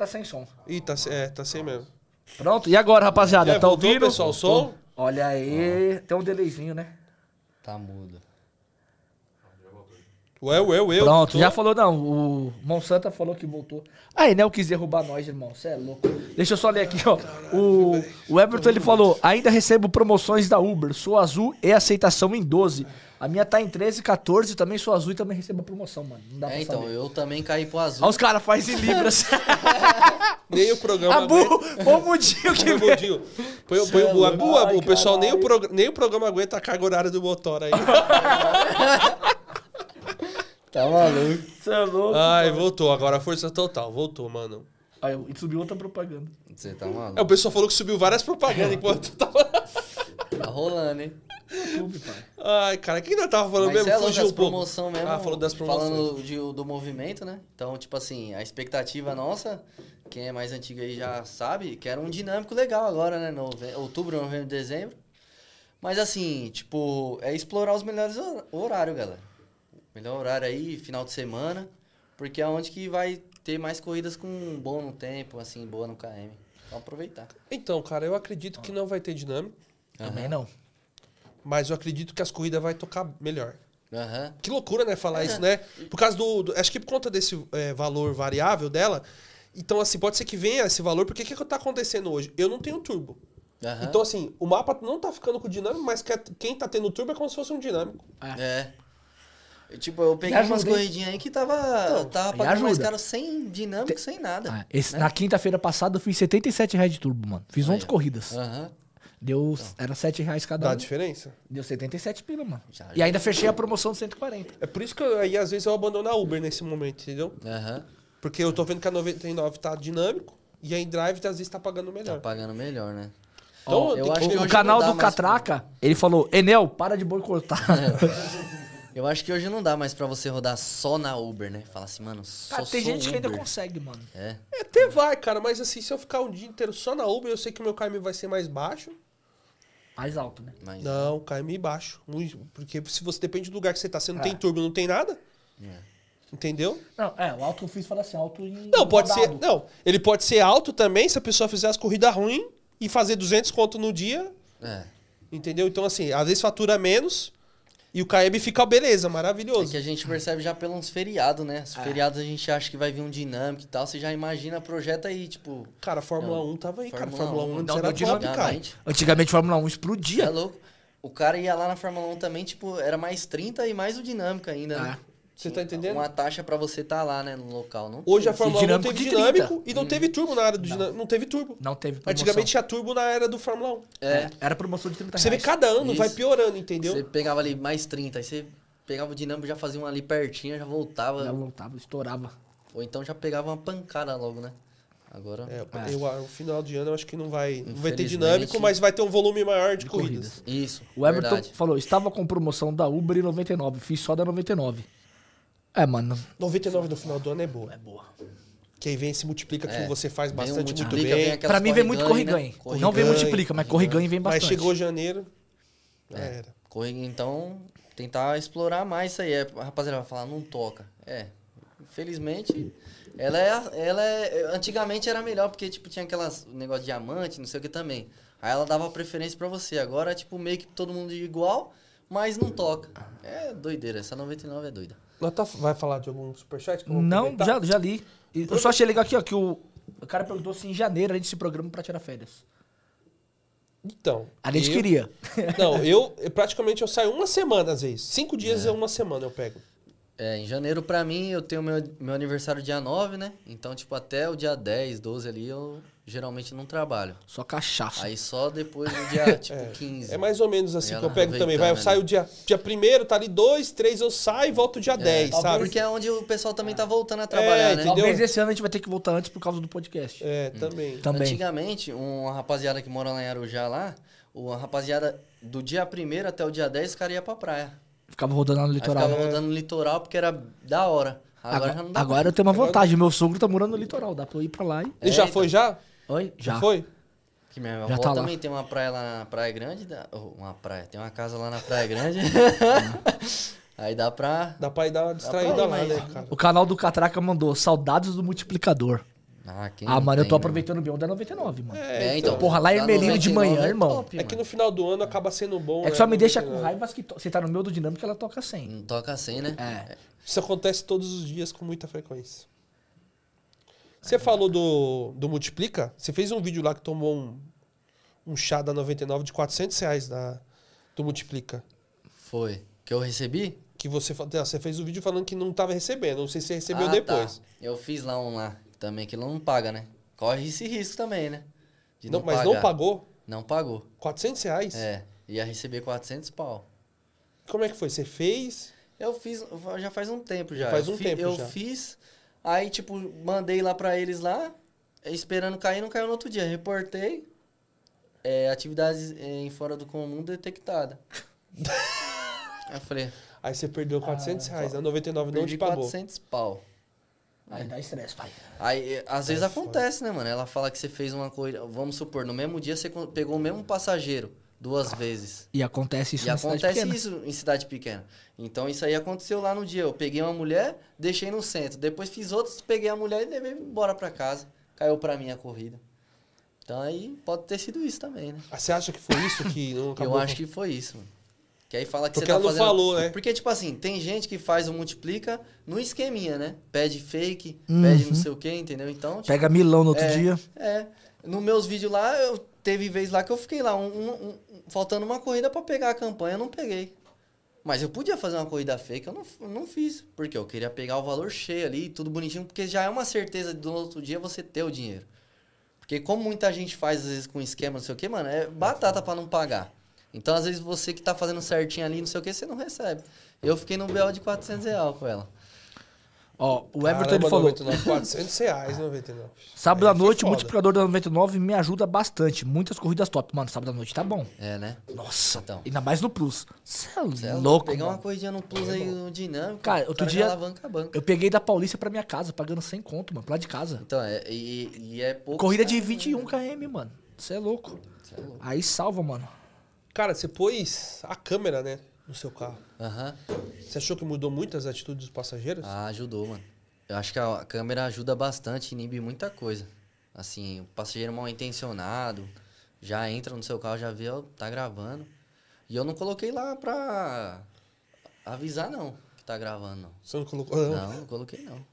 Tá sem som. Ih, tá, é, tá sem mesmo. Pronto, e agora, rapaziada, É, tá voltou, ouvindo? pessoal, o som? Olha aí, tem um delayzinho, né? Tá mudo. Ué, ué, ué. Pronto, tô- já falou não, o Monsanto falou que voltou. Aí, né, quis derrubar nós, irmão, cê é louco. Deixa eu só ler aqui, ó. O, o Everton, ele falou, ainda recebo promoções da Uber, sou azul e aceitação em 12. A minha tá em 13, 14, também sou azul e também recebo a promoção, mano. Não dá É, pra então, saber. eu também caí pro azul. Olha os caras fazem em libras. Nem o programa Abu, foi o mudinho que Põe. Budinho. Põe, o- põe o é Bu. Abu. Abu, o pessoal, nem o, prog- nem o programa aguenta a carga horária do motor aí. Tá maluco. Você é louco. Ai, voltou. Agora força total. Voltou, mano. Aí e subiu outra propaganda. Você tá É, o maluco? pessoal falou que subiu várias propagandas enquanto tava. Tá rolando, hein? YouTube, pai. Ai, cara, quem nós tava falando Mas mesmo? é Fugiu um pouco. promoção mesmo. Ah, falou das promoções. Falando de- do movimento, né? Então, tipo assim, a expectativa nossa, quem é mais antigo aí já sabe, que era um dinâmico legal agora, né? Nove... Outubro, novembro, dezembro. Mas assim, tipo, é explorar os melhores hor- horários, galera. Melhor horário aí, final de semana. Porque é onde que vai ter mais corridas com bom no tempo, assim, boa no KM. Então aproveitar. Então, cara, eu acredito que não vai ter dinâmico, Também não. Mas eu acredito que as corridas vai tocar melhor. Aham. Que loucura, né, falar isso, né? Por causa do, do- Acho que por conta desse é, valor variável dela. Então, assim, pode ser que venha esse valor, porque o que, que tá acontecendo hoje? Eu não tenho turbo. Aham. Então, assim, o mapa não tá ficando com dinâmico, mas que- quem tá tendo turbo é como se fosse um dinâmico. É. Eu, Tipo, eu peguei umas corridinhas aí que tava, tava me pagando mais caro sem dinâmico, sem nada. Ah, esse- né? Na quinta-feira passada eu fiz 77 reais de turbo, mano. Fiz 11 Aí, ó. corridas. Aham. Deu, era 7 reais cada Dá um. diferença? Deu 77 pila, mano. Já E ainda fechei a promoção de 140. É por isso que eu, aí, às vezes, eu abandono a Uber nesse momento, entendeu? Aham. Porque eu tô vendo que a 99 tá dinâmico e a InDrive, às vezes, tá pagando Tá melhor. pagando melhor, né? Então, tem eu acho que O canal não dá do mais pra- Catraca, ele falou, Enel, para de boicotar. Eu acho que hoje não dá mais pra você rodar só na Uber, né? Fala assim, mano, só Cara, tem sou gente que ainda Uber. consegue, mano. É. É, até vai, cara, mas assim, se eu ficar um dia inteiro só na Uber, eu sei que o meu KM vai ser mais baixo. Mais alto, né? Mas, Não, KM baixo. Muito, porque se você depende do lugar que você tá, você não É. tem turbo, não tem nada. É. Entendeu? Não, é, o alto que eu fiz fala assim, alto em Não, pode ser. rodado. Não, ele pode ser alto também se a pessoa fizer as corridas ruins e fazer 200 conto no dia, É. entendeu? Então, assim, às vezes fatura menos e o KM fica beleza, É maravilhoso. que a gente percebe já pelos feriados, né? É. Os feriados a gente acha que vai vir um dinâmico e tal. Você já imagina, projeta aí, tipo. Cara, a Fórmula Não. 1 tava aí, cara. Fórmula Fórmula 1 1 antes não era top, dinâmica, cara. Antigamente, Antigamente Fórmula 1 é explodia. louco. O cara ia lá na Fórmula 1 também, tipo, era mais 30 e mais o dinâmico ainda, né? Ah. Você tá entendendo? Uma taxa pra você tá lá, né, no local, não? Hoje a Fórmula 1 não teve de 30. dinâmico e não teve turbo na área do dinâmico. Não teve turbo. Não teve promoção. Antigamente tinha turbo na era do Fórmula 1. É. Era promoção de 30 Você vê reais. cada ano, Isso. vai piorando, entendeu? Você pegava ali mais 30, aí você pegava o dinâmico, já fazia um ali pertinho, já voltava. Já voltava, estourava. Ou então já pegava uma pancada logo, né? Agora. É, É. eu, o final de ano eu acho que não vai, não vai ter dinâmico, mas vai ter um volume maior de, De corridas. Isso. O Everton verdade. falou, estava com promoção da Uber em 99, fiz só da 99. É, mano, 99 no final do ano é boa. é boa. Que aí vem se multiplica que É. você faz bastante muito bem. Pra mim vem muito corriganho. né? Não vem multiplica, mas corriganho vem Mas bastante. chegou janeiro, já É. era. Então, tentar explorar mais isso aí. É, a rapaziada vai falar, não toca. É, infelizmente, ela é, ela é... Antigamente era melhor, porque, tipo, tinha aquelas negócio de diamante, não sei o que também. Aí ela dava preferência pra você. Agora, tipo, meio que todo mundo igual, mas não toca. É doideira, essa 99 é doida. Nós tá- vai falar de algum superchat? Não, já, já li. Eu só achei legal aqui, ó, que o, o cara perguntou se em janeiro a gente se programa pra tirar férias. Então. A gente eu- queria. Não, eu, praticamente eu saio uma semana às vezes. Cinco dias é uma semana eu pego. É, em janeiro, pra mim, eu tenho meu, meu aniversário dia 9, né? Então, tipo, até o dia 10, 12 ali, eu geralmente não trabalho. Só cachaça. Aí só depois do dia, tipo, É, 15. É mais ou menos assim Aí que eu pego também. Vai, eu aproveitando saio dia, dia primeiro, tá ali dois, três, eu saio e volto dia 10, talvez sabe? Porque é onde o pessoal também tá voltando a trabalhar, né? entendeu? Talvez esse ano a gente vai ter que voltar antes por causa do podcast. É, também. Também. Antigamente, uma rapaziada que mora lá em Arujá lá, uma rapaziada do dia 1 até o dia 10, os caras iam pra praia. Ficava rodando lá no Aí litoral. ficava rodando no litoral porque era da hora. Agora, Agora, já não dá. agora eu tenho uma vantagem. Meu sogro tá morando no litoral. Dá pra eu ir pra lá e. Ele já É, foi já? Oi? Já, Já. foi? Que minha Já avó tá lá. também tem uma praia lá na Praia Grande. da- oh, uma praia, tem uma casa lá na Praia Grande. Aí dá pra. Dá pra ir dar uma distraída ir, lá, mas- né, cara? O canal do Catraca mandou saudades do multiplicador. Ah, quem Ah, mano, eu tem, tô né? aproveitando bem o da 99, mano. É, então. Porra, lá em Dá Ermelino de 99 manhã, é irmão. top, É que mano. no final do ano acaba sendo bom. É que né? só me deixa com 99. raiva que to- você tá no meio do dinâmico ela toca 100. Não toca assim, né? É. Isso acontece todos os dias com muita frequência. Você falou do, do Multiplica? Você fez um vídeo lá que tomou um, um chá da 99 de 400 reais da, do Multiplica. Foi. Que eu recebi? Que você, não, você fez o vídeo falando que não tava recebendo. Não sei se você recebeu Ah, depois. tá. Eu fiz lá um lá também, que não paga, né? Corre esse risco também, né? De Não, mas não pagou? Não pagou. 400 reais? É. Ia receber 400 pau. Como é que foi? Você fez? Eu fiz, já faz um tempo já. Faz Eu um fi- tempo eu já. fiz, aí tipo, mandei lá pra eles lá, esperando cair, não caiu no outro dia. Reportei. É, atividades é, em fora do comum detectada. Aí eu falei, Aí você perdeu 400 Ah, reais, a 99 não te pagou. 400 pau. Aí dá estresse, pai. Aí, é, às vezes É acontece, né, mano? Ela fala que você fez uma corrida. Vamos supor, no mesmo dia você pegou o mesmo passageiro duas vezes. E acontece isso e na cidade acontece isso em cidade pequena. Então isso aí aconteceu lá no dia. Eu peguei uma mulher, deixei no centro. Depois fiz outros, peguei a mulher e levei embora pra casa. Caiu pra mim a corrida. Então aí pode ter sido isso também, né? Ah, Você acha que foi isso que não acabou? Eu acho que foi isso, mano. Que aí fala que Porque você tá ela não fazendo... falou, né? Porque, tipo assim, tem gente que faz o multiplica no esqueminha, né? Pede fake, Uhum. pede não sei o quê, entendeu? Então, tipo, Pega milão no outro é, dia. É. Nos meus vídeos lá, eu teve vez lá que eu fiquei lá, um- um- faltando uma corrida pra pegar a campanha, eu não peguei. Mas eu podia fazer uma corrida fake, eu não, eu não fiz. Porque eu queria pegar o valor cheio ali, tudo bonitinho, porque já é uma certeza do outro dia você ter o dinheiro. Porque como muita gente faz, às vezes, com esquema, não sei o que, mano, é batata pra não pagar. Então, às vezes, você que tá fazendo certinho ali, não sei o que, você não recebe. Eu fiquei no BL de 400 reais com ela. Ó, o Everton ele Caramba, falou. 99, 400 reais, 99. Sábado Aí à foi noite, o multiplicador da 99 me ajuda bastante. Muitas corridas top. Mano, sábado à noite tá bom. É, né? Nossa, Então. ainda mais no Plus. Você é é louco, Pegar mano. uma corridinha no plus aí, no dinâmico. Cara, outro dia- alavanca banca. Eu peguei da Paulista pra minha casa, pagando 100 conto, mano, pra lá de casa. Então, é, e, e é pouco. Corrida de 21 km, mano. Você é louco. Cê é louco. Aí salva, mano. Cara, você pôs a câmera, né, no seu carro. Aham. Você achou que mudou muito as atitudes dos passageiros? Ah, ajudou, mano. Eu acho que a câmera ajuda bastante, inibe muita coisa. Assim, o passageiro mal intencionado já entra no seu carro, já vê, ó, tá gravando. E eu não coloquei lá pra avisar, não, que tá gravando, não. Você não colocou? Não. Não, não coloquei, não.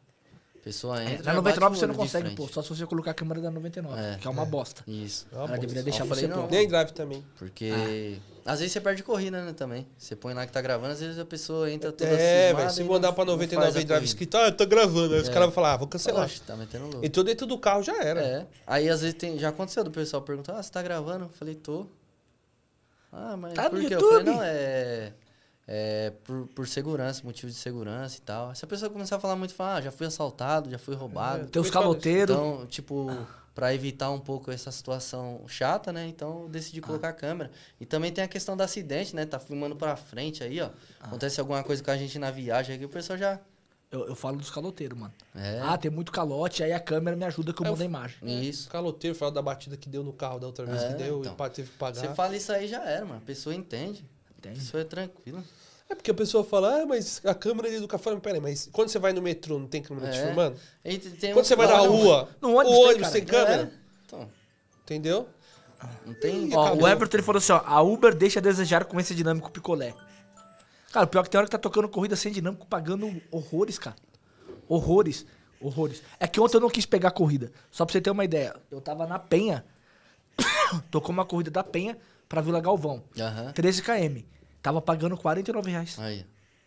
A pessoa entra. Na já 99 bate o você não consegue pôr, só se você colocar a câmera da 99, É, que é uma bosta. Isso. É uma Ela bosta. deveria deixar Eu falei, você não. pôr. Nem drive também. Porque às vezes você perde corrida, né, também. Você põe lá que tá gravando, às vezes a pessoa entra toda É, velho. Se mandar pra não 99 faz a em drive escrito, ah, tá gravando. Aí os É. caras vão falar, ah, vou cancelar. Oxe, tá metendo louco. Entrou dentro do carro, já era. É. Aí às vezes tem, já aconteceu do pessoal perguntar, ah, você tá gravando? Eu falei, tô. Ah, mas Tá por no quê? Eu falei, YouTube? não, é. É por, por segurança, motivo de segurança e tal. Se a pessoa começar a falar muito, fala, ah, já fui assaltado, já fui roubado. Tem os caloteiros. Então, tipo, pra evitar um pouco essa situação chata, né? Então eu decidi colocar a câmera. E também tem a questão do acidente, né? Tá filmando pra frente aí, ó. Acontece alguma coisa com a gente na viagem aqui, o pessoal já. Eu, eu falo dos caloteiros, mano. É. Ah, tem muito calote, aí a câmera me ajuda que eu eu mudo a imagem. Isso. O caloteiro fala da batida que deu no carro da outra vez É, que deu então. e teve que pagar. Você fala isso aí já era, mano. A pessoa entende. Entende? pessoa é tranquila. É porque a pessoa fala, ah, mas a câmera ali do carro. Fala, Peraí, mas quando você vai no metrô, não tem câmera te É. filmando? E tem- tem Quando um- você vai na rua, No o ônibus tem, ônibus cara. tem câmera? É. Então, Entendeu? não tem. Ih, Ó, acabou. o Everton ele falou assim, ó, a Uber deixa a desejar com esse dinâmico picolé. Cara, o pior é que tem hora que tá tocando corrida sem dinâmico, pagando horrores, cara. Horrores. Horrores. É que ontem eu não quis pegar a corrida. Só pra você ter uma ideia. Eu tava na Penha. Tocou uma corrida da Penha pra Vila Galvão. Aham. 13 km. Tava pagando 49 reais. Aí.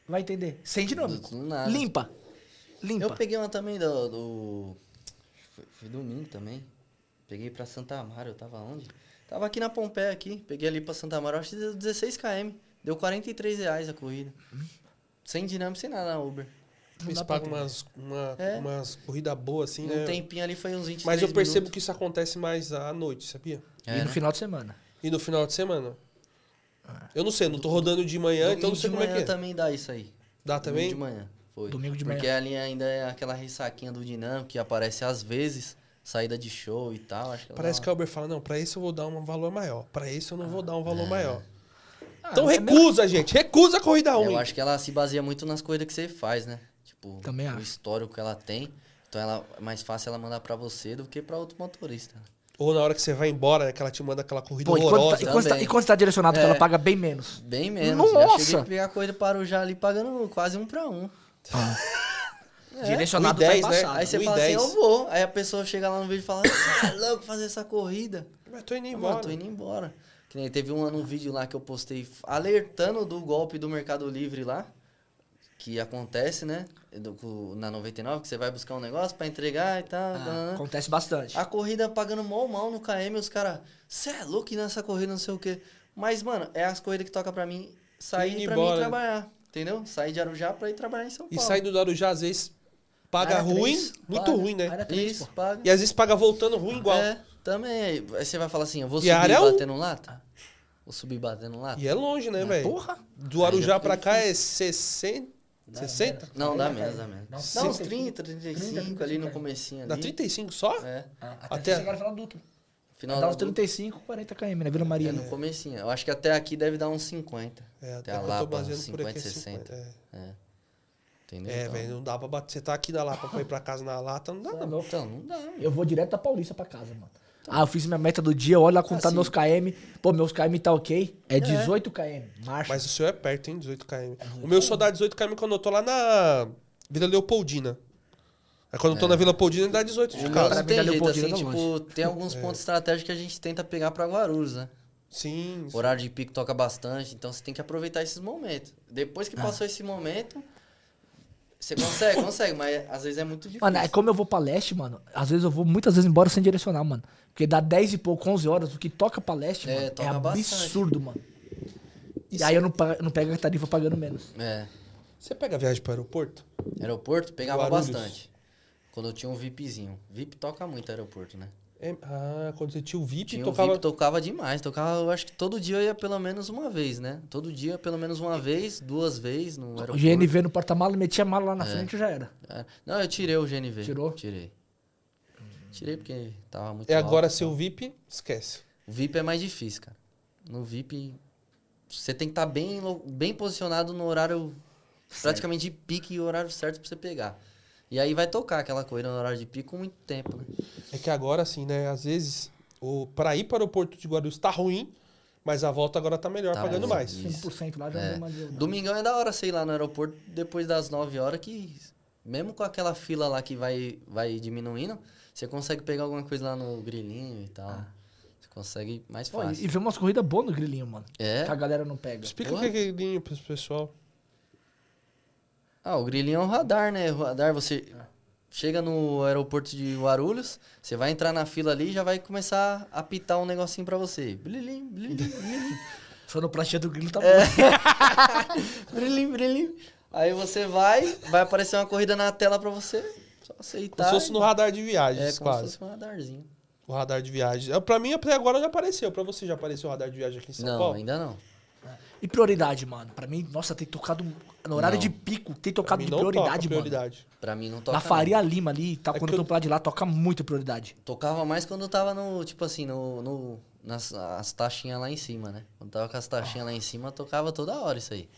Vai entender? Sem dinâmico. Nada. Limpa. Limpa. Eu peguei uma também do. do... Foi, foi domingo também. Peguei pra Santa Amaro, eu tava onde? Tava aqui na Pompeia aqui. Peguei ali pra Santa Amaro, acho que deu 16 km. Deu 43 reais a corrida. Sem dinâmico, sem nada na Uber. Eles pagam umas, uma, É. umas corridas boas assim, né? Um tempinho ali foi uns 20 Mas eu percebo que isso acontece mais à noite, sabia? E É, no né? final de semana. E no final de semana. Eu não sei, não tô rodando de manhã, então não sei de como é manhã que é. também dá isso aí. Dá Domingo também? de manhã. Foi. Domingo de Porque manhã. ali ainda é aquela ressaquinha do dinâmico que aparece às vezes, saída de show e tal. Acho que ela Parece que a Uber fala, não, pra esse eu vou dar um valor maior. Pra esse eu não vou dar um valor maior. Ah, Então é recusa, gente. Recusa a corrida uma- ruim. Eu acho que ela se baseia muito nas coisas que você faz, né? Tipo, Também o acho. histórico que ela tem. Então ela, é mais fácil ela mandar pra você do que pra outro motorista. Ou na hora que você vai embora, né, que ela te manda aquela corrida Pô, e quando, tá, horrorosa. e, quando tá, e quando você tá direcionado, que É. ela paga bem menos. Bem menos. Nossa! Já cheguei a pegar a corrida para o já ali pagando quase um pra um. Direcionado 1,10, tá né? Aí você um e fala assim, dez. eu vou. Aí a pessoa chega lá no vídeo e fala, você é louco fazer essa corrida. Mas tô indo Ah, embora. Mano, tô indo embora. Que nem teve um ano um vídeo lá que eu postei alertando do golpe do Mercado Livre lá. Que acontece, né? Do- na 99, que você vai buscar um negócio pra entregar e tal. Ah, nananã. acontece bastante. A corrida pagando mal mal no KM, os caras, cê é louco nessa corrida, não sei o quê. Mas, mano, é as corridas que toca pra mim sair pra embora. mim trabalhar. Entendeu? Sair de Arujá pra ir trabalhar em São E Paulo. sair do Arujá, às vezes, Paga Área ruim, três, muito paga. ruim, né? Área três, Isso, pô. paga. E às vezes paga voltando ruim igual. É, também. Aí você vai falar assim, eu vou E subir área um. batendo lata? Vou subir batendo lata? E é longe, né, velho? Porra. Do Arujá pra fica cá é 60? 60? Não, dá menos, dá menos. Não, Dá uns 30, 30, 35 30, ali no 30. comecinho ali. Dá 35 só? É. Ah, até, Até- chegar no final do Dutra. Final Dá da uns 35, 40 km, né? Vila Maria. É no comecinho. Eu acho que até aqui deve dar uns 50. É, até até a Lapa, baseando 50, por aqui é 60. 50. É, É. Entendeu? é Então- velho, não dá pra bater. Você tá aqui na Lapa pra ir pra casa na lata, não dá Tá não. Então, não dá. mano. Eu vou direto da Paulista pra casa, mano. Ah, eu fiz minha meta do dia, olha lá contar Assim. meus KM. Pô, meus KM tá ok. É 18 km. Marcha. Mas o seu é perto, hein? 18 km. É O meu só dá 18 km quando eu tô lá na Vila Leopoldina. Aí quando eu tô na Vila Leopoldina, dá 18 de casa. pra não mim, tem jeito, Leopoldina assim, tá tipo, tem alguns pontos estratégicos que a gente tenta pegar pra Guarulhos, né? Sim. sim. Horário de pico toca bastante, então você tem que aproveitar esses momentos. Depois Ah. que passou esse momento, você consegue, consegue, mas às vezes é muito difícil. Mano, é como eu vou pra leste, mano. Às vezes eu vou muitas vezes embora sem direcionar, mano. Porque dá 10 e pouco, 11 horas. O que toca pra leste, É, mano, é toca bastante. absurdo, mano. E Isso- aí eu não, não pego a tarifa pagando menos. É. Você pega a viagem pro aeroporto? Aeroporto pegava Guarulhos. bastante. Quando eu tinha um VIPzinho. VIP toca muito aeroporto, né? É- ah, quando você tinha o VIP, Tinha tocava. VIP, tocava demais. Tocava, eu acho que todo dia eu ia pelo menos uma vez, né? Todo dia, pelo menos uma vez, duas vezes no O aeroporto. GNV no porta-mala, metia a mala lá na É. frente e já era. É. Não, eu tirei o GNV. Tirou? Tirei. Tirei porque tava muito É agora alto, seu VIP, esquece. O VIP é mais difícil, cara. No VIP, você tem que estar bem, lo- bem posicionado no horário praticamente de pique e o horário certo pra você pegar. E aí vai tocar aquela coisa no horário de pico muito tempo, né? É que agora, assim, né? Às vezes, o, pra ir para o aeroporto de Guarulhos tá ruim, mas a volta agora tá melhor, Tá pagando mais. Isso. 5% lá já É. não Domingão é da hora sei lá no aeroporto depois das 9 horas que mesmo com aquela fila lá que vai vai diminuindo, você consegue pegar alguma coisa lá no grilinho e tal. Você consegue mais Pô, fácil. e ver umas corridas boas no grilinho, mano. É. Que a galera não pega. Explica Porra. o que é grilinho pro pessoal. Ah, o grilinho é um radar, né? O radar, você chega no aeroporto de Guarulhos, você vai entrar na fila ali e já vai começar a apitar um negocinho pra você. Blilim, blilim, blilim. Só no pratinha do grilo tá É. bom. Brilim, brilim. Aí você vai, vai aparecer uma corrida na tela pra você. Só Como aceitar. se fosse no radar de É, viagens, como se quase. fosse um radarzinho. O radar de viagem. Ah, Pra mim, até agora já apareceu. Pra você já apareceu o radar de viagem aqui em São Não, Paulo? ainda não. E prioridade, mano. Pra mim, nossa, tem tocado. No horário Não. de pico, tem tocado de prioridade, toca mano. prioridade. Pra mim não toca. Na Faria não. Lima ali, tá, É quando eu tô pra lá de lá, toca muito prioridade. Tocava mais quando eu tava no, tipo assim, no. no nas as taxinhas lá em cima, né? Quando tava com as taxinhas lá em cima, tocava toda hora isso aí.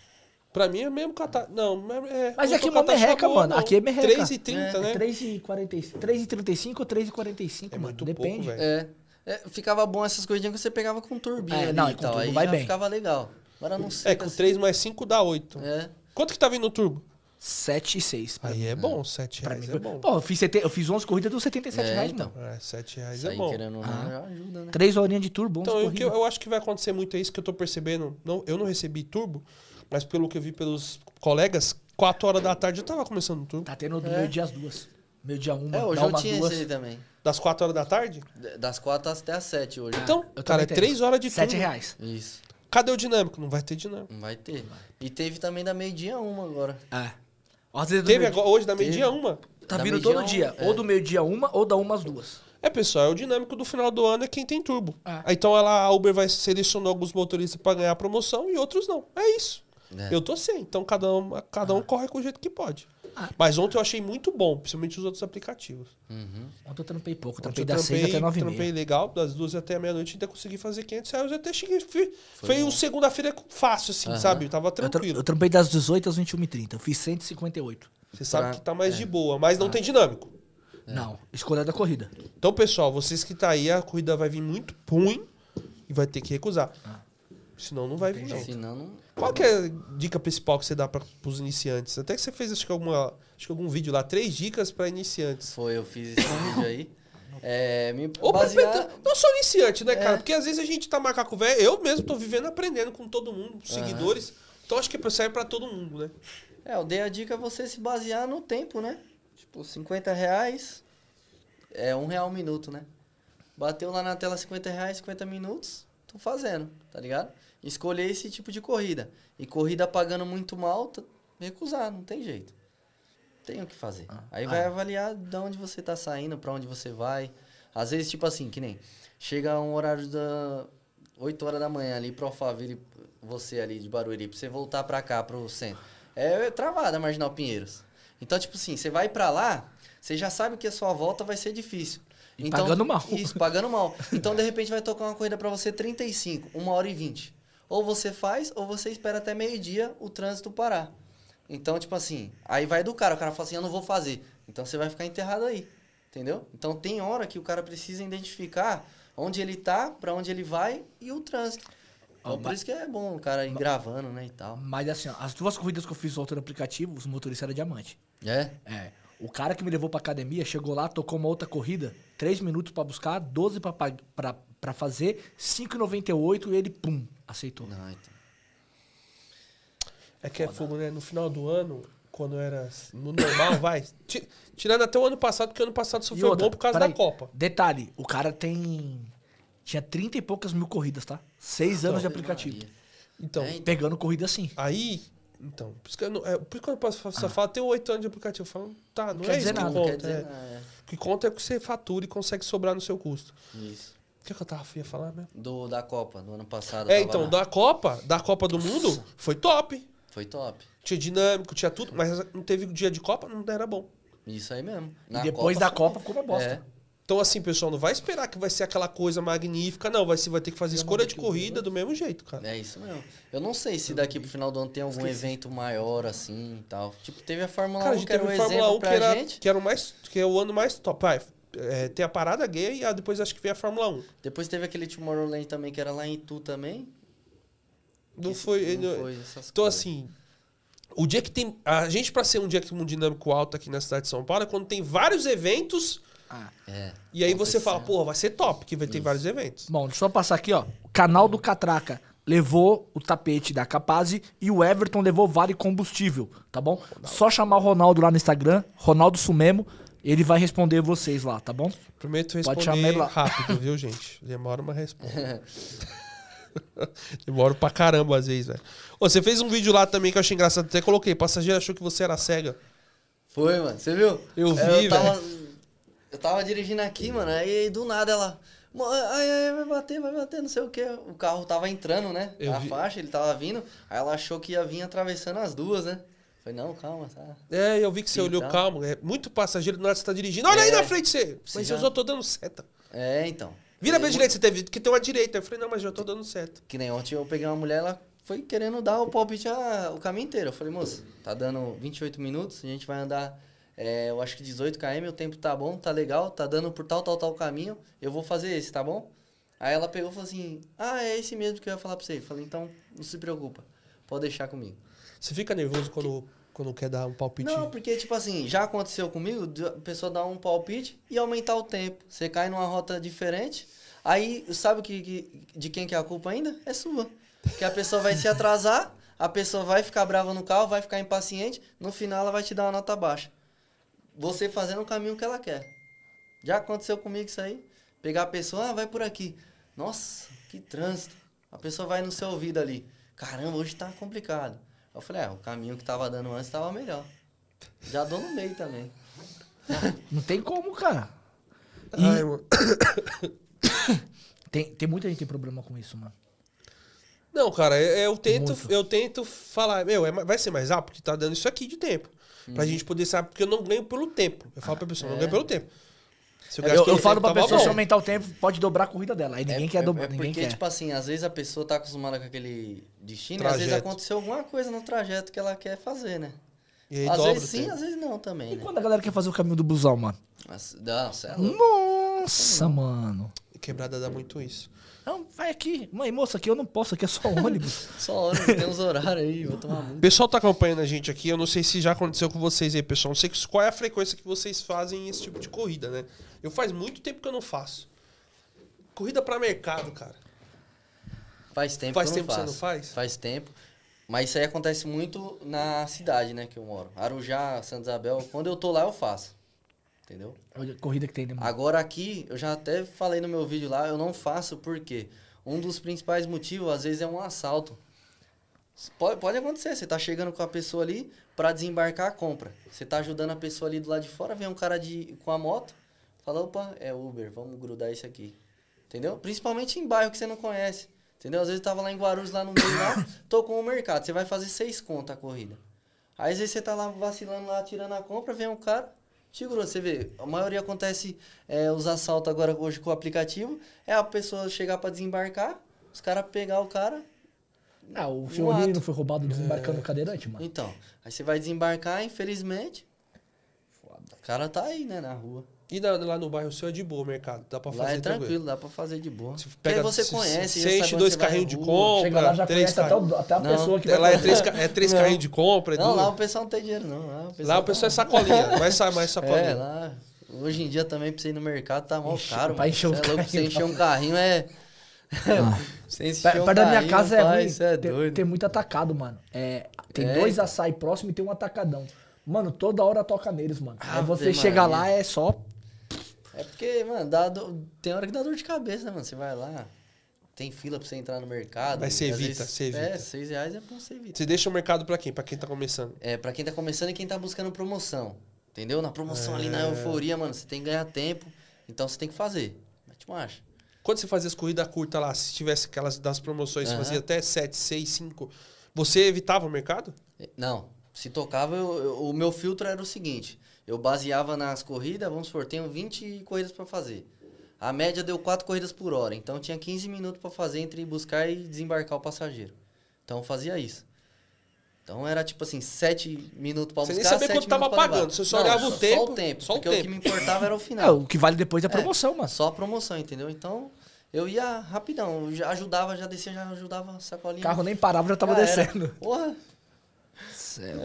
Pra mim é mesmo catar. Não, é. Mas aqui é uma merreca, boa, mano. não. Aqui é merreca. 3,30, É, né? É 3,45 3,35 ou 3,45, É mano. muito Depende. pouco, velho. É. É, ficava bom essas coisinhas que você pegava com turbina É, ali não, e com tal. turbo Aí vai já bem. ficava legal. Agora não sei. É, com 3 mais 5 dá 8. É. Quanto que tá vindo no turbo? 7 e 6. Pra, Aí é bom, 7 pra reais mim. é bom. Pô, eu fiz, sete- eu fiz 11 corridas dos 77 É, reais, então. mano. É, 7 reais Isso é aí, bom. querendo Ah. ajuda, né? 3 horinhas de turbo, 11 Então, o que eu, eu acho que vai acontecer muito é isso que eu tô percebendo. Não, eu não recebi turbo, mas pelo que eu vi pelos colegas, 4 horas da tarde eu tava começando o turbo. Tá tendo do É. meio-dia às duas. Meio-dia uma, É, hoje dá eu umas tinha duas. esse aí também. Das 4 horas da tarde? D- Das 4 até as 7 hoje. Então, Eu cara, é também tenho. 3 horas de 7 turbo. reais. Isso. Cadê o dinâmico? Não vai ter dinâmico. Não vai ter. E teve também da meio-dia uma agora. É. Teve meio-dia- agora, hoje da meio-dia uma. Tá da vindo todo um, dia. é. Ou do meio-dia uma, ou da uma às duas. É, pessoal, é o dinâmico do final do ano é quem tem turbo. Ah. Então ela, a Uber vai selecionar alguns motoristas pra ganhar a promoção e outros não. É isso. É. Eu tô sem. Então cada um, cada um corre com o jeito que pode. Mas ontem eu achei muito bom, principalmente os outros aplicativos. Uhum. Ontem eu trampei pouco. Ontem Trampei eu das 6 até 9 e trampei legal, das duas até a meia-noite ainda consegui fazer 500 reais. Eu até cheguei. Foi, foi um segunda-feira fácil, assim, Aham. sabe? Tava Eu, tra- tranquilo. eu trampei das 18 às 21h30. Eu fiz 158. Você sabe Pra- que tá mais é. de boa, mas não tem dinâmico. Não, escolha da corrida. Então, pessoal, vocês que tá aí, a corrida vai vir muito ruim e vai ter que recusar. Senão não vai vir, não. Senão não. Qual que é a dica principal que você dá para os iniciantes? Até que você fez acho que, alguma, acho que algum vídeo lá, três dicas para iniciantes. Foi, eu fiz esse vídeo aí. É, me Ou basear... não só iniciante, né, cara? É. Porque às vezes a gente tá macaco velho, eu mesmo tô vivendo aprendendo com todo mundo, os seguidores. Então acho que serve para todo mundo, né? É, eu dei a dica você se basear no tempo, né? Tipo, 50 reais é um real um minuto, né? Bateu lá na tela 50 reais, 50 minutos, tô fazendo, tá ligado? Escolher esse tipo de corrida. E corrida pagando muito mal, recusar, não tem jeito. tenho o que fazer. Ah. Aí Ah. vai avaliar de onde você tá saindo, pra onde você vai. Às vezes, tipo assim, que nem chega um horário da 8 horas da manhã ali pro Alphaville, você ali de Barueri, pra você voltar pra cá, pro centro. É travada a Marginal Pinheiros. Então, tipo assim, você vai pra lá, você já sabe que a sua volta vai ser difícil. E pagando mal. Isso, pagando mal. Então, de repente, vai tocar uma corrida pra você 35, 1 hora e 20. Ou você faz, ou você espera até meio-dia o trânsito parar. Então, tipo assim, aí vai do cara. O cara fala assim, eu não vou fazer. Então, você vai ficar enterrado aí. Entendeu? Então, tem hora que o cara precisa identificar onde ele tá, pra onde ele vai e o trânsito. Então, por mas- isso que é bom o cara ir gravando, né, e tal. Mas assim, ó, as duas corridas que eu fiz soltando aplicativo, os motoristas eram diamante. É? É. O cara que me levou pra academia chegou lá, tocou uma outra corrida, 3 minutos pra buscar, 12 pra, pag- pra, pra fazer, 5,98 e ele, pum, aceitou. Não, então. É que é fogo, né? No final do ano, quando era no normal, vai. ti- Tirando até o ano passado, porque o ano passado foi outra, bom por causa da Copa. Detalhe, o cara tem. Tinha 30 e poucas mil corridas, tá? Seis anos de aplicativo. Maria. Então, É, então. Pegando corrida assim. aí. Então, por isso que eu, não, é, por isso que eu posso só fala, tem oito anos de aplicativo. Eu falo, tá, não, quer é dizer isso que nada, Não conta. quer dizer é. nada. é. O que conta é o que você fatura e consegue sobrar no seu custo. Isso. O que, que eu tava ia falar mesmo? Do, da Copa, do ano passado. É, então, lá. da Copa, da Copa do Mundo, foi top. Foi top. Tinha dinâmico, tinha tudo, mas não teve dia de Copa, não era bom. Isso aí mesmo. E depois da Copa ficou uma bosta. É. Então, assim, pessoal, não vai esperar que vai ser aquela coisa magnífica, não. Vai, vai ter que fazer escolha de corrida do mesmo jeito, cara. É isso mesmo. Eu não sei se daqui pro final do ano tem algum evento maior assim e tal. Tipo, teve a Fórmula Cara, a 1 gente que era um teve Fórmula exemplo 1 pra que, era, gente. que era o mais. que é o ano mais top. Ah, é, tem a parada gay e ah, depois acho que veio a Fórmula 1. Depois teve aquele Tomorrowland também, que era lá em Itu também. Não Que foi. não não- foi essas então, coisas. assim. O dia que tem. A gente, pra ser um dia que um dinâmico alto aqui na cidade de São Paulo, é quando tem vários eventos. Ah. É. E aí você fala, pô, vai ser top, que vai ter vários eventos. Bom, deixa eu só passar aqui, ó. O canal do Catraca levou o tapete da Capaz e o Everton levou Vale Combustível, tá bom? Só chamar o Ronaldo lá no Instagram, Ronaldo Sumemo, ele vai responder vocês lá, tá bom? Prometo responder lá. rápido, viu, gente? Demora uma resposta. Demora pra caramba às vezes, velho. Você fez um vídeo lá também que eu achei engraçado. Até coloquei. Passageiro achou que você era cega. Foi, mano. Você viu? Eu vi, eu tava, eu tava dirigindo aqui, mano, aí do nada ela. "Mo- Ai, ai, vai bater, vai bater, não sei o que. O carro tava entrando, né? Eu a vi. faixa, ele tava vindo. Aí ela achou que ia vir atravessando as duas, né? Falei, não, calma, tá. É, eu vi que você olhou calmo. É muito passageiro do nada você tá dirigindo. Olha aí É. na frente você. Mas já- eu só tô dando seta. É, então. Vira bem direito, você teve que tem uma direita. Eu falei, não, mas já tô dando seta. Que nem ontem eu peguei uma mulher, ela foi querendo dar o palpite a- o caminho inteiro. Eu falei, moça, tá dando 28 minutos, a gente vai andar, é, eu acho que 18 km, o tempo tá bom, tá legal, tá dando por tal, tal, tal caminho, eu vou fazer esse, tá bom? Aí ela pegou e falou assim, ah, é esse mesmo que eu ia falar pra você. Eu falei, então, não se preocupa, pode deixar comigo. Você fica nervoso quando, quando quer dar um palpite? Não, porque, tipo assim, já aconteceu comigo, a pessoa dar um palpite e aumentar o tempo. Você cai numa rota diferente, aí, sabe que, que- de quem que é a culpa ainda? É sua. Que a pessoa vai se atrasar, a pessoa vai ficar brava no carro, vai ficar impaciente, no final ela vai te dar uma nota baixa. Você fazendo o caminho que ela quer. Já aconteceu comigo isso aí. Pegar a pessoa, ah, vai por aqui. Nossa, que trânsito. A pessoa vai no seu ouvido ali. Caramba, hoje tá complicado. Eu falei, é, o caminho que tava dando antes tava melhor. Já dou no meio também. Não tem como, cara. E Ai, mano. tem, tem muita gente que tem problema com isso, mano. Não, cara, eu, eu tento, Muito. eu tento falar, meu, é vai ser mais rápido porque tá dando isso aqui de tempo. Pra gente poder saber, porque eu não ganho pelo tempo. Eu falo pra pessoa, não É. ganho pelo tempo. Se Eu, eu falo pra tava pessoa, se bom. aumentar o tempo, pode dobrar a corrida dela. Aí ninguém é, quer é, dobrar, é porque, quer. tipo assim, às vezes a pessoa tá acostumada com aquele destino e às vezes Trajeto. aconteceu alguma coisa no trajeto que ela quer fazer, né? E aí às dobra vezes sim, às vezes não também, E né? quando a galera quer fazer o caminho do busão, mano? Cê é louco. Nossa, mano. Quebrada dá muito isso. Não, vai aqui. Mãe, moça, aqui eu não posso, aqui é só ônibus. Só hora, tem uns horários aí, vou tomar O muito. pessoal tá acompanhando a gente aqui, eu não sei se já aconteceu com vocês aí, pessoal. Não sei qual é a frequência que vocês fazem esse tipo de corrida, né? Eu faz muito tempo que eu não faço. Corrida pra mercado, cara. Faz tempo Faz que eu tempo que não você faço. não faz? Faz tempo. Mas isso aí acontece muito na cidade, né, que eu moro. Arujá, Santa Isabel, quando eu tô lá eu faço. Entendeu? Olha a corrida que tem, né, mano? Agora aqui, eu já até falei no meu vídeo lá, eu não faço porque um dos principais motivos, às vezes, é um assalto. Pode, pode acontecer, você tá chegando com a pessoa ali pra desembarcar a compra. Você tá ajudando a pessoa ali do lado de fora, vem um cara de, com a moto, fala, opa, é Uber, vamos grudar isso aqui. Entendeu? Principalmente em bairro que você não conhece. Entendeu? Às vezes eu tava lá em Guarulhos, lá no meio lá, tô com o mercado, você vai fazer seis contas a corrida. Aí às vezes você tá lá vacilando lá, tirando a compra, vem um cara, gruda. Você vê, a maioria acontece, é, os assaltos agora hoje com o aplicativo, é a pessoa chegar pra desembarcar, os caras pegar o cara, Ah, o senhor não foi roubado desembarcando o cadeirante, mano. Então, aí você vai desembarcar, infelizmente. O cara tá aí, né, na rua. E na- lá no bairro seu é de boa o mercado, dá pra Lá fazer é tranquilo, dá pra fazer de boa. Você Porque pega, aí você se- conhece, você enche dois você vai carrinhos de compra, Chega lá, já três conhece até, até a Não, pessoa que É, Lá vai é três, é três carrinhos de compra. É Não, lá o pessoal não tem dinheiro, não. Lá o pessoal, Lá o pessoal é sacolinha, mais, sa- mais sacolinha. É, lá. Hoje em dia também, pra você ir no mercado, tá mal caro. pra encher um é louco, pra você carrinho, encher um carrinho é. Você encher Perto um da minha carrinho, casa é ruim. é tem, muito atacado, mano. É, tem É, dois açaí próximo e tem um atacadão. Mano, toda hora toca neles, mano. Aí Ave você chega lá, é só. É porque, mano, dá do- tem hora que dá dor de cabeça, né, mano? Você vai lá, tem fila pra você entrar no mercado. Mas você evita, vezes- você evita. É, seis reais é bom você evita. Você deixa o mercado pra quem? Pra quem tá começando. É, pra quem tá começando e quem tá buscando promoção. Entendeu? Na promoção ali, É. na euforia, mano, você tem que ganhar tempo. Então você tem que fazer. Mete marcha. Quando você fazia as corridas curtas lá, se tivesse aquelas das promoções, Aham. fazia até 7, 6, 5, você evitava o mercado? Não, se tocava, eu- eu- o meu filtro era o seguinte. Eu baseava nas corridas, vamos supor, tenho 20 corridas pra fazer. A média deu 4 corridas por hora, então tinha 15 minutos pra fazer entre buscar e desembarcar o passageiro. Então eu fazia isso. Então era tipo assim, 7 minutos pra Você buscar, nem sabia quanto tava pagando, você só Não, olhava o só- tempo, Só o tempo, só o porque o tempo. que me importava era o É, final. o que vale depois é a promoção, mano. Só a promoção, entendeu? Então, eu ia rapidão, eu já ajudava, já descia, já ajudava a O sacolinha. carro nem parava, já tava Já era. descendo. Porra, Céu.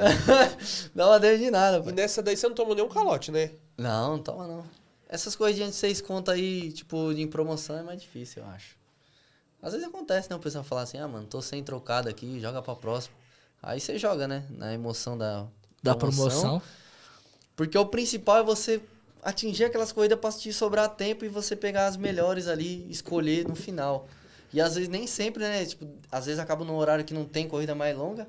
não deu de nada, E pai. nessa daí você não tomou nenhum calote, né? Não, não toma não. Essas coisinhas de seis contas aí, tipo, em promoção é mais difícil, eu acho. Às vezes acontece, né? O pessoal fala assim, ah, mano, tô sem trocado aqui, joga pra próxima. Aí você joga, né? Na emoção da Da promoção. Porque o principal é você atingir aquelas corridas pra te sobrar tempo e você pegar as melhores ali, escolher no final. E às vezes nem sempre, né? Tipo, às vezes acaba num horário que não tem corrida mais longa.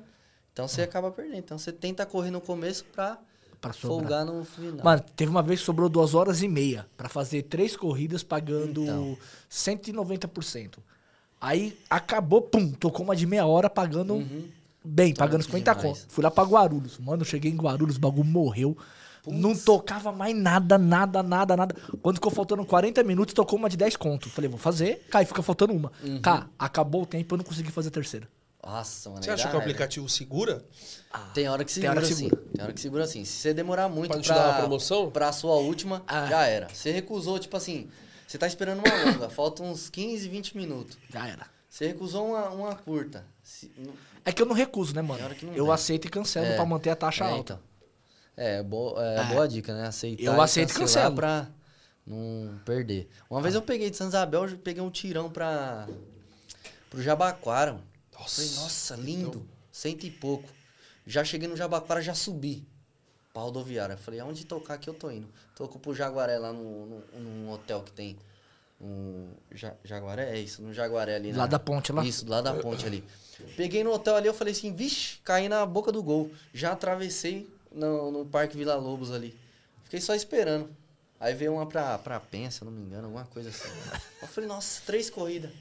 Então você acaba perdendo. Então você tenta correr no começo pra, Pra folgar no final. Mano, teve uma vez que sobrou duas horas e meia pra fazer três corridas pagando Então. 190%. Aí acabou, pum, tocou uma de meia hora pagando bem, pagando Top 50 demais. conto. Fui lá pra Guarulhos. Mano, eu cheguei em Guarulhos, o bagulho morreu. Não tocava mais nada, nada, nada, nada. Quando ficou faltando 40 minutos, tocou uma de 10 conto. Falei, vou fazer. Cai, fica faltando uma. Uhum. Cá, acabou o tempo, eu não consegui fazer a terceira. Nossa, mano. Você aí acha que o raiva. aplicativo segura? Tem hora que Tem segura, hora que sim. segura. Tem hora que segura sim. Se você demorar muito Pra pra, te dar uma promoção? pra sua última, Ah. já era. Você recusou, tipo assim, você tá esperando uma longa, faltam uns 15, 20 minutos. Já era. Você recusou uma, uma curta. Se- não- É que eu não recuso, né, mano? Tem Eu dá. aceito e cancelo É. pra manter a taxa é, alta. então. É, bo é, É. boa dica, né? Aceitar Eu e aceito e cancelo. pra não perder. Uma vez eu peguei de São Isabel, eu peguei um tirão pra... pro Jabaquara, mano. Nossa. Falei, nossa, lindo. Cento e pouco. Já cheguei no Jabaquara, já subi. Pra rodoviária. Falei, aonde tocar que eu tô indo? Tocou pro Jaguaré lá no, no, num hotel que tem. Um, ja, Jaguaré? É isso, no Jaguaré ali. Lá na- da ponte lá? Isso, lá da ponte ali. Peguei no hotel ali, eu falei assim, vixe, caí na boca do gol. Já atravessei no, no Parque Vila Lobos ali. Fiquei só esperando. Aí veio uma pra, pra Penha, se eu não me engano, alguma coisa assim. Eu falei, nossa, três corridas.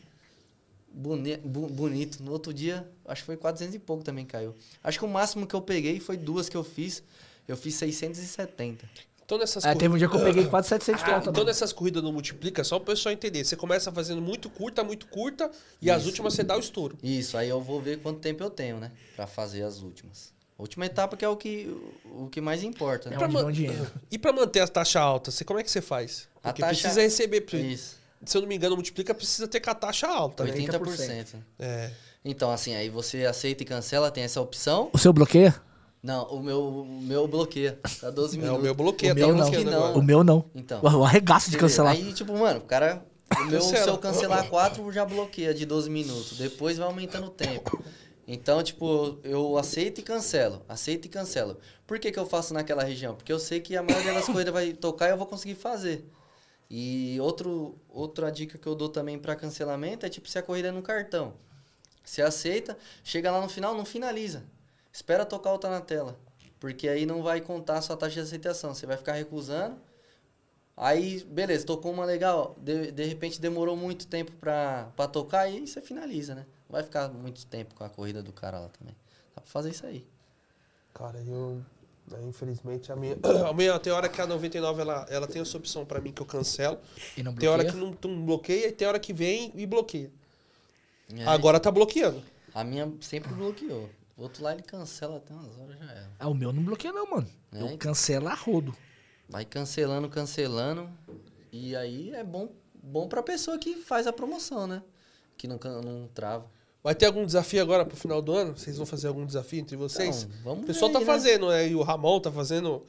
Boni, bonito. No outro dia, acho que foi 400 e pouco também caiu. Acho que o máximo que eu peguei foi duas que eu fiz. Eu fiz 670. Então nessas É, teve um dia que eu peguei quase 700 Ah, então também. nessas corridas não multiplica, só o pessoal entender. Você começa fazendo muito curta, muito curta, e as últimas você dá o estouro. Isso, aí eu vou ver quanto tempo eu tenho, né? Pra fazer as últimas. A última etapa que é o que, o que mais importa, né? É onde ma- vão dinheiro. E pra manter a taxa alta, você como é que você faz? A Porque taxa- precisa receber. Isso. Se eu não me engano, multiplica, precisa ter com a taxa alta, né? 80%. É. Então, assim, aí você aceita e cancela, tem essa opção. O seu bloqueia? Não, o meu, o meu bloqueia. Dá 12 É, minutos. o meu bloqueia, O tá meu não. Que não. O meu não. Então. O arregaço de cancelar. Aí, tipo, mano, o cara. O meu, se eu cancelar 4, já bloqueia de 12 minutos. Depois vai aumentando o tempo. Então, tipo, eu aceito e cancelo. Aceito e cancelo. Por que, que eu faço naquela região? Porque eu sei que a maioria das corridas vai tocar e eu vou conseguir fazer. E outro, outra dica que eu dou também para cancelamento é tipo se a corrida é no cartão. Você aceita, chega lá no final, não finaliza. Espera tocar outra na tela. Porque aí não vai contar a sua taxa de aceitação. Você vai ficar recusando. Aí, beleza, tocou uma legal. De, de repente demorou muito tempo pra, pra tocar e aí você finaliza, né? Não vai ficar muito tempo com a corrida do cara lá também. Dá pra fazer isso aí. Cara, eu. Né, infelizmente, a minha, a minha. Tem hora que a 99 ela, ela tem essa opção pra mim que eu cancelo. E não Tem hora que não, não bloqueia e tem hora que vem e bloqueia. É, Agora tá bloqueando. A minha sempre bloqueou. O outro lá ele cancela até umas horas já era. Ah, o meu não bloqueia não, mano. É, Eu então. cancelo a rodo. Vai cancelando, cancelando. E aí é bom, bom pra pessoa que faz a promoção, né? Que não, não trava. Vai ter algum desafio agora pro final do ano? Vocês vão fazer algum desafio entre vocês? Então, vamos o pessoal ver tá né? fazendo, né? E o Ramon tá fazendo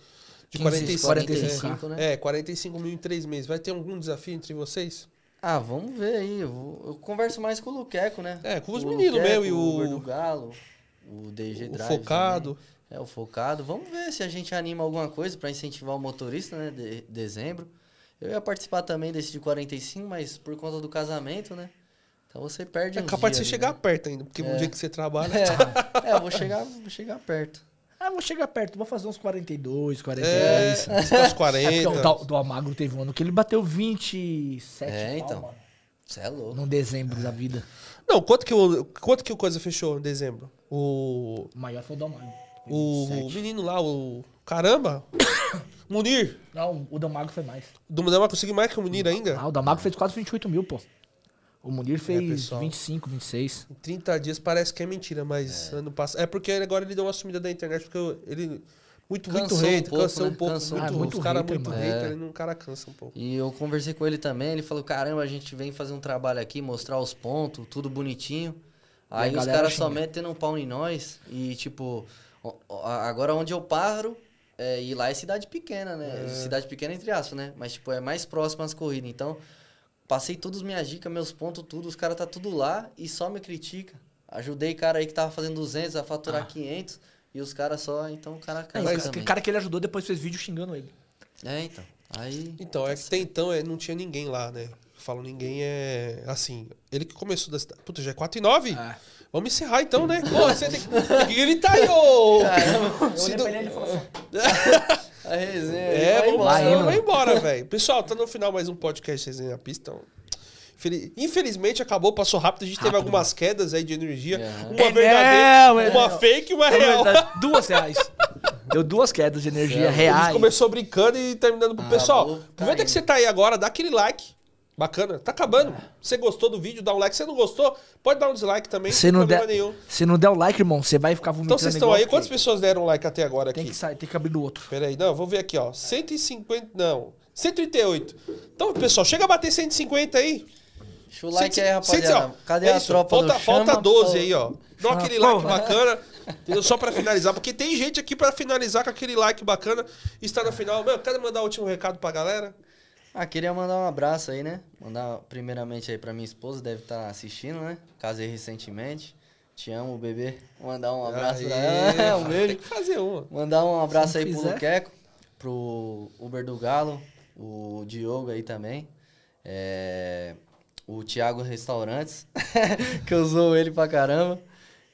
de 15, 45, 45, né? É, 45 mil em três meses. Vai ter algum desafio entre vocês? Ah, vamos ver aí. Eu, vou- eu converso mais com o Luqueco, né? É, com os O meninos Luqueco, mesmo e o o- Uber do Galo, o DG o Drive. focado. também. É, o focado. Vamos ver se a gente anima alguma coisa pra incentivar o motorista, né? De dezembro. Eu ia participar também desse de 45, mas por conta do casamento, né? Então você perde É capaz de você dias chegar ali, perto ainda, porque no É. dia que você trabalha. né? É, é, eu vou chegar, vou chegar perto. Ah, vou chegar perto, vou fazer uns 42, 43. É, É, uns porque 40. o do, Almagro teve um ano que ele bateu 27 É, pau, então. Você é louco. No dezembro da vida. Não, quanto que, o, quanto que o coisa fechou em dezembro? O. O maior foi o do Almagro. O 27. menino lá, o. Caramba! Munir! Não, o do Almagro foi mais. Munir vai conseguir mais que o Munir ainda? Ah, o do Almagro fez quase 28 mil, pô. O Munir fez pessoal. 25, 26. Em 30 dias parece que é mentira, mas ano passado. É porque agora ele deu uma sumida da internet, porque eu- ele. Muito, muito Cansou um hater, pouco, cansou um né? pouco. Cansou. muito, Ah, muito os caras hater, muito hater, É. ele não- o cara cansa um pouco. E eu conversei com ele também, ele falou, caramba, a gente vem fazer um trabalho aqui, mostrar os pontos, tudo bonitinho. Aí os caras só metem um pau em nós. E tipo, agora onde eu paro, é, e lá é cidade pequena, né? Cidade pequena entre aspas, né? Mas tipo, é mais próximo às corridas. Então, passei todas as minhas dicas, meus pontos, tudo, os caras tá tudo lá e só me critica. Ajudei cara aí que tava fazendo 200 a faturar 500 e os caras só, então o cara É, cansa o cara- cara que ele ajudou depois fez vídeo xingando ele. É, então. Aí Então, é que até então é, não tinha ninguém lá, né? Eu falo ninguém é. Assim, ele que começou da cidade. Puta, já é 4 e 9? É. Vamos encerrar então, né? Pô, você tem que, gritar aí, ô! Eu Se olhei do- pra ele e ele falou assim, a resenha É, vai vamos embora. Vai embora, indo. vai embora, velho. Pessoal, tá no final mais um podcast Resenha Pista. Infeli- Infelizmente acabou, passou rápido. A gente teve Rápido, algumas quedas aí de energia. É. Uma É, verdadeira, é, uma fake e uma "É real. duas reais. Deu duas quedas de energia Céu. A reais. gente começou brincando e terminando pro Ah, pessoal. Aproveita que você tá aí agora, dá aquele like. Bacana, tá acabando. Você gostou do vídeo, dá um like. Se não gostou, pode dar um dislike também, Se sem não, problema der, nenhum. se não der o like, irmão, você vai ficar vomitando Então vocês estão aí, quantas pessoas deram like até agora aqui? Tem que sair, tem que abrir do outro. Pera aí, não, vou ver aqui, ó. 150, não, 138. Então, pessoal, chega a bater 150 aí. Deixa o like Cento- aí, rapaziada. cento- ó, Cadê é a isso, tropa falta, do Falta Chama? 12 aí, ó. Dá Chama, aquele like bacana. Entendeu? Só pra finalizar. Porque tem gente aqui pra finalizar com aquele like bacana. E está no final. Meu, quero mandar o último recado pra galera. Ah, queria mandar um abraço aí, né? Mandar primeiramente aí pra minha esposa, deve estar assistindo, né? Casei recentemente. Te amo, bebê. Mandar um abraço pra Aê, ela. um Tem beijo. que fazer uma. Mandar um abraço aí não pro. Luqueco, pro Uber do Galo, o Diogo aí também. É, o Thiago Restaurantes, que usou ele pra caramba.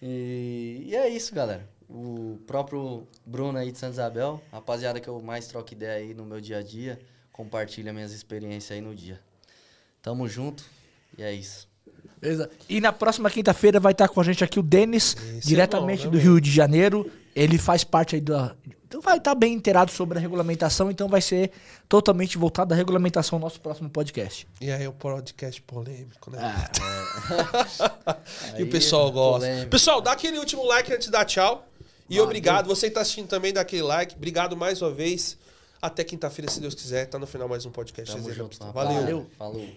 E, e é isso, galera. O próprio Bruno aí de Santa Isabel, rapaziada que eu mais troco ideia aí no meu dia a dia, compartilha minhas experiências aí no dia. Tamo junto e é isso. Beleza? E na próxima quinta-feira vai estar com a gente aqui o Denis, Esse diretamente é bom, do né, Rio de Janeiro. Ele faz parte aí da. Então vai estar bem inteirado sobre a regulamentação, então vai ser totalmente voltado à regulamentação nosso próximo podcast. E aí, o podcast polêmico, né? Ah, e o Aí, pessoal gosta. polêmico. Pessoal, dá aquele último like antes de dar tchau. E obrigado. Você que tá assistindo também, dá aquele like. Obrigado mais uma vez. Até quinta-feira, se Deus quiser. Tá no final mais um podcast. Tamo junto. Rapaziada. Valeu. Falou.